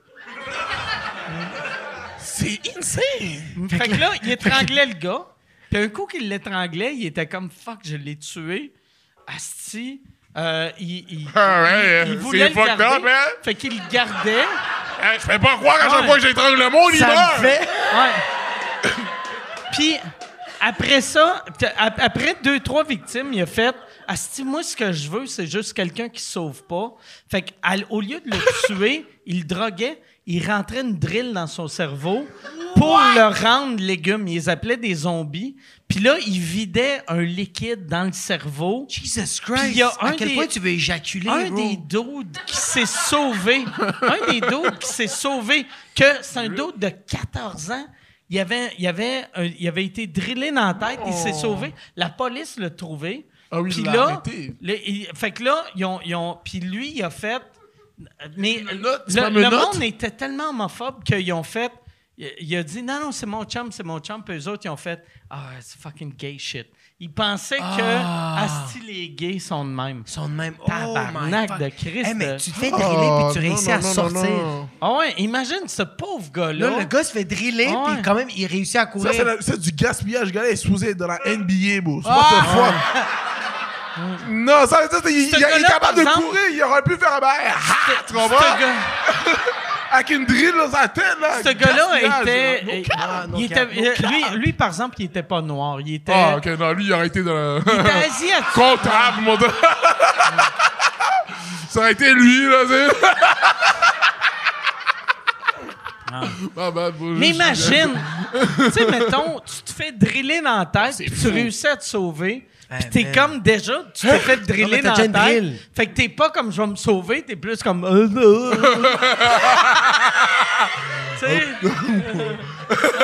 C'est insane! Fait que là, il étranglait le gars. Puis un coup qu'il l'étranglait, il était comme fuck, je l'ai tué. Asti. Euh, il, il, Ah ouais, il- il c'est voulait le fucked garder. up, hein? Fait qu'il le gardait. Hey, je fais pas croire qu'à chaque Ouais. fois que j'étrangle le monde, il Ça meurt! me fait. Ouais. Puis après ça, après deux, trois victimes, il a fait Asti, moi, ce que je veux, c'est juste quelqu'un qui sauve pas. Fait qu'au lieu de le tuer, il le droguait, il rentrait une drill dans son cerveau pour le rendre légume. Il les appelait des zombies. Puis là, il vidait un liquide dans le cerveau. Jesus Christ! il y a à un quel des- point tu veux éjaculer, Un bro? des dudes qui s'est sauvé. un des dudes qui s'est sauvé. Que c'est un dude de 14 ans. Il avait, il, avait un- il avait été drillé dans la tête. Il s'est sauvé. La police l'a trouvé. Ah oui, Puis là, arrêté. le- il- fait que là, ils ont, ils ont- puis lui, il a fait. Mais le, monde était tellement homophobe qu'ils ont fait. Il, il a dit non, non, c'est mon chum, c'est mon chum. Puis eux autres, ils ont fait Ah, c'est fucking gay shit. Ils pensaient que Asti, les gays sont de même. Ils sont de même. Tabarnak oh my de. Christ. Hey, mais tu te fais driller puis tu réussis à sortir. Ah ouais, imagine ce pauvre gars-là. Là, le gars se fait driller Ah ouais. puis quand même, il réussit à courir. Ça, c'est, du gaspillage. Le gars-là est être dans la NBA, bro. C'est what the fuck? Non, ça, il, il- il est capable de exemple- courir. Il aurait pu faire un. Ah, tu comprends? Avec une drill dans sa tête, là. Ce gars-là était. il- Ah, il était- euh, lui, lui, par exemple, il était pas noir. Il était. Ah, ok, non, lui, il aurait été dans le. Il était asiatique. Comptable, mon gars. Ça aurait été lui, là, c'est. Ah, Mais imagine, tu sais, mettons, tu te fais driller dans la tête, puis tu réussis à te sauver, puis Eh, t'es man. comme déjà, tu t'es fait driller Non, mais t'as dans la déjà tête. drill. Fait que t'es pas comme je vais me sauver, t'es plus comme. euh, euh. tu sais?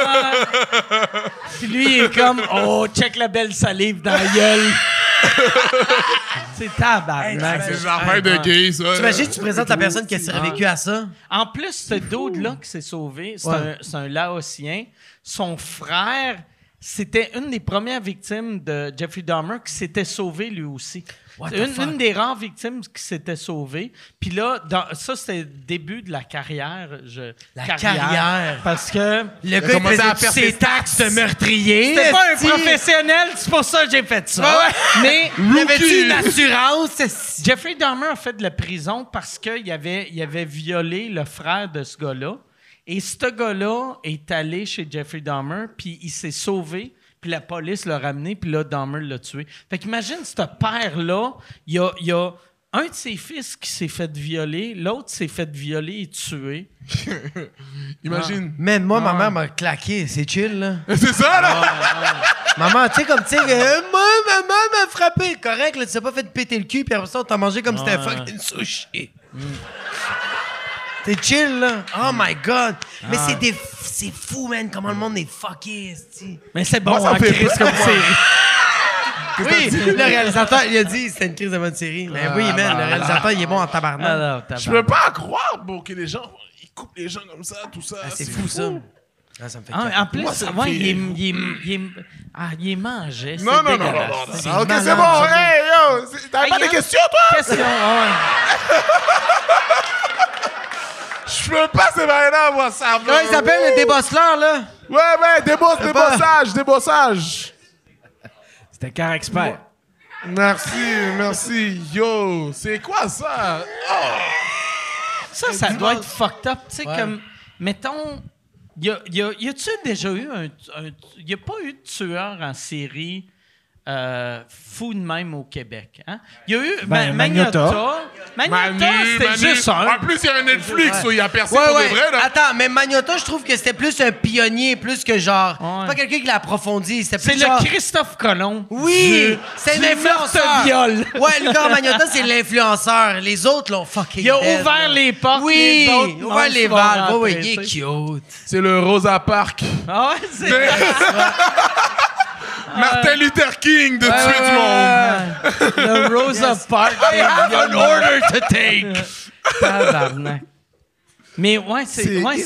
Ah. Puis lui, il est comme, oh, check la belle salive dans la gueule. C'est tabarnak. C'est une affaire de gay, ça. T'imagines, tu présentes la personne qui a survécu à ça? En plus, ce dude-là qui s'est sauvé, c'est Ouais. un, c'est un Laotien. Son frère, c'était une des premières victimes de Jeffrey Dahmer qui s'était sauvé lui aussi. Une, des rares victimes qui s'était sauvée. Puis là, dans- ça, c'était le début de la carrière. Je, La carrière. Parce que Le gars, il à faire ses taxes de meurtrier. c'était pas un professionnel, c'est pour ça que j'ai fait ça. Mais Il avait-tu une assurance? Jeffrey Dahmer a fait de la prison parce qu'il avait, il avait violé le frère de ce gars-là. Et ce gars-là est allé chez Jeffrey Dahmer, puis il s'est sauvé, puis la police l'a ramené, puis là, Dahmer l'a tué. Fait qu'imagine, ce père-là, il y a, y a un de ses fils qui s'est fait violer, l'autre s'est fait violer et tuer. Imagine. Man, moi, ma mère m'a claqué. C'est chill, là. C'est ça, là? Maman, tu sais, comme, tu sais, euh, moi, maman m'a frappé. Correct, là, tu t'es pas fait péter le cul, puis après ça, on t'a mangé comme si c'était fucking sushi. T'es chill, là. Oh my God. Mais c'est des... C'est fou, man, comment le monde est fucké. Mais c'est bon, ça hein, fait Chris, comme série. Oui, le réalisateur, il a dit c'était une crise de bonne série. Mais oui, man, le réalisateur, il est bon en tabarnak. Je peux pas croire, bon, que les gens, ils coupent les gens comme ça, tout ça. Ah, c'est fou, ça. Ah, ça me fait Ah, en plus, Moi, ça me ouais, fait- il, est, il, est, il, est, ah, il est mangé. Non, non, non, non, non, non. Ok, c'est bon, hey, yo. T'avais pas Hey, des Yann. questions, toi? Question, ouais. Je peux pas, c'est maintenant, moi, ça. Comment il s'appelle, le débosseleur, là? Ouais, ouais, pas- débossage, débossage. C'était car expert. Merci, merci. Yo, c'est quoi ça? Ça, ça doit être fucked up. Tu sais, comme, mettons, y a, y a, y a-tu déjà eu un. un- y a pas eu de tueur en série euh, fou de même au Québec? Hein? Y a eu Ben, Ma- Magnota. Magnota. C'était juste un. En plus, il y a un Netflix, so il y a personne Ouais, pour ouais. de vrai, là. Attends, mais Magnota, je trouve que c'était plus un pionnier, plus que genre. Ouais. C'est pas quelqu'un qui l'a approfondi. C'est genre. le Christophe Colomb. Oui! C'est du un influenceur. meurtre-viol. Ouais, le gars Magnota, c'est l'influenceur. Les autres l'ont fucking Il a ouvert là. les portes, Oui! autres, non, ouvert les valves. ouais, il est cute. C'est le Rosa Park. Ah ouais, c'est. Martin Luther King de tuer du monde. Le Rosa Parks. I have an order to take. Tabarnak. Mais ouais, c'est. Ouais,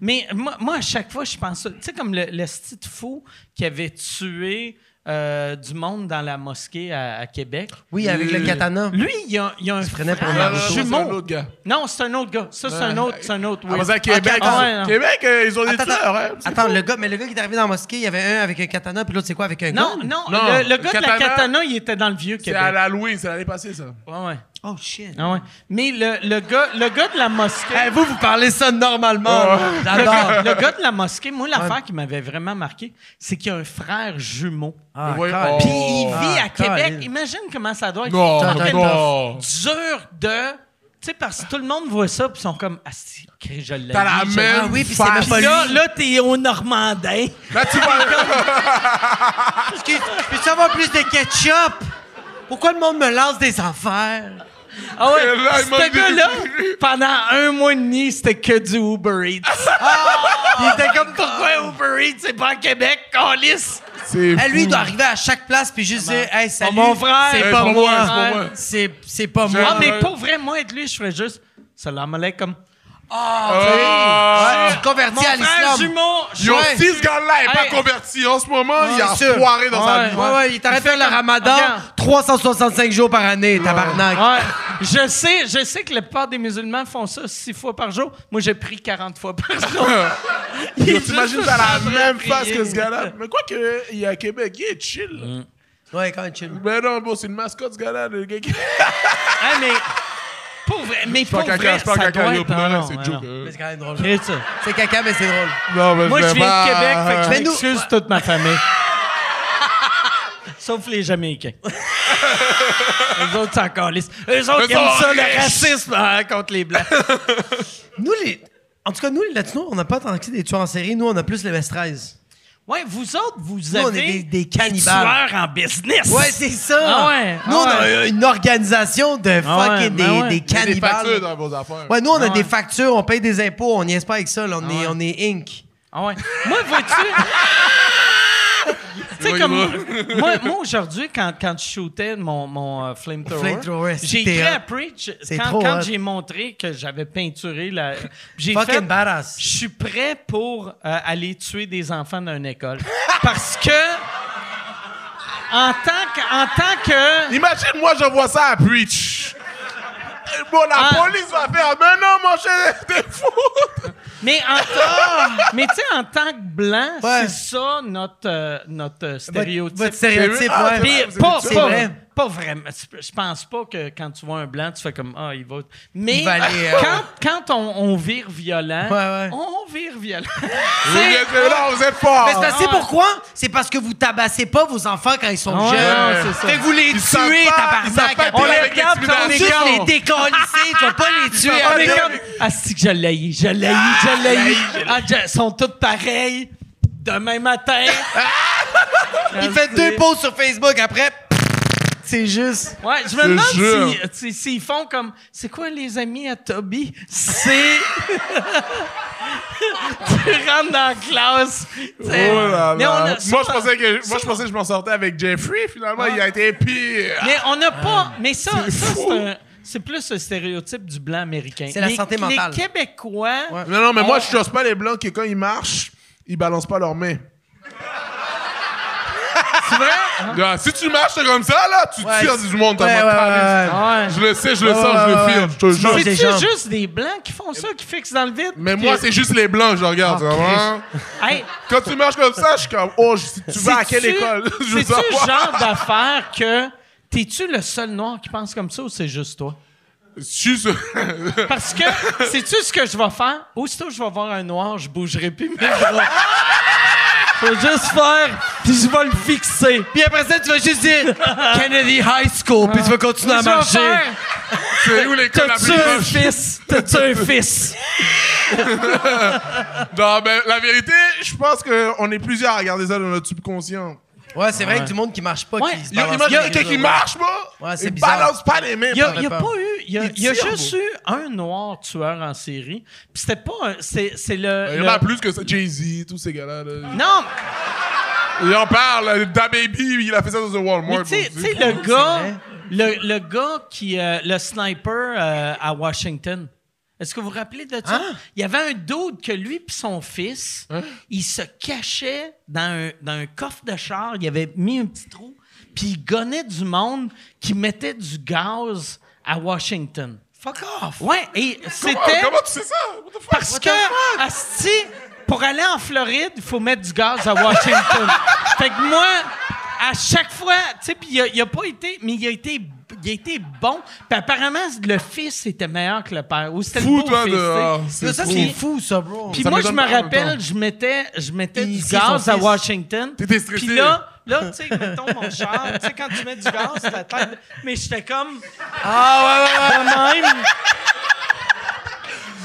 mais moi, moi, à chaque fois, je pense ça. Tu sais, comme le, le style fou qui avait tué euh, du monde dans la mosquée à, à Québec. Oui, avec le katana. Lui, il y a, il y a un prenait pour frère Naruto. C'est un jumeau. autre gars. Non, c'est un autre gars. Ça, c'est un autre. C'est un autre. Ah, oui. mais à Québec, Ok, attends. Ah ouais, non. Québec, euh, ils ont des tueurs, hein. C'est Attends, fou. le gars, mais le gars qui est arrivé dans la mosquée, il y avait un avec un katana, puis l'autre, c'est quoi, avec un Non, gun? non, Non, le, le le gars de la katana- katana, il était dans le vieux C'est Québec. à l'Halloween, c'est l'année passée, ça. Ouais, ouais. Oh, shit. Ah ouais. Mais le, le, gars, le gars de la mosquée. Hey, vous, vous parlez ça normalement. là. Le gars, le gars de la mosquée, moi, l'affaire qui m'avait vraiment marqué, c'est qu'il y a un frère jumeau. Ah, oh. Puis il vit Ah, à Québec. calme. Imagine comment ça doit être. Non, fucking non. dur de. Tu sais, parce que tout le monde voit ça, puis ils sont comme, ah, si, je l'ai T'as la même Ah oui, puis c'est même pas là, lui. là, t'es au Normandin. Là, tu vois... Excuse, je peux avoir plus de ketchup? Pourquoi le monde me lance des affaires? Ah ouais, ce gars-là, pendant un mois et demi, c'était que du Uber Eats. Il était comme, pourquoi Uber Eats, c'est pas à Québec, Calice? C'est Eh, lui, il doit arriver à chaque place puis juste dire Hey, salut, mon frère. c'est Hey, pas moi. moi, c'est pas moi. C'est c'est pas Je- moi. Ah, mais pour vrai, moi, être lui, je ferais juste, salam alaikum. Ah. Ouais, tu Mon à l'islam. Yo, Ouais. si ce gars-là n'est pas converti en ce moment, il a c'est sûr. foiré dans sa Ouais, vie. Ouais, ouais, il t'arrête de faire le ramadan Regarde. 365 jours par année, tabarnak. Ouais. Je sais, je sais que la plupart des musulmans font ça six fois par jour. Moi, j'ai pris 40 fois par jour. Il est Yo, juste T'imagines, t'as la train de même prier. face que ce gars-là? Mais quoi que, il est à Québec, il est chill. Ouais, quand même chill. Mais non, bon, c'est une mascotte, ce gars-là, le gars qui... Hein, mais pour vrai, mais pas pour caca, vrai, c'est pas ça caca, doit être... non, non, c'est joke. euh. Mais c'est quand même drôle. C'est caca, mais c'est drôle. Non, mais Moi, je viens de Québec, fait que je nous- m'excuse toute ma famille. Sauf les Jamaïcains. Eux autres, c'est encore lisse. Eux autres, ils aiment ça, le racisme hein, contre les Blancs. Nous, les. En tout cas, nous, les Latinos, on n'a pas tant que ça des tueurs en série. Nous, on a plus les MS-13. Ouais, vous autres, vous Nous, avez on est des- des cannibales. tueurs en business. Ouais, c'est ça. Ah ouais, Nous, ah on a une organisation de Ah ouais, fucking ben des, ouais. des Il y a des cannibales. factures dans vos affaires. Ouais, nous, on a Ah des ouais. factures, on paye des impôts, on n'y est pas avec ça. là. On, est, ouais. on est Inc. Ah ouais. Moi, vois-tu... Tu sais, Oui, comme oui. moi, moi aujourd'hui, quand, quand je shootais mon, mon euh, flamethrower, Flamethrower, j'ai c'était écrit hot. à Preach C'est quand, trop quand hot. j'ai montré que j'avais peinturé la. J'ai Fucking fait. badass. Je suis prêt pour euh, aller tuer des enfants dans une école. Parce que. En tant que. En tant que Imagine, moi, je vois ça à Preach. Bon, la Ah. police va faire, mais non, mon cher, t'es fou. mais en tant, mais tu sais, en tant que blanc, Ouais. c'est ça notre, euh, notre stéréotype. Votre stéréotype, Ah, ouais. pas, pas, vrai. Pas vraiment. Je pense pas que quand tu vois un blanc, tu fais comme Ah, il va. Mais Il va aller, euh, quand, quand on, on vire violent, Ouais, ouais. on vire violent. Vous êtes là, vous êtes fort. Mais c'est ouais. pourquoi? C'est parce que vous tabassez pas vos enfants quand ils sont Ah ouais, jeunes. ouais, c'est ça. Fait que vous les Ils tuez, tabarnak. On les regarde, Tu vas l'intimidation. juste les décalisser, tu vas pas les tuer On est comme Ah, c'est que je l'ai, je l'ai, je l'ai. Ah, Ils sont tous pareils. Demain matin. Il fait deux posts sur Facebook, après... C'est juste... Ouais, je me demande jure. si- si- s'ils font comme. C'est quoi les amis à Toby? C'est. tu rentres dans la classe. Oh là Mais on là. a- Moi, je pensais que, moi, je pensais que je m'en sortais avec Jeffrey. Finalement, il a été pire. Mais on n'a pas. Mais ça, C'est plus le stéréotype du blanc américain. C'est la Les- santé mentale. Les Québécois. Non, non, mais moi, je choisis pas les blancs que quand ils marchent, ils balancent pas leurs mains. C'est vrai? Ah, si tu marches comme ça, là, tu Ouais, tires du monde. t'as Ouais, pas de ouais, calice. ouais, Ouais. Je le sais, je le Ouais, sens, je le ouais, file. ouais. Je te jure. manges des C'est-tu juste des blancs qui font ça, qui fixent dans le vide? Mais moi, c'est juste les blancs, je regarde. Ah, tu vois. Hey, Quand tu marches comme ça, je suis comme, oh, je- tu vas à quelle c'est-tu- école? Je veux C'est-tu le savoir. genre d'affaire que. T'es-tu le seul noir qui pense comme ça ou c'est juste toi? Je suis sûr. Parce que, sais-tu ce que je vais faire? Aussitôt que je vais voir un noir, je bougerai plus mes bras. Vais juste faire, puis je vais le fixer. Puis après ça, tu vas juste dire Kennedy High School, puis tu vas continuer à marcher. C'est où l'école la T'as-tu plus un proche? fils? T'as-tu un fils? Non, ben, la vérité, je pense qu'on est plusieurs à regarder ça dans notre subconscient. Ouais, c'est vrai que du monde qui marche pas, Ouais. qui se Il y a- balance Imagine pas quelqu'un les qui marche pas, Ouais, c'est il bizarre. balance pas les mains. Il n'y a, il y a pas eu. Il y a, Il il y a tire, juste eu un noir tueur en série. Puis c'était pas un. C'est, c'est le. Il y en le- a plus que ça. Jay-Z, tous ces gars-là. là. Non, Il en parle. Da Baby, il a fait ça dans un Walmart. mais tu sais- tu sais, le gars. Le, le gars qui. euh, le sniper euh, à Washington. Est-ce que vous vous rappelez de ça? Il y avait un dude que lui puis son fils, il se cachait dans un, dans un coffre de char. Il avait mis un petit trou, puis il gonnait du monde qui mettait du gaz à Washington. Fuck off. Ouais, et c'était. Comment, comment tu sais ça? What the fuck? Parce que, asti, pour aller en Floride, il faut mettre du gaz à Washington. fait que moi, à chaque fois, tu sais, puis il a, a pas été, mais il a été, il été bon. Puis apparemment, le fils était meilleur que le père. Ou c'était le Fou, beau toi, fils. C'est Ça, c'est fou, ça, bro. Puis moi, me je me rappelle, je mettais, je mettais du gaz à. Washington. T'étais stressé. Puis là, là, tu sais, mettons mon char, tu sais, quand tu mets du gaz, la tête. Mais j'étais comme. Ah, ouais, ouais, ouais. De même.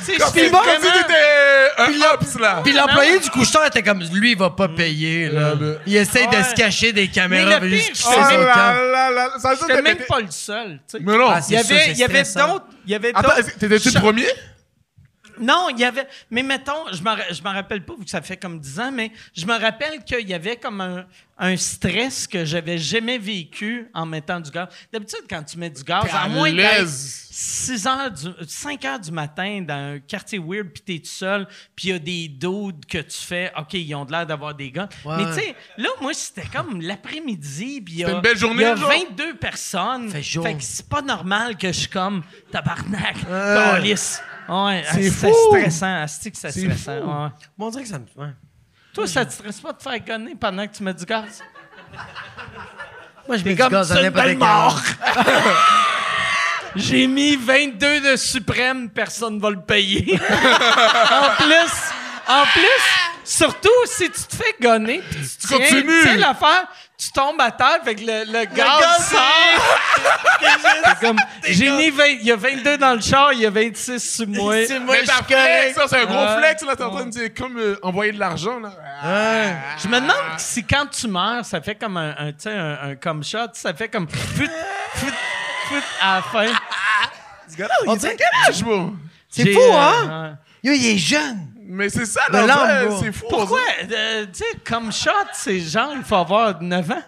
Tu sais, Comme j'étais si, comme si vraiment- t'étais un ops, là. Puis l'employé du couche-tard était comme lui, il va pas payer. Là. Il essaye de se cacher des caméras. Mais le puis pire, juste je Oh sais même camp. là là là. Ça J'étais que même t'étais- pas le seul. tu sais. Mais non. Ah, Il y sûr, avait, c'est il y avait stressant. d'autres. Il y avait Attends, d'autres. est-ce- t'étais-tu le premier? Non, il y avait. Mais mettons, je je m'en rappelle pas, vu que ça fait comme 10 ans, mais je me rappelle qu'il y avait comme un, un stress que j'avais jamais vécu en mettant du gaz. D'habitude, quand tu mets du gaz, à moins d'être l'aise. 6 heures du, 5 heures du matin dans un quartier weird, puis t'es tout seul, puis il y a des dudes que tu fais, OK, ils ont de l'air d'avoir des. Ouais. Mais tu sais, là, moi, c'était comme l'après-midi, puis il y a, une belle journée, il y a genre? 22 personnes. Fait que c'est pas normal que je suis comme tabarnak, Euh. Ouais, C'est stressant. Asti que c'est stressant. fou. ouais. Bon, on dirait que ça me. ouais. Toi, ça te stresse pas de te faire gonner pendant que tu mets du gaz? Moi, je mets du gaz à n'importe mort. J'ai mis 22 de suprême, personne va le payer. en plus, en plus, surtout si tu te fais gonner, puis tu tiens, continues. tu sais l'affaire, tu tombes à terre, fait que le, le gaz sort. C'est comme, j'ai mis 20, il y a 22 dans le char, il y a 26 sur moi. C'est moi, Mais je flex, ça, c'est un gros Ouais. flex, là. T'es en train de dire, comme euh, envoyer de l'argent, là. Je me demande si quand tu meurs, ça fait comme un, un, tu sais, un, un comme shot, ça fait comme fut, fut, fut à la fin. On dirait que- Je vois. C'est fou, euh, hein? ouais. Yo, il est jeune. Mais c'est ça, bro. C'est fou. Pourquoi? euh, tu sais, comme shot, c'est genre, il faut avoir 9 ans.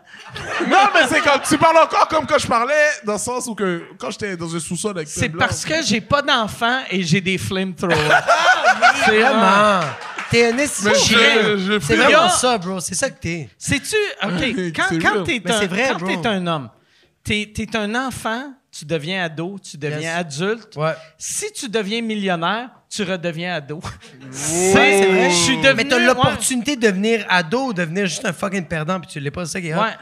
Non, mais c'est comme, tu parles encore comme quand je parlais, dans le sens où que, quand j'étais dans un sous-sol avec C'est parce que j'ai pas d'enfant et j'ai des flamethrowers. c'est Vraiment. T'es un je C'est vraiment ça, bro. C'est ça que t'es. Sais-tu, OK, quand, C'est quand vrai. t'es un, vrai, quand homme, t'es es un enfant, tu deviens ado, tu deviens Yes. adulte. Ouais. Si tu deviens millionnaire, tu redeviens ado. C'est vrai. Je suis devenu... Mais t'as ouais. l'opportunité de devenir ado ou de devenir juste un fucking perdant, puis tu l'es pas, c'est ça qui est. Ouais.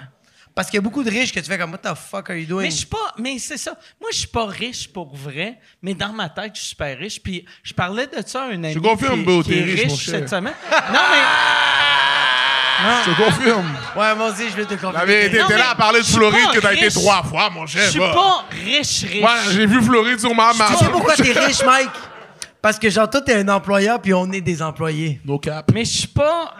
Parce qu'il y a beaucoup de riches que tu fais comme, what the fuck are you doing? Mais je suis pas. Mais c'est ça. Moi, je suis pas riche pour vrai, mais dans ma tête, je suis super riche. Puis je parlais de ça à un ami. Je confirme, qui, qui t'es est riche, mon riche cette semaine. Non, mais. Je te confirme. Ouais, moi aussi, je vais te La confirmer. vérité, Non, t'es mais là à parler de je suis Floride pas que t'as été riche. trois fois, mon Je cher. suis pas riche, riche. Ouais, j'ai vu Floride sur ma Tu map. sais pourquoi t'es riche, Mike? Parce que genre, toi, t'es un employeur, puis on est des employés. No cap. Mais je suis pas.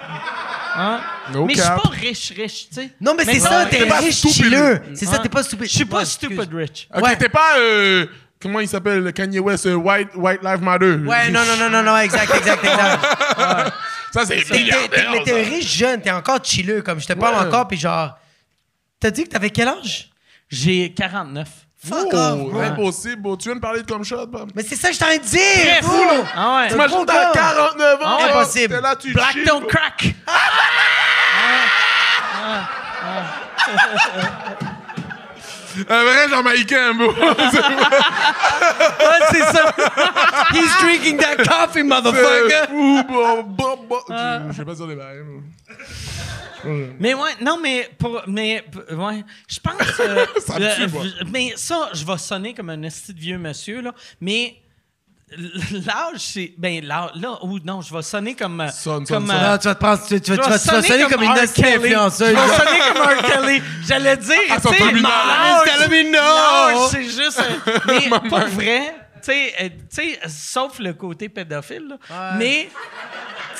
Hein? No mais je suis cap. pas riche, riche, tu sais. Non, mais, c'est ça, t'es t'es pas riche stupide. chilleux. C'est ça, Hein? t'es pas stupide. Je suis pas Ouais, stupid excuse. rich. Ok, Ouais. t'es pas. euh, comment il s'appelle, le Kanye West, euh, White, White Lives Matter? Ouais, non, non, non, non, non, exact, exact, exact. Ça, c'est T'es- t'es- milliardaire. mais t'es ça. riche jeune, t'es encore chilleux. Comme je te parle Ouais. encore, puis genre. T'as dit que t'avais quel âge? J'ai 49. Fuck off, bro. impossible, bro. Tu viens de parler de comme shot, bam. Mais c'est ça que je t'en ai dit! Très fou, là. Ah ouais. T'imagines, t'as gars. 49 ans. Ah, là, impossible. T'es là, tu Black chill, don't bro. crack. Un vrai Jamaïcain, bro. Ouais, c'est ça. He's drinking that coffee, motherfucker. fou, bro. Bon, bon. Ah. Je sais pas dire des barils, bro. Mais ouais, non, mais pour, mais ouais, je pense. euh, Ça me tue, euh, mais ça, je vais sonner comme un esti de vieux monsieur là. Mais l'âge, c'est ben l'âge, là ou non, je vais sonner comme euh, Sonne, sonne, comme sonne. Non, tu vas te prendre, tu, tu vas, tu vas, vas sonner comme une hostie Kelly. influenceuse. Je vais sonner comme R. Kelly. J'allais dire, Ah, son tu sais, l'âge, c'est juste. un- mais pour vrai, tu sais, euh, tu sais, sauf le côté pédophile, là, mais.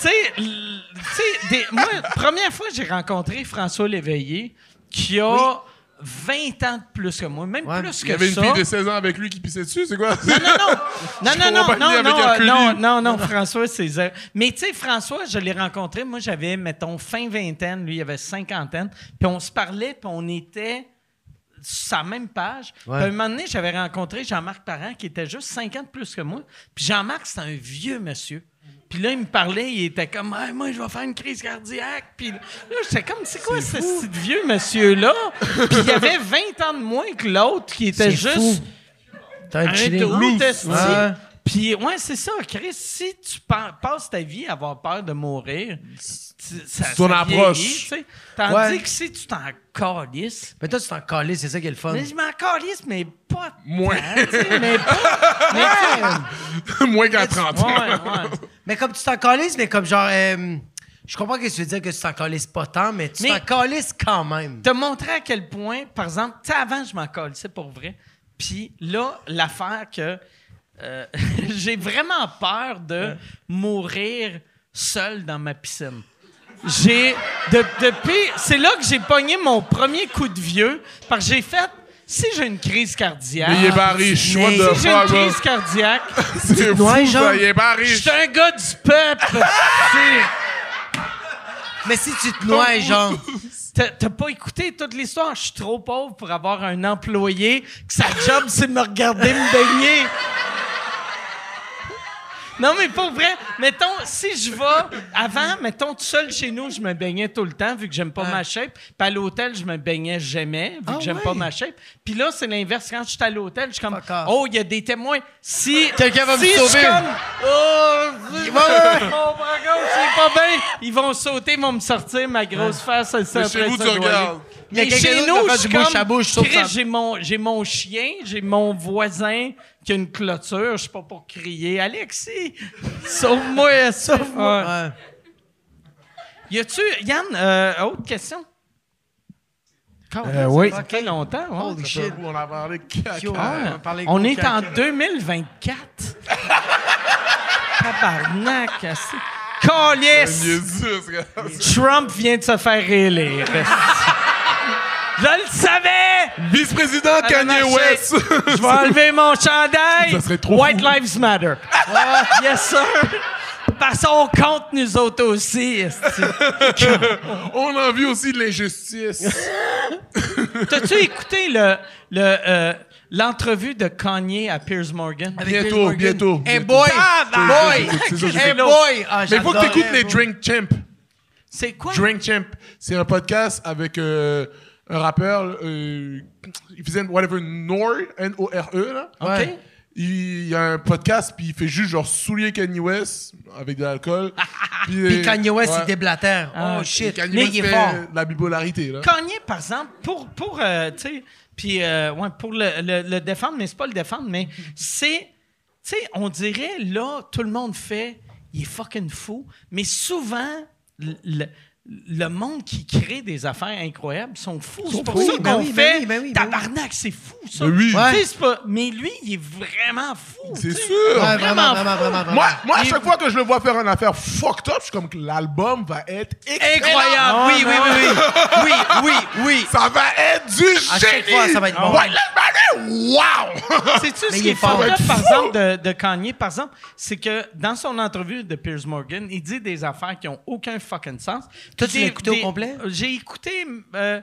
Tu sais, moi, première fois que j'ai rencontré François Léveillé, qui a 20 ans de plus que moi, même Ouais. plus Il que y avait une ça. fille de 16 ans avec lui qui pissait dessus, c'est quoi? Non, non, non. Non, non, non, non, non, non, non, non, François, c'est zéro. Mais tu sais, François, je l'ai rencontré. Moi, j'avais, mettons, fin vingtaine. Lui, il avait cinquantaine. Puis on se parlait, puis on était la même page. Puis à un moment donné, j'avais rencontré Jean-Marc Parent, qui était juste 50 plus que moi. Puis Jean-Marc, c'était un vieux monsieur. Puis là, il me parlait, il était comme, Ah, moi, je vais faire une crise cardiaque. Puis là, j'étais comme, c'est quoi ce petit vieux monsieur-là? Puis il avait 20 ans de moins que l'autre, qui était C'est juste fou. Un un. Ouais. Puis, ouais, c'est ça, Chris. Si tu pa- passes ta vie à avoir peur de mourir, tu- ça, ton ça approche. vieillit, tu sais. Tandis Ouais. que si tu t'en calisses, Mais toi, tu t'en calais, c'est ça qui est le fun. mais je m'en calisse, mais pas Moins. mais pas. mais Moins qu'à 30 tu sais, ans. ouais, ouais. Mais comme tu t'en calisses, mais comme genre. euh, je comprends que tu veux dire que tu t'en calisses pas tant, mais tu Mais- t'en calisses quand même. Te montrer à quel point, par exemple, tu sais, avant, je m'en calissais pour vrai. Puis là, l'affaire que euh, j'ai vraiment peur de mourir seul dans ma piscine. J'ai. de- depuis. C'est là que j'ai pogné mon premier coup de vieux, parce que j'ai fait. Si j'ai une crise cardiaque. Mais il est the Si j'ai une crise cardiaque, C'est fou, Ouais, genre. ça. Il est pas je suis un gars du peuple. Mais si tu te noies, genre. T'as t'as pas écouté toute l'histoire? Je suis trop pauvre pour avoir un employé que sa job, c'est de me regarder me baigner. Non, mais pour vrai, mettons, si je vais, avant, mettons, tout seul chez nous, je me baignais tout le temps, vu que j'aime pas ma shape. Puis à l'hôtel, je me baignais jamais, vu Ah que j'aime ouais? pas ma shape. Puis là, c'est l'inverse. Quand je suis à l'hôtel, je suis comme, oh, il y a des témoins. Si. Quelqu'un va me si je suis sauver. comme, oh, mon bras gauche, c'est pas bien. Ils vont sauter, ils vont me sortir ma grosse face. ça, chez vous, tu regardes. Il y a Mais quelqu'un qui je du bouche à bouche, ça. mon, j'ai mon chien, j'ai mon voisin qui a une clôture. Je suis pas pour crier. Alexis, sauve-moi, sauve-moi. Ouais. Y a-tu, Yann, euh, autre question? Euh, oui. Ça fait longtemps. ouais. Holy shit. On a parlé caca. Ah, on est caca. en 2024. Tabarnak, gars. Trump vient de se faire réélire. Je le savais! Vice-président Kanye marché. West. Je vais enlever mon chandail. Ça serait trop White fou. Lives Matter. Ah, yes, sir. Parce qu'on compte nous autres aussi. On a vu aussi de l'injustice. T'as-tu écouté le, le, euh, l'entrevue de Kanye à Piers Morgan? Avec Piers Bientôt, Morgan. bientôt. Hey bientôt. boy! Ah, boy! c'est ça, j'ai Hey boy! Ah, Mais faut que t'écoutes les Drink Champ. C'est quoi? Drink Champ. C'est un podcast avec euh, un rappeur. euh, il faisait whatever, Nor, N-O-R-E, là. Ouais. Il y a un podcast, puis il fait juste genre soulier Kanye West avec de l'alcool. puis Puis euh, Kanye West, ouais. il déblatère. Ah, Oh shit. Kanye Mais West il est fait fort. la bipolarité, là. Kanye, par exemple, pour, pour euh, tu sais, puis, euh, ouais, pour le, le- le défendre, mais c'est pas le défendre, mais c'est, tu sais, on dirait, là, tout le monde fait, il est fucking fou, mais souvent, le, le- monde qui crée des affaires incroyables sont fous. C'est pour fous. ça Ben qu'on oui, ben fait oui, ben oui, ben tabarnak, c'est fou, ça. Ben oui. Ouais. pas- mais lui, il est vraiment fou. C'est sûr. Ouais, vraiment, Vraiment vraiment, fou. vraiment, vraiment. Moi, moi, à chaque fois que je le vois faire une affaire fucked up, je suis comme que l'album va être excellent. Incroyable! Oui, oui, oui, oui. Oui, oui, oui. Ça va être du À chaque génie. fois, ça va être bon. Wow! Sais-tu Mais ce il qui est fucked up, par exemple, de, de Kanye, par exemple, c'est que dans son entrevue de Piers Morgan, il dit des affaires qui ont aucun fucking sens. Toi, tu l'as des- écouté au complet? J'ai écouté, euh,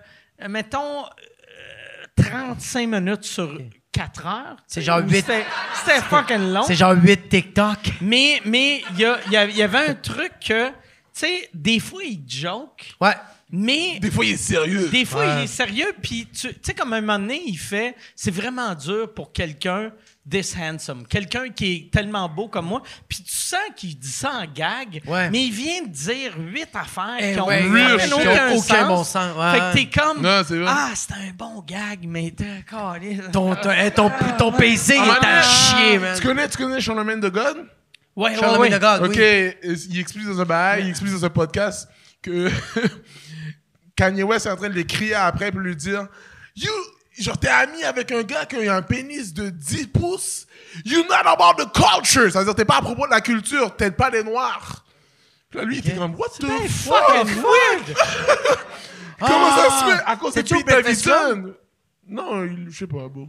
mettons, euh, 35 minutes sur 4 heures. C'est genre Ou huit- C'était c'était fucking long. C'est genre 8 TikTok. Mais mais il y, a- il y a- il y avait un truc que, tu sais, des fois, il joke, Ouais. Mais Des fois, il est sérieux. des fois, il est sérieux, puis tu tu sais, comme un moment donné, il fait c'est vraiment dur pour quelqu'un this handsome, quelqu'un qui est tellement beau comme moi, puis tu sens qu'il dit ça en gag, Ouais. mais il vient de dire huit affaires Eh qui ont ouais, ont aucun, aucun sens. bon sens, ouais. Fait que t'es comme Non, c'est vrai. ah c'est un bon gag, mais t'es calé. Ton, ton, eh, ton, ton PC Ah, est à chier, man. Tu connais, tu connais Charlemagne de God? Ouais, Charlemagne ouais. de God, OK, oui. il explique dans un bail, il explique dans un podcast que Kanye West est en train de les crier après pour lui dire You, genre, t'es ami avec un gars qui a un pénis de 10 pouces. You not about the culture. Ça veut dire, t'es pas à propos de la culture, t'aides pas les Noirs. Puis là, lui, il était comme What the fuck? Weird. Comment ça Ah! se fait? À cause de Pete Davidson? Non, je sais pas, bon.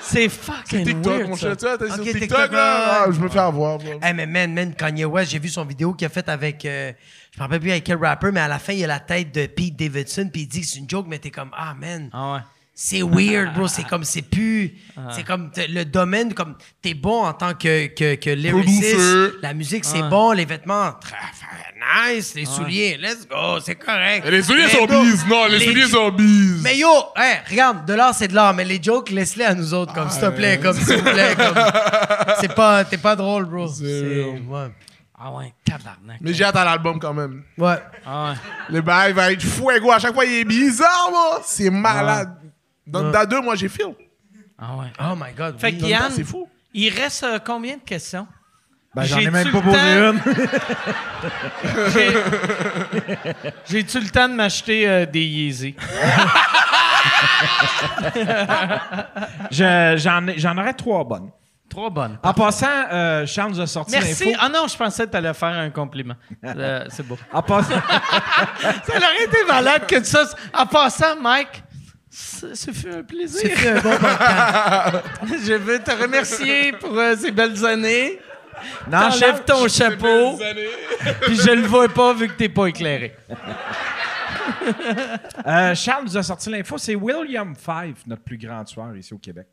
C'est fucking TikTok, weird. mon sais, t'es Ok, sur TikTok, TikTok, là. Ah, je me fais avoir. Hey, mais man, man, Kanye West, j'ai vu son vidéo qu'il a faite avec. euh, je me rappelle plus avec quel rapper, mais à la fin, il y a la tête de Pete Davidson, puis il dit que c'est une joke, mais t'es comme, ah, man. Ah ouais. C'est weird, bro. C'est comme, c'est plus. C'est comme le domaine, comme t'es bon en tant que, que, que lyricist. Producer. La musique, c'est bon. Les vêtements, très nice. Les souliers, let's go. C'est correct. Les souliers Mais sont bro, bises. Non, les, les- souliers sont bises. Mais yo, hey, regarde, de l'art, c'est de l'art. Mais les jokes, laisse-les à nous autres, comme, s'il te plaît, comme, s'il vous plaît, comme. C'est pas, t'es pas drôle, bro. C'est. Ouais. Ah ouais, tabarnak. Mais j'ai hâte à l'album quand même. Ouais. Ah ouais. Le bail va être fuego. À chaque fois, il est bizarre, moi. C'est malade. Dans, dans deux, moi, j'ai feel. Ah ouais. Oh my god. Fait oui. que Yann, C'est fou. il reste euh, combien de questions? Ben, j'en ai même pas posé une. J'ai- J'ai-tu le temps de m'acheter euh, des Yeezy? Je- J'en ai- j'en aurais trois bonnes. Trois bonnes. En passant, euh, Charles nous a sorti Merci. l'info. Ah non, je pensais que tu allais faire un compliment. Euh, c'est beau. En passant, Ça aurait été malade que ça. En passant, Mike, ce fut un plaisir. C'est un bon. Je veux te remercier pour euh, ces belles années. Charles, ton chapeau, puis je le vois pas vu que t'es pas éclairé. Charles nous a sorti l'info. C'est William Five, notre plus grand tueur ici au Québec.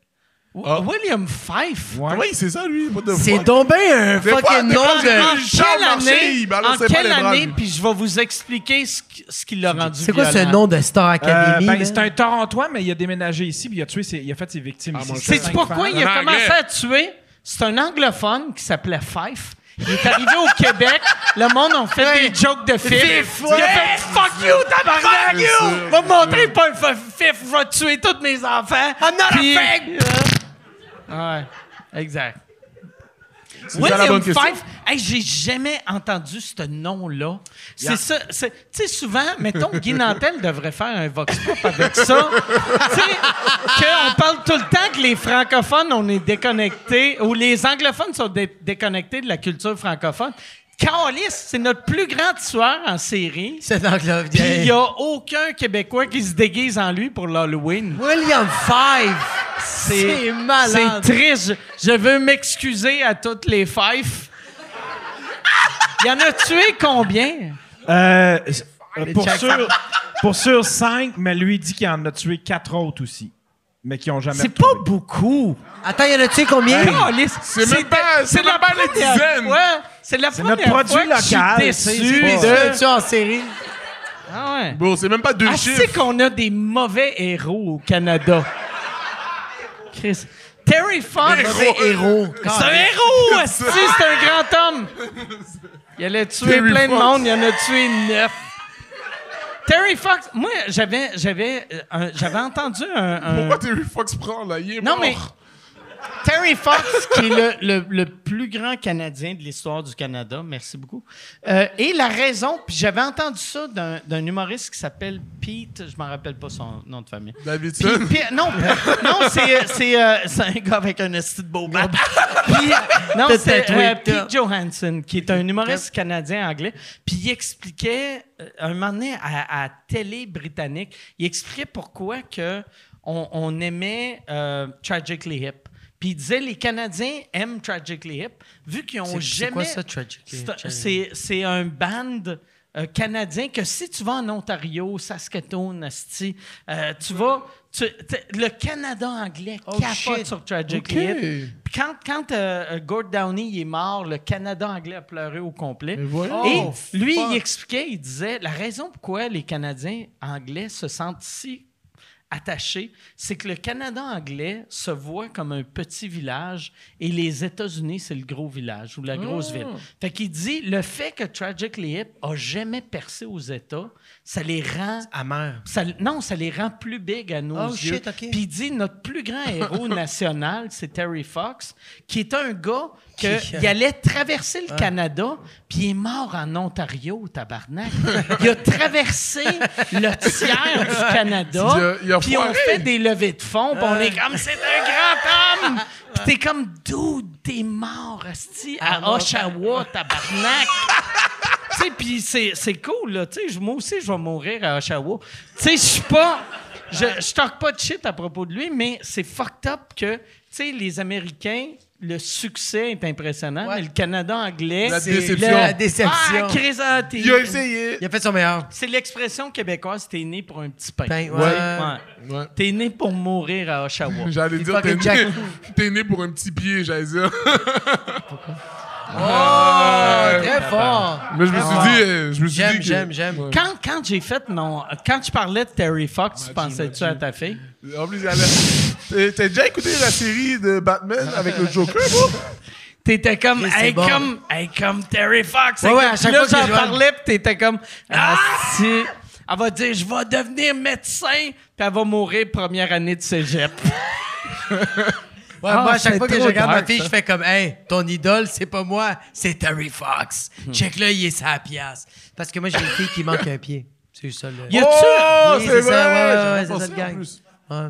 Ah. William Fife. Ouais. Oui, c'est ça, lui. C'est donc bien un fucking nom de. En Charles quelle Marché, année, il balançait en quelle année, puis je vais vous expliquer ce, qui- ce qui l'a rendu C'est quoi ce nom de Star Euh, Academy? ben, man? c'est un Torontois, mais il a déménagé ici, puis il a, tué ses- il a fait ses victimes Ah, ici. C'est pourquoi il a En commencé à tuer? C'est un anglophone qui s'appelait Fife. Il est arrivé au Québec, le monde a fait des jokes de fif. Il a fait Fuck you, tabarnak! C'est sûr. Va me montrer pas un fif, je vais tuer tous mes enfants. I'm not a Puis- fag! Ouais, exact. William. Fife, hey, j'ai jamais entendu ce nom-là. C'est ça. Tu sais, souvent, mettons, Guy Nantel devrait faire un vox pop avec ça. tu sais, qu'on parle tout le temps que les francophones, on est déconnectés, ou les anglophones sont dé- déconnectés de la culture francophone. Carlis, c'est notre plus grand tueur en série. C'est anglais. Puis il n'y a aucun Québécois qui se déguise en lui pour l'Halloween. William Five! C'est malade. C'est triste. Je, veux m'excuser à toutes les Fife. Il y en a tué combien? Euh, euh, pour, sûr, pour sûr, cinq, mais lui dit qu'il en a tué quatre autres aussi. Mais qui ont jamais C'est pas beaucoup. Attends, il y en a tué combien? Caliste. C'est même pas- c'est les première dizaines. fois- C'est la C'est première notre produit fois que local, je suis déçu c'est C'est de... ça, tu en série? Ah ouais. Bon, c'est même pas deux Ah, chiffres. c'est qu'on a des mauvais héros au Canada. Chris. Terry Fox. Mauvais héros. C'est un héros, c'est un grand homme. Il allait tuer Terry plein de monde, il en a tué neuf. Terry Fox, moi, j'avais, j'avais, euh, j'avais entendu un, un- Pourquoi Terry Fox prend, là? Il est Non, mort? mais Terry Fox, qui est le, le- le plus grand Canadien de l'histoire du Canada, merci beaucoup. Euh, et la raison, puis j'avais entendu ça d'un, d'un humoriste qui s'appelle Pete, je m'en rappelle pas son nom de famille. Davidson? Puis- non, non, c'est c'est euh, c'est un gars avec un esti de beau bat. Puis, non, c'est euh. Pete Johansson, qui est un humoriste canadien anglais. Puis il expliquait euh, un moment donné à, à télé britannique, il expliquait pourquoi que on, on aimait euh, Tragically Hip. Puis il disait les Canadiens aiment Tragically Hip vu qu'ils ont jamais. c'est quoi ça, Tragically Hip? C'est- un band euh, canadien que si tu vas en Ontario, Saskatoon, asti, euh, tu vas. tu- le Canada anglais Oh, capote shit. sur Tragically. Hip. Puis quand, quand euh, Gord Downey est mort, le Canada anglais a pleuré au complet. Et Oh, lui, fuck. il expliquait, il disait, la raison pourquoi les Canadiens anglais se sentent si attachés, c'est que le Canada anglais se voit comme un petit village et les États-Unis, c'est le gros village ou la grosse ville. Fait qu'il dit, le fait que Tragically Hip a jamais percé aux États, ça les rend Amer. ça- non, ça les rend plus big à nos Oh, yeux. shit. Puis il dit notre plus grand héros national, c'est Terry Fox, qui est un gars que Qui- il allait traverser le Canada, puis il est mort en Ontario, tabarnak. il a traversé le tiers du Canada, puis on fait des levées de fonds, puis on est comme c'est un grand homme. Puis t'es comme dude, t'es mort, asti, à Oshawa, tabarnak. Tu sais, puis c'est, c'est cool, là. Tu sais, moi aussi, je vais mourir à Oshawa. Tu sais, je suis pas... Je, je talk pas de shit à propos de lui, mais c'est fucked up que, tu sais, les Américains, le succès est impressionnant, Ouais. mais le Canada anglais... La déception. La déception. Ah, Chris, ah, Il a essayé. Il a fait son meilleur. C'est l'expression québécoise, t'es né pour un petit pain. Pain, ouais. Ouais. Ouais. T'es né pour mourir à Oshawa. J'allais dire, t'es né, t'es né pour un petit pied, j'allais dire. Oh, très fort. Mais je me suis dit, euh, je me suis J'aime, dit que- j'aime, j'aime. Ouais. Quand, quand j'ai fait mon... Quand je parlais de Terry Fox, tu pensais-tu à ta fille? En plus, il T'as- T'as déjà écouté la série de Batman avec le Joker, bro? T'étais comme, Chris, c'est hey, bon. comme, hey, comme Terry Fox. Ouais, Hey, ouais, comme- à chaque là, fois que j'en je vois- parlais, puis t'étais comme, ah, si. Elle va dire, je vais devenir médecin, puis elle va mourir première année de cégep. Ouais, Ah, moi, à chaque fois que je regarde ma fille, ça. je fais comme, hey, ton idole, c'est pas moi, c'est Terry Fox. Check là, il est sa pièce. Parce que moi, j'ai une fille qui manque un pied. C'est ça, le. Y a-tu- Oh, Oui, c'est ça, ouais, ouais, ouais, c'est ça le plus. Ouais.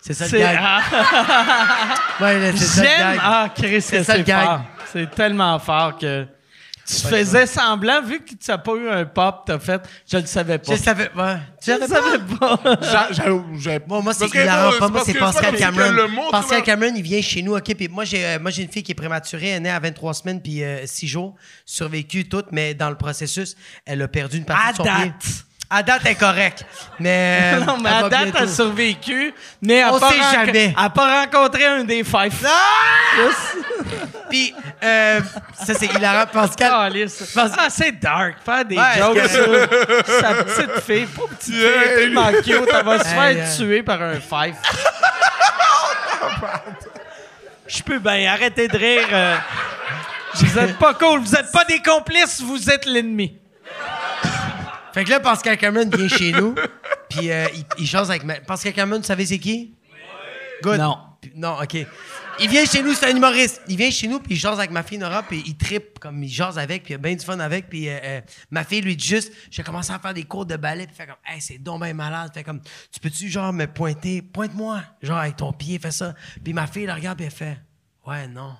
C'est ça le gag. ah, Ouais, c'est ça le J'aime. gag. Ah, Chris, C'est ça, le gag. C'est tellement fort que tu faisais semblant, vu que tu n'as pas eu un pop, t'as fait, je le savais pas. Je savais, ouais. Je le savais pas. J'a- j'a- j'ai- Moi, moi c'est parce que, hilarant. bon, Pas moi, parce c'est que Pascal pas Cameron. le monde, Pascal là- Cameron, il vient chez nous, OK? Puis moi, j'ai euh, moi, j'ai une fille qui est prématurée. Elle est née à 23 semaines puis 6 jours. Survécu toute, mais dans le processus, elle a perdu une partie À de son pied. date. À date, elle est correcte. Mais. non, mais elle à va date, elle a survécu, mais elle On pas, sait jamais. elle pas rencontré un des five. Puis, euh, ça, c'est hilarant. Pascal. Parce- Ah, c'est dark, faire des Ouais, jokes sur sa petite fille. Pas petite fille, tellement cute, elle va se Hey, faire euh. tuer par un five. Je peux bien arrêter de rire. euh. Vous êtes pas cool, vous êtes pas des complices, vous êtes l'ennemi. Fait que là, Pascal Cameron vient chez nous. Puis, euh, il, il jase avec. Ma... Pascal Cameron, vous savez c'est qui? Good. Non. Non, OK. Il vient chez nous, c'est un humoriste. Il vient chez nous, puis il jase avec ma fille Nora, puis il trippe, comme il jase avec, puis il a bien du fun avec. Puis euh, euh, ma fille lui dit juste, j'ai commencé à faire des cours de ballet, puis il fait comme, hey, c'est donc bien malade. Fait comme, tu peux-tu, genre, me pointer, pointe-moi, genre, avec ton pied, fais ça. Puis ma fille la regarde, puis elle fait, ouais, non.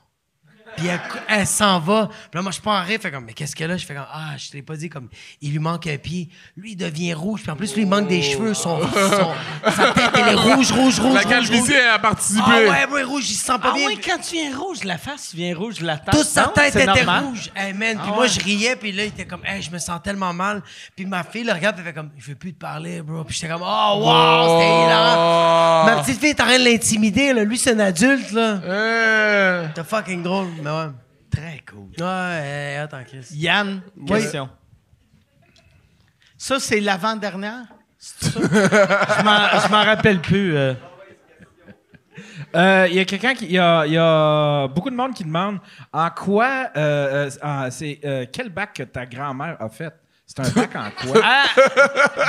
Puis elle, elle s'en va. Puis là, moi, je pars en rire. Fait comme, mais qu'est-ce qu'elle a? Je fais comme, ah, je te l'ai pas dit. Comme, il lui manque un pied. Lui, il devient rouge. Puis en plus, lui, il manque des cheveux. Son, son- sa tête, elle est rouge, rouge, rouge. La rouge, calvitie rouge. elle a participé. Ah ouais, ouais, rouge, il se sent pas Ah bien. oui, quand tu viens rouge, la face vient rouge, la tête. Toute sa non? tête C'est était normal. rouge. Hey, man. Puis Ah moi, ouais. je riais. Puis là, il était comme, hey, je me sens tellement mal. Puis ma fille le regarde. Elle fait comme, je veux plus te parler, bro. Puis j'étais comme, oh, wow, c'était hilarant. Ma petite fille est en train de l'intimider. Là. Lui, c'est un adulte. là. Euh, C'était fucking drôle. Mais ouais. Très cool. Ouais, attends, Chris. Yann, question. Ça, c'est l'avant-dernière? C'est ça? je m'en- rappelle plus. euh. Euh, Il y a quelqu'un qui. Il y a, il y a beaucoup de monde qui demande en quoi. euh, euh, c'est euh, quel bac que ta grand-mère a fait? C'est un bac en quoi? Ah,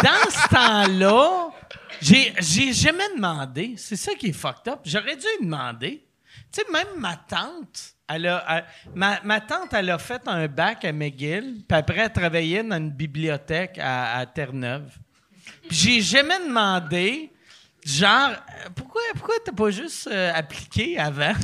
dans ce temps-là, j'ai, jamais demandé. C'est ça qui est fucked up. J'aurais dû lui demander. Tu sais, même ma tante, elle a, elle- ma, ma tante, elle a fait un bac à McGill, puis après, elle travaillait dans une bibliothèque à, à Terre-Neuve. Puis j'ai jamais demandé, genre, euh, pourquoi, pourquoi t'as pas juste euh, appliqué avant?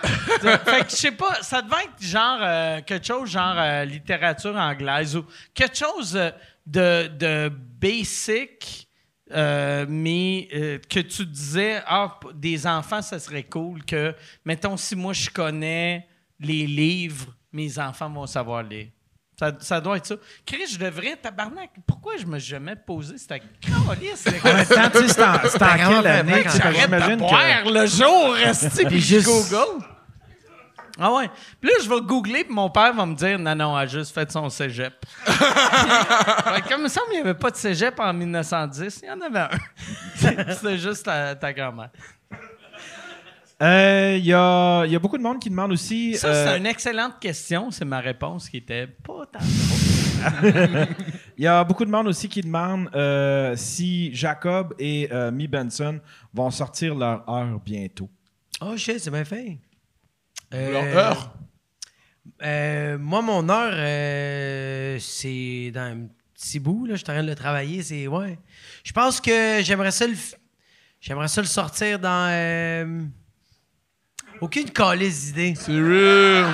fait que je sais pas, ça devait être genre euh, quelque chose genre euh, littérature anglaise ou quelque chose de, de basic, euh, mais euh, que tu disais, ah, des enfants, ça serait cool que, mettons, si moi je connais les livres, mes enfants vont savoir lire. Ça, ça doit être ça. Chris, je devrais, tabarnak, pourquoi je me suis jamais posé cette calice? En même temps, tu sais, c'est en, c'est en quelle année? J'arrête de j'imagine que- boire le jour, resti, puis google. Ah ouais. Puis là, je vais googler, puis mon père va me dire non, non, elle a juste fait son cégep. Comme il me semble qu'il n'y avait pas de cégep en 1910, il y en avait un. C'était juste ta, ta grand-mère. Euh, Il y, a, il y a beaucoup de monde qui demande aussi. Ça, euh, c'est une excellente question. C'est ma réponse qui était pas tant drôle. Il y a beaucoup de monde aussi qui demande euh, si Jacob et euh, Mi Benson vont sortir leur heure bientôt. Oh shit, c'est bien fait. Euh, Leur heure? euh, moi, mon heure, euh, c'est dans un petit bout. Là, je suis en train de le travailler. C'est ouais. Je pense que j'aimerais ça le, j'aimerais ça le sortir dans. euh, aucune calice d'idée. C'est real.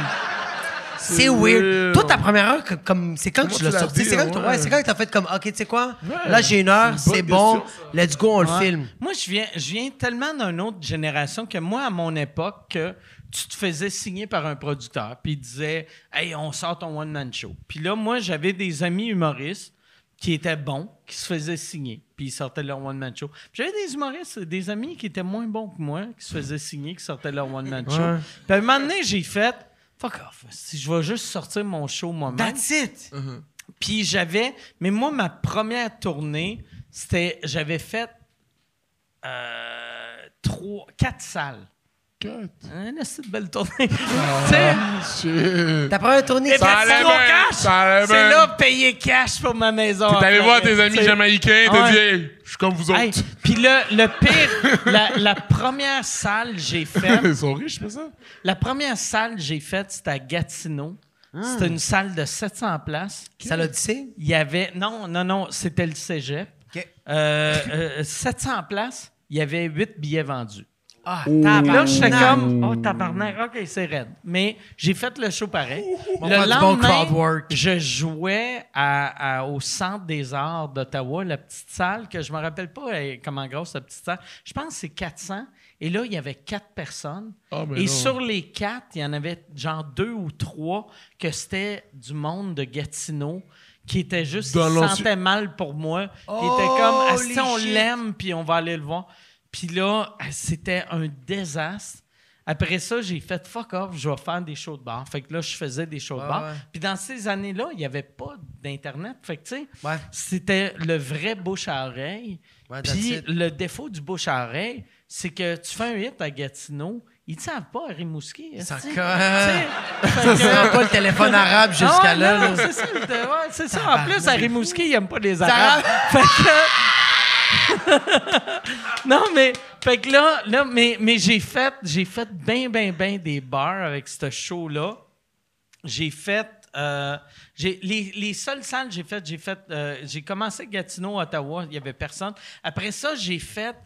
C'est weird. Toi, ta première heure, comme c'est quand que Comment tu tu l'as sorti? dit, C'est quand, que- ouais. ouais, c'est quand que t'as fait comme, OK, tu sais quoi? Ouais, Là, j'ai une heure, c'est une c'est bonne bon. question, Let's go, on le filme. Moi, je viens, je viens tellement d'une autre génération que moi, à mon époque, que tu te faisais signer par un producteur, puis il disait Hey, on sort ton one-man show. Puis là, moi, j'avais des amis humoristes qui étaient bons, qui se faisaient signer, puis ils sortaient leur one-man show. J'avais des humoristes, des amis qui étaient moins bons que moi, qui se faisaient signer, qui sortaient leur one-man show. Ouais. Puis à un moment donné, j'ai fait Fuck off, si je vais juste sortir mon show moi-même. That's it. Puis j'avais. Mais moi, ma première tournée, c'était. J'avais fait. euh, trois, quatre salles. Hein, c'est une belle tournée. tu sais, Shit. Ta première tournée, les c'est- Ça allait cash, c'est là payer cash pour ma maison. T'es allé voir tes amis jamaïcains, t'as dit, hey, je suis comme vous autres. Hey, Puis le, le pire, la, la première salle que j'ai faite, Ils sont riches, c'est ça? la première salle que j'ai faite, c'était à Gatineau. C'était une salle de 700 places. Ça l'a dit? Il y avait. Non, non, non, c'était le cégep. OK. Euh, euh, 700 places, il y avait 8 billets vendus. Ah, Puis là, tabarnak. j'étais comme, oh, tabarnak, OK, c'est raide. Mais j'ai fait le show pareil. Le bon lendemain, crowd work. je jouais à- à- au Centre des arts d'Ottawa, la petite salle, que je me rappelle pas comment grosse la petite salle. Je pense que c'est 400. Et là, il y avait quatre personnes. Ah, Et non. sur les quatre, il y en avait genre deux ou trois que c'était du monde de Gatineau qui était juste, il sentait mal pour moi. Qui Oh, était comme, holy Asti, on l'aime, puis on va aller le voir. Puis là, c'était un désastre. Après ça, j'ai fait fuck off, je vais faire des shows de bar. Fait que là, je faisais des shows de bar. Puis dans ces années-là, il n'y avait pas d'Internet. Fait que, tu sais, Ouais. c'était le vrai bouche à oreille. Ouais, Puis le défaut du bouche à oreille, c'est que tu fais un hit à Gatineau, ils ne savent pas à Rimouski. Que- Ça pas le téléphone arabe jusqu'à ah là. C'est ça, ouais, ça. En plus, à Rimouski, ils n'aiment pas les Arabes. Arabes. fait que... non, mais, fait que là, là mais, mais j'ai fait, j'ai fait bien, bien, bien des bars avec ce show-là. J'ai fait. euh, j'ai, les, les seules salles que j'ai faites, j'ai fait. euh, j'ai commencé Gatineau, Ottawa, il n'y avait personne. Après ça, j'ai fait.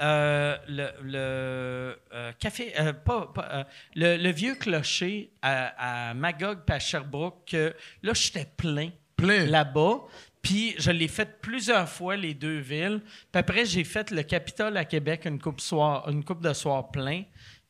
euh, le, le, euh, café, euh, pas, pas, le, le vieux clocher à, à Magog puis à Sherbrooke, que là, j'étais plein Plein. là-bas. Puis je l'ai fait plusieurs fois, les deux villes. Puis après, j'ai fait le Capitole à Québec, une coupe, soir, une coupe de soir plein.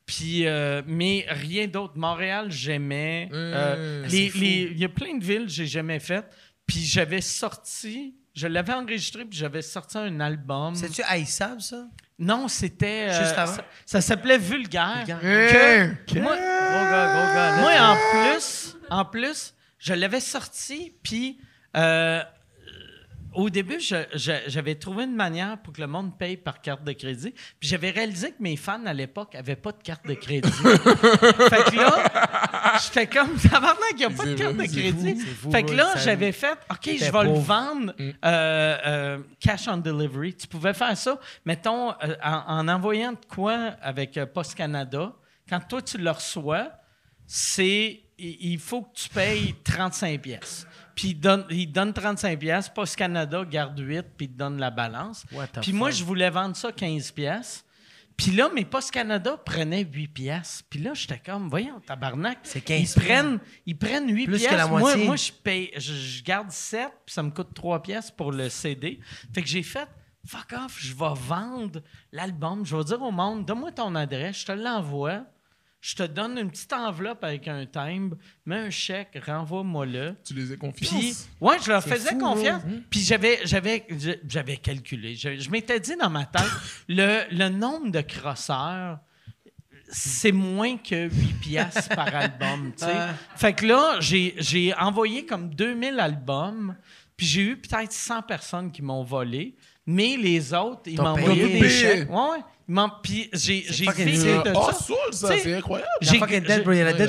Puis, euh, mais rien d'autre. Montréal, j'aimais. Euh, les- Il y a plein de villes que j'ai jamais faites. Puis j'avais sorti, je l'avais enregistré, puis j'avais sorti un album. C'est-tu haïssable, ça? Non, c'était. euh, Juste avant? Ça, ça s'appelait Vulgaire. Vulgaire. Que- moi, Gros gars, gros gars. moi, en plus, en plus, je l'avais sorti, puis euh, au début, j'avais trouvé une manière pour que le monde paye par carte de crédit. Puis j'avais réalisé que mes fans à l'époque n'avaient pas de carte de crédit. fait que là, j'étais comme, tabarnak, il n'y a pas de carte de crédit. fou, fait que là, j'avais fait, OK, je vais pauvre. le vendre euh, euh, cash on delivery. Tu pouvais faire ça, mettons, euh, en, en envoyant de quoi avec Post Canada. Quand toi, tu le reçois, c'est il il faut que tu payes 35 pièces. Puis il donne, il donne 35 pièces, Post Canada garde 8 puis il te donne la balance. Puis moi je voulais vendre ça 15 pièces. Puis là mes Post Canada prenaient 8 pièces. Puis là j'étais comme voyons tabarnak, C'est 15 ils prennent ils prennent 8 Plus que pièces. la moi moitié. moi je paye je, je garde 7 puis ça me coûte 3 pièces pour le CD. Fait que j'ai fait fuck off, je vais vendre l'album, je vais dire au monde donne-moi ton adresse, je te l'envoie. Je te donne une petite enveloppe avec un timbre, mets un chèque, renvoie-moi-le. Tu les as confiance. Puis, ouais, je leur faisais fou, confiance. Puis j'avais, j'avais, j'avais calculé. Je, je m'étais dit dans ma tête, le, le nombre de crosseurs, c'est moins que 8 piastres par album, tu sais. Fait que là, j'ai, j'ai envoyé comme 2000 albums, puis j'ai eu peut-être 100 personnes qui m'ont volé, mais les autres, ils m'ont payé. envoyé des chèques. Ouais, ouais. Puis j'ai, j'ai fait de Oh, ça. soul, ça, c'est incroyable. J'ai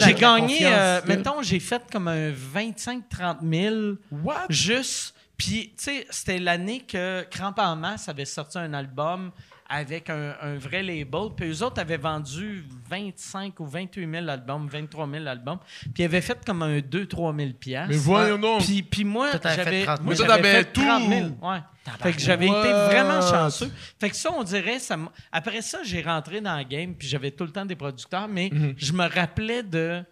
la gagné, euh, mettons, j'ai fait comme un 25-30 000 What? juste. Puis, tu sais, c'était l'année que Cramp en masse avait sorti un album avec un, un vrai label. Puis eux autres avaient vendu 25 ou 28 000 albums, 23 000 albums. Puis ils avaient fait comme un 2-3 000 piastres. Mais voyons donc. Puis, puis moi, j'avais 30 000. moi, j'avais fait 30 000. tout. Ouais. Fait que j'avais été vraiment chanceux. Fait que ça, on dirait, ça après ça, j'ai rentré dans le game, puis j'avais tout le temps des producteurs, mais Mhm. je me rappelais de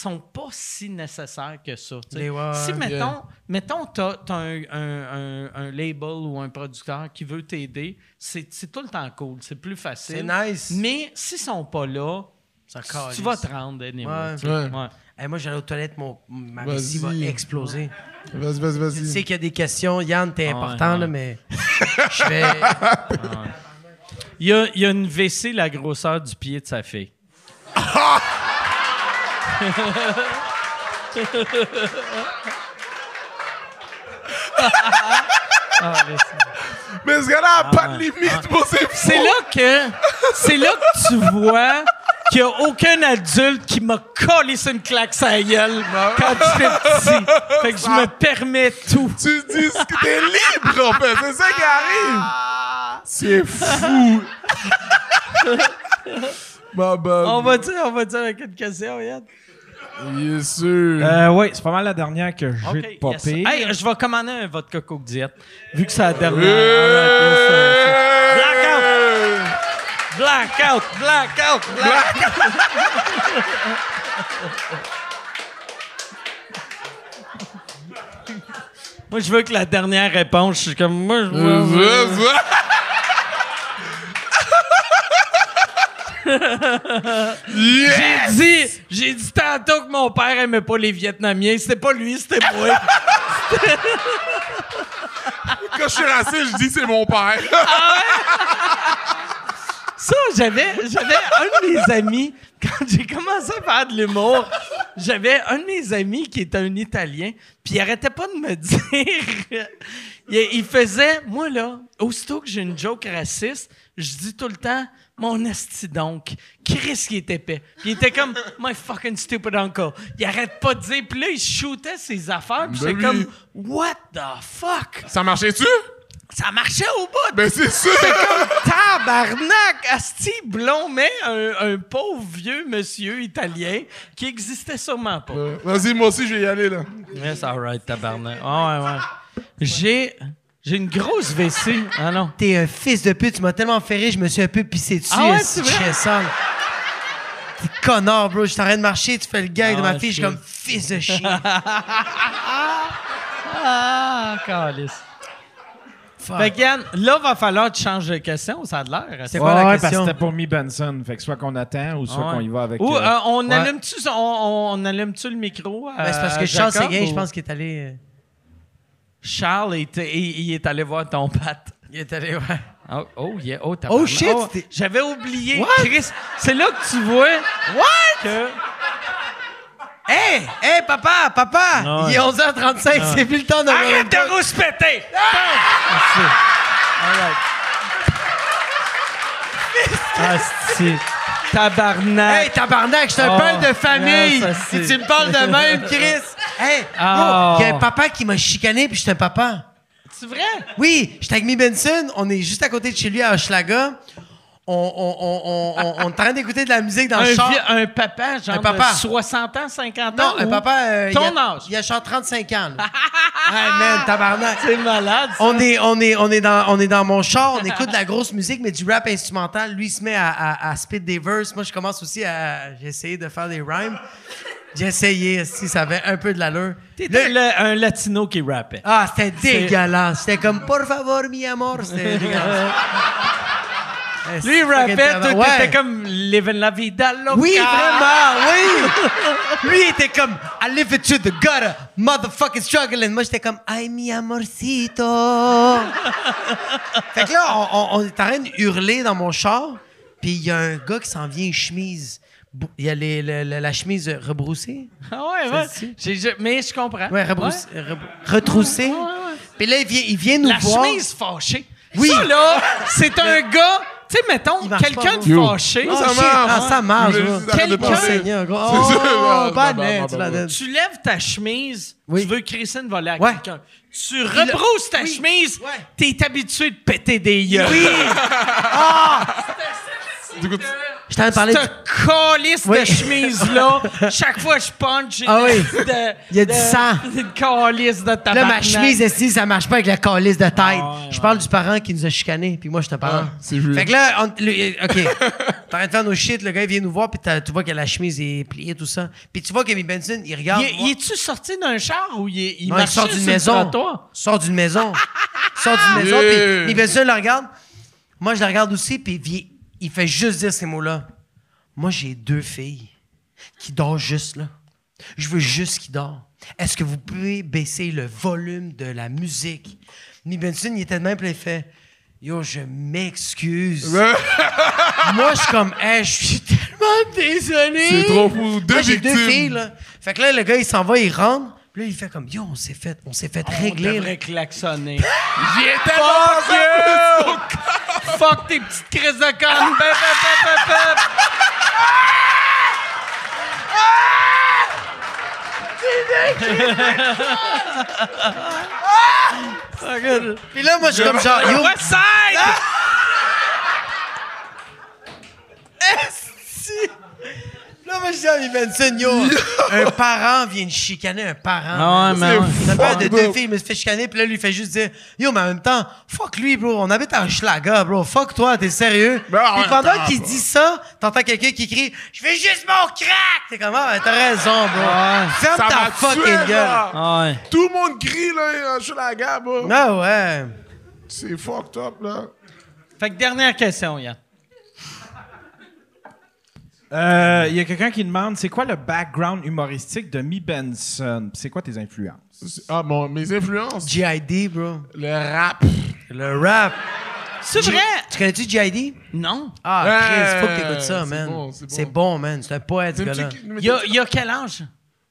sont pas si nécessaires que ça. tu. Les- ouais, si, mettons, mettons tu as, un, un- un- un label ou un producteur qui veut t'aider, c'est tout le temps cool, c'est plus facile. C'est nice. Mais s'ils sont pas là, Ça tu vas te rendre anyway, Ouais. tu sais. Ouais. Ouais. Hey, moi, j'allais aux toilettes, mon, ma Vas-y. vessie va exploser. Vas-y, vas-y, Je vas-y. sais qu'il y a des questions. Yann, t'es Ah, important, ouais, là, mais je vais... Il y a, il y a une WC la grosseur du pied de sa fille. Ah, mais ce gars-là a pas de limite pour ses C'est là que c'est là que tu vois qu'il n'y a aucun adulte qui m'a collé sur une claque sa gueule quand j'étais petit. Fait que je me permets tout. Tu dis que t'es libre, en fait. C'est ça qui arrive. C'est fou. On va dire, on va dire avec une question, Yann. Bien sûr. Euh, oui, c'est pas mal la dernière que j'ai Ok, de yes. popper. Hey, je vais commander un vodka Coke Diet. Vu que c'est la dernière. Euh, Blackout! Blackout! Blackout! moi, je veux que la dernière réponse, je suis comme moi, je veux. J'ai dit, j'ai dit tantôt que mon père aimait pas les Vietnamiens. C'était pas lui, c'était moi. Quand je suis raciste, je dis c'est mon père. Ça, j'avais, j'avais un de mes amis, quand j'ai commencé à faire de l'humour, j'avais un de mes amis qui était un Italien, puis il arrêtait pas de me dire. il, il faisait, moi là, aussitôt que j'ai une joke raciste, je dis tout le temps, mon esti donc, Chris qui est épais. Puis il était comme, my fucking stupid uncle. Il arrête pas de dire, puis là, il shootait ses affaires, puis Ben oui. comme, what the fuck? Ça marchait-tu? Ça marchait au bout! Ben c'est sûr! Tabarnak! Asti Blond, mais un, un pauvre vieux monsieur italien qui existait sûrement pas. Euh, Vas-y, moi aussi, je vais y aller, là. Yes, alright, tabarnak. Ah ouais, ouais. J'ai... J'ai une grosse vessie. Ah non. T'es un fils de pute, tu m'as tellement fait rire, je me suis un peu pissé dessus. Ah ouais, c'est vrai? T'es connard, bro. Je suis en train de marcher, tu fais le gag Ah de ma ouais, fille, je suis comme fils de chien. Ah, calice. Fuck. Fait que Yann, là, va falloir que tu changes de question, ça a de l'air. C'est quoi la Ouais, parce que question? c'était pour Me Benson. Fait que soit qu'on attend ou soit Ouais. qu'on y va avec. Ou euh, euh, on ouais. allume-tu on, on, allume-tu le micro? Ben, c'est parce que Charles Jacob, Séguin, ou- je pense qu'il est allé. Charles, il, était- il- il est allé voir ton pâte. Il est allé, ouais. Oh, oh, yeah. Oh, t'as Oh, shit, c'était- J'avais oublié. What? Chris, c'est là que tu vois. What? Que... Hey! Hey, papa! Papa! Ah. Il est 11h35, c'est plus le temps de. Arrête de rouspéter! Merci. All right. Asti. Tabarnak. Hey, tabarnak, je suis un Oh, père de famille! non, ça, c'est- Et tu me parles de même, Chris! Hey! Oh. Il y a un papa qui m'a chicané, puis je suis un papa. C'est vrai? Oui, j'étais avec Mi Benson, on est juste à côté de chez lui à Hochelaga. On, on, on, on, on, on est en train d'écouter de la musique dans Un, le char. vie- un papa, genre Un papa. de 60 ans, 50 ans? Non, un papa. euh, Ton il a, âge? Il a genre 35 ans. là. hey, man, tabarnak. C'est malade, ça. On est, on, est, on, est dans, on est dans mon char, on écoute de la grosse musique, mais du rap instrumental. Lui, il se met à, à, à spit des verses. Moi, je commence aussi à. J'ai essayé de faire des rhymes. J'ai essayé, si ça avait un peu de l'allure. T'étais Le- le- un latino qui rappait. Ah, c'était dégueulasse. C'était comme Por favor, mi amor. C'était dégueulasse. Lui, il rappait, toi, ouais. t'étais comme living la vida loca. Oui, vraiment, oui. Lui, il était comme I live it to the gutter, motherfucking struggling. Moi, j'étais comme Ay, mi amorcito. fait que là, on, on- on est en train de hurler dans mon char, puis il y a un gars qui s'en vient chemise. Il y a les- le- le- la chemise rebroussée. Ah ouais, ouais. Mais je comprends. Ouais, rebroussée. retroussée. Puis là, il vient, il vient nous La voir. chemise fâchée. Oui. Ça, là, c'est un gars... Tu sais, mettons, quelqu'un de fâché... Oh, Ça marche. Ah, ça marche. Quelqu'un-. Oh, Ah, tu la lèves ta chemise, Oui. tu veux crisser une volée à Ouais. quelqu'un. Tu rebrousses ta Oui. chemise, Ouais. t'es habitué de péter des yeux. Oui! Coup, Je t'en ai parlé. Cette calice Oui. de chemise-là, chaque fois que je punch, j'ai Ah oui. de, Il y a du de- sang. Une calice de tabac. Là, ma chemise, ici, ça marche pas avec la calice de tête. Ah je ouais. parle du parent qui nous a chicanés, puis moi, je suis un parent. Ah, c'est vrai. Fait que là, on- le- OK. T'es en train de faire nos shit, le gars, il vient nous voir, puis tu vois que la chemise est pliée, tout ça. Puis tu vois que Benson, il regarde. Il, est-tu sorti d'un char ou il, est- il Non, il sort d'une maison. sort d'une maison. Sort d'une maison, puis Benson le regarde. Moi, je le regarde aussi, puis il, fait juste dire ces mots-là. Moi, j'ai deux filles qui dorment juste là. Je veux juste qu'ils dorment. Est-ce que vous pouvez baisser le volume de la musique? Mi Benson, il était de même, puis il fait Yo, je m'excuse. Moi, je suis comme, hey, je suis tellement désolé. C'est trop fou. Deux Moi, j'ai deux filles, là. Fait que là, le gars, il s'en va, il rentre. Puis là, il fait comme, yo, on s'est fait, on s'est fait On régler. là. devrait klaxonner. J'y étais Fuck tes petites crises de conne! Bep, bep, bep. Puis là, moi, je suis comme genre, yo, West Side! esti. Là, moi, je dis à Benson, yo, un parent vient de chicaner un parent. Ah ouais, man. mais ouais. C'est un père de deux filles, il me fait chicaner, puis là, lui, il fait juste dire, yo, mais en même temps, fuck lui, bro, on habite à Schlaga, bro, fuck toi, t'es sérieux? Ben, en puis pendant qu'il dit ça, t'entends quelqu'un qui crie, je fais juste mon crack! T'es comme, ah, ben, t'as raison, bro. Ouais. Ferme Ça ta fucking tué, gueule. Ah ouais. Tout le monde crie, là, la gare, bro. Ah ouais. C'est fucked up, là. Fait que dernière question, Yann. Euh, Il y a quelqu'un qui demande c'est quoi le background humoristique de Mi Benson? C'est quoi tes influences? Ah, bon, mes influences? GID, bro. Le rap. Le rap. C'est vrai? Tu connais-tu GID? Non. Ah, Ouais, Chris, faut que t'écoutes ça, c'est man. bon, c'est bon. c'est bon, man. C'est un poète, ce gars-là. a, il y a quel âge?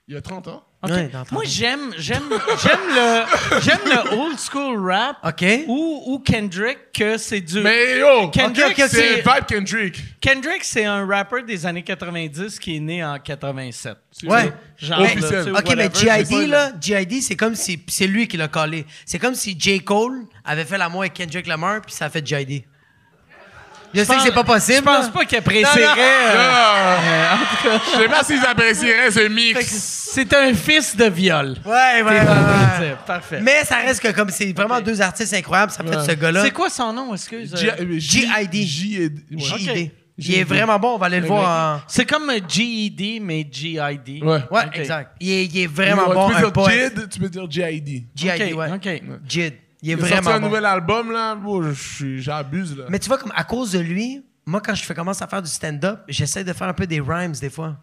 Il y a 30 ans. Ok. Ouais, dans Moi, 30. j'aime, j'aime, j'aime le, j'aime le old school rap. OK. Ou, ou Kendrick, que c'est du. Mais yo, Kendrick, c'est c'est- Vibe Kendrick. Kendrick, c'est un rapper des années 90 qui est né en 87. Ouais. Genre, Mais- là, tu sais, Ok, mais GID, là, GID, c'est comme si c'est lui qui l'a collé. C'est comme si J. Cole avait fait l'amour avec Kendrick Lamar, puis ça a fait GID. Je sais que c'est pas possible. Je pense pas qu'il apprécierait. euh, Ah, Je sais pas s'ils apprécieraient ce fait que mix. C'est un fils de viol. Ouais, ouais, ouais, T'es en train de ouais. dire. Parfait. Mais ça reste que comme c'est vraiment deux artistes incroyables, ça fait de ce gars-là. C'est quoi son nom, excuse? J- euh? J- J.I.D.. J- ouais. GID. Ok. Il est vraiment bon, on va aller le voir en... C'est comme un GED, mais GID. Ouais. Ouais, Ok. exact. Il est, il est vraiment bon, Tu un peux dire poète. Jid, tu peux dire J.I.D. GID, Ok, ouais. ok. Jid. Il est Il a sorti vraiment un bon. nouvel album, là. Je j'abuse, là. Mais tu vois, comme à cause de lui, moi, quand je fais, commence à faire du stand-up, j'essaie de faire un peu des rhymes des fois.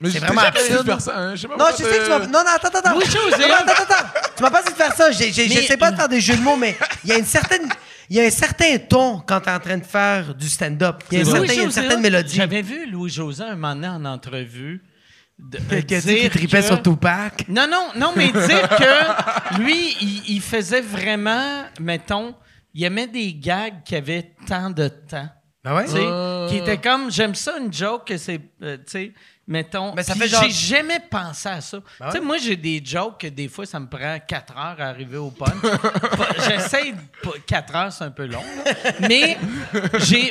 Mais c'est j'ai vraiment absurde. faire ça, hein. Je sais pas Non, je sais que tu m'as... Non, non, attends, attends, attends. Louis-José. Non, non, attends, attends, attends. Tu m'as pas dit de faire ça. Mais- J'essaie pas de faire des jeux de mots, mais il y a une certaine... Il y a un certain ton quand t'es en train de faire du stand-up. Il y a, Louis certain- une José, certaine mélodie. J'avais vu Louis-José un moment donné en entrevue. De- euh, dire que- sur Tupac? Non, non, non, mais dire que lui, il, il faisait vraiment, mettons, il aimait des gags qui avaient tant de temps. Ben ouais. Tu sais, qui était comme, j'aime ça une joke que c'est, euh, tu sais, mettons. Mais ça Puis fait genre- J'ai jamais pensé à ça. Ben Tu sais, moi, j'ai des jokes que des fois, ça me prend 4 heures à arriver au punch. Pas- J'essaie, 4 heures, c'est un peu long, là. Mais,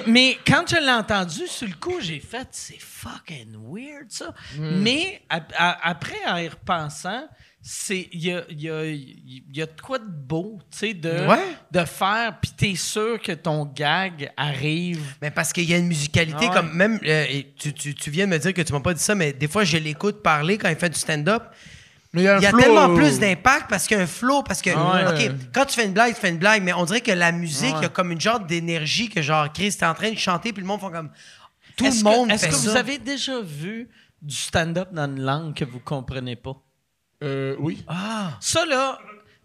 mais quand je l'ai entendu, sur le coup, j'ai fait, c'est fucking weird, ça. Hmm. Mais a- après, en y repensant, c'est il y a, il y, a, il y a de quoi de beau, tu sais, de, Ouais. de faire, puis t'es sûr que ton gag arrive. Mais parce qu'il y a une musicalité Ah ouais. comme même euh, tu, tu, tu viens de me dire que tu m'as pas dit ça, mais des fois je l'écoute parler quand il fait du stand-up. Mais il y a, un Il y a flow. tellement plus d'impact parce qu'il y a un flow, parce que Ah ouais. ok quand tu fais une blague, tu fais une blague, mais on dirait que la musique, il Ouais. y a comme une genre d'énergie que genre Chris t'es en train de chanter puis le monde font comme tout le que- monde Est-ce fait que ça. vous avez déjà vu du stand-up dans une langue que vous comprenez pas? Euh, oui. Ah, Ça, là,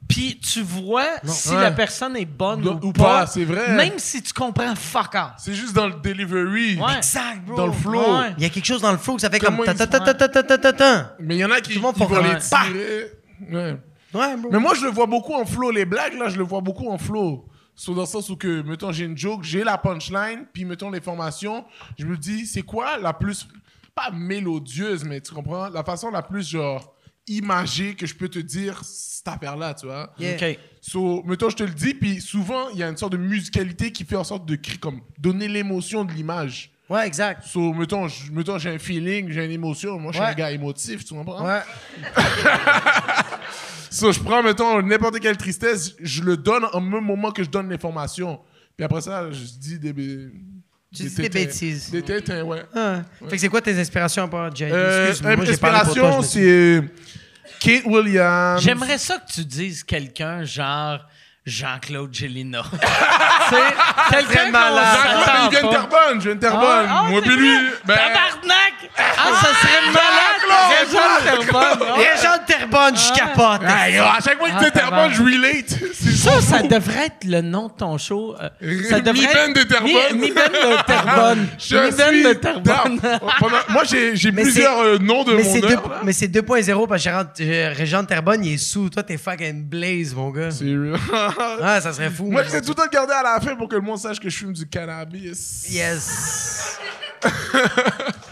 puis tu vois si Ouais. la personne est bonne Ou- ou, ou pas, c'est vrai. Même si tu comprends fuck all. C'est juste dans le delivery. Ouais. exact, bro. Dans le flow. Ouais. Il y a quelque chose dans le flow que ça fait comme Comment ta ils ta font, ta ta ta ta ta ta ta. Mais il y en a qui, vont les tirer. Ouais. Ouais, bro. Mais moi, je le vois beaucoup en flow. Les blagues, là, je le vois beaucoup en flow. So, dans le sens où que, mettons, j'ai une joke, j'ai la punchline, puis mettons les formations, je me dis, c'est quoi la plus, pas mélodieuse, mais tu comprends, la façon la plus, genre, imagée que je peux te dire cette affaire-là, tu vois. Yeah. OK. So, mettons, je te le dis, puis souvent, il y a une sorte de musicalité qui fait en sorte de créer, comme, donner l'émotion de l'image. Ouais, exact. So, mettons, mettons, j'ai un feeling, j'ai une émotion. Moi, je suis Ouais. un gars émotif, tu comprends? Ouais. So, je prends, mettons, n'importe quelle tristesse, je le donne en même moment que je donne l'information. Puis après ça, je dis des... Tu dis des bêtises. Des tétins, ouais. Ah. Fait que c'est quoi tes inspirations à part Jay? Euh, Excuse-moi, j'ai parlé pour toi, c'est Kate Williams. J'aimerais ça que tu dises quelqu'un genre Jean-Claude Gélina. tu sais, quelqu'un malade. Jean-Claude, il vient de. Terrebonne, je viens de Terrebonne. Ah, ah, Moi, c'est puis lui, ben... Tabarnak! Ah, ça serait malade! Jean-Claude Terrebonne. Ah. Région de Terrebonne, je capote. Ah, à chaque fois qu'il Ah, dit Terrebonne, je relate. C'est Ça, ça devrait être le nom de ton show. euh, ça devrait être- de Terrebonne. Mi- Mi-Ben de Terrebonne. Je Mi-Ben suis de Terrebonne. Pendant- Moi, j'ai plusieurs c'est- euh, noms de Mais mon c'est, mais c'est 2.0 parce que euh, Régent de Terrebonne, il est sous. Toi, t'es fucking blaze, mon gars. C'est real. Ah, ça serait fou. Moi, j'essaie tout le temps de garder à la fin pour que le monde sache que je fume du cannabis. Yes.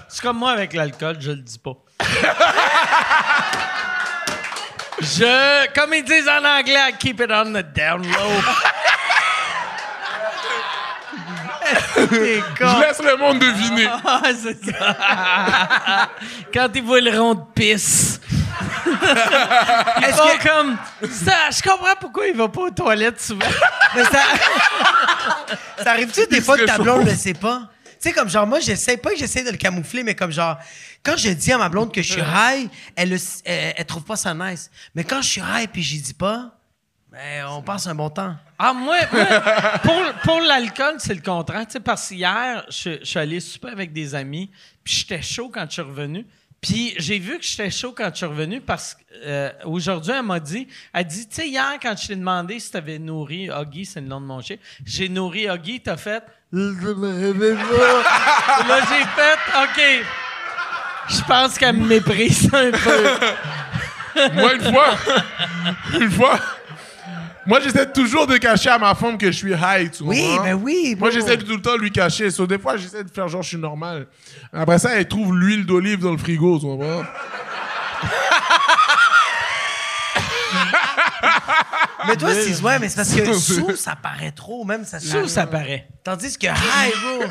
C'est comme moi avec l'alcool, je le dis pas. je, comme ils disent en anglais, I keep it on the down low. T'es con. Je laisse le monde deviner. Ah, c'est ça. Quand ils voient le rond de pisse. Ils Est-ce font que- comme. Ça, je comprends pourquoi il va pas aux toilettes souvent. Mais ça... ça arrive-tu des fois que ta blonde le sait pas? Tu sais, comme genre, moi, j'essaie pas que j'essaie de le camoufler, mais comme genre, quand je dis à ma blonde que je suis high, elle, le- elle, elle trouve pas ça nice. Mais quand je suis high puis j'y dis pas, ben, on passe un bon temps. Ah, moi, moi, pour, pour l'alcool, c'est le contraire. Tu sais, parce qu'hier, je, je suis allé souper avec des amis, puis j'étais chaud quand je suis revenu. Puis j'ai vu que j'étais chaud quand je suis revenu parce qu'aujourd'hui, elle m'a dit, elle dit, tu sais, hier, quand je t'ai demandé si tu avais nourri Huggy, c'est le nom de mon chien, j'ai nourri Huggy, t'as fait. Là, j'ai fait, OK. Je pense qu'elle me méprise un peu. Moi, une fois, une fois, moi, j'essaie toujours de cacher à ma femme que je suis high, tu Oui, comprends? ben oui. Moi, j'essaie tout le temps de lui cacher. So, des fois, j'essaie de faire genre, je suis normal. Après ça, elle trouve l'huile d'olive dans le frigo, tu comprends? Mais toi, c'est ouais, mais c'est parce que sous, ça paraît trop, même ça Sous, ça paraît. Tandis que high, bro.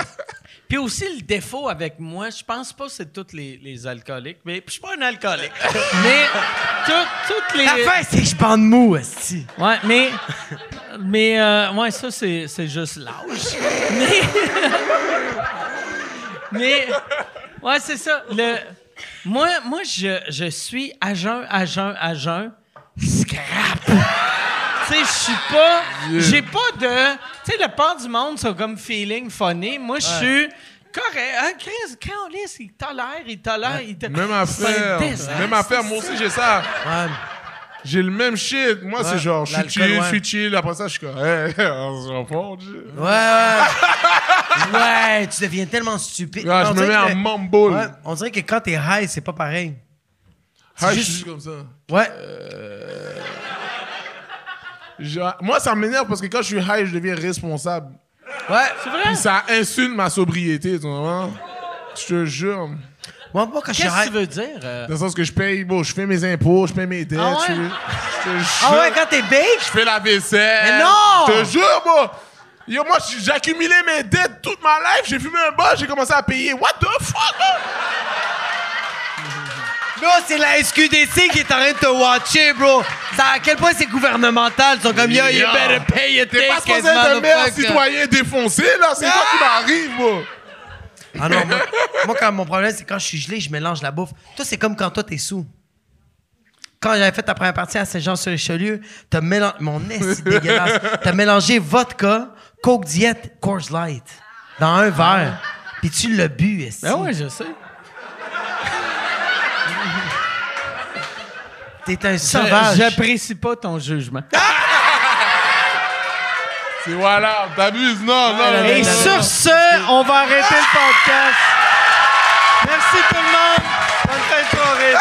Puis aussi, le défaut avec moi, je pense pas que c'est tous les, les alcooliques, mais je suis pas un alcoolique. mais tout- toutes les. L'affaire, c'est que je bande mou, esti. Ouais, mais. Mais, euh, ouais, ça, c'est, c'est juste l'âge. Mais. mais. Ouais, c'est ça. Le, moi, moi je, je suis à jeun, à jeun, à jeun, scrap. tu sais, je suis pas. J'ai pas de. Tu sais, la part du monde sont comme feeling funny. Moi, je suis. Correct. Ah, Chris, Carlis, il tolère, il tolère, il tolère. Même C'est affaire. Même affaire. Moi aussi, j'ai ça. Ouais. J'ai le même shit. Moi, c'est genre, je suis chill, ouais. je suis chill. Après ça, je suis comme, hey, on se. Ouais, ouais. ouais, tu deviens tellement stupide. On je me dirait mets que- en mumble. Ouais, on dirait que quand t'es high, c'est pas pareil. Je juste- suis juste comme ça. Ouais. Genre, moi, ça m'énerve parce que quand je suis high, je deviens responsable. Ouais. C'est vrai? Puis ça insulte ma sobriété, tu vois. Je te jure. Moi, moi, quand je suis Qu'est-ce que high. tu veux dire? euh? Dans le sens que je paye, bon, je fais mes impôts, je paye mes dettes. Ah ouais? je, je te jure. Ah ouais, quand t'es bake? Je fais la vaisselle. Mais non! Je te jure, moi. Yo, moi, j'ai accumulé mes dettes toute ma life. J'ai fumé un bas, j'ai commencé à payer. What the fuck? Bro, c'est la SQDC qui est en train de te watcher, bro. Ça, à quel point c'est gouvernemental. Ils sont comme, yo, you Yo. better pay your T'es pas supposé être un citoyen défoncé, là. C'est quoi qui m'arrive, moi? Ah non, moi, moi, quand mon problème, c'est quand je suis gelé, je mélange la bouffe. Toi, c'est comme quand toi, t'es sous. Quand j'avais fait ta première partie à Saint-Jean-sur-Richelieu, t'as mélangé... Mon nez, c'est dégueulasse. T'as mélangé vodka, Coke Diet, Coors Light dans un verre. Puis tu l'as bu, esti. Ben ouais, je sais. T'es un sauvage. J'apprécie pas ton jugement. C'est voilà, t'abuses, non, non, Et sur ce, on va arrêter le podcast. Merci tout le monde. Bonne fin de soirée.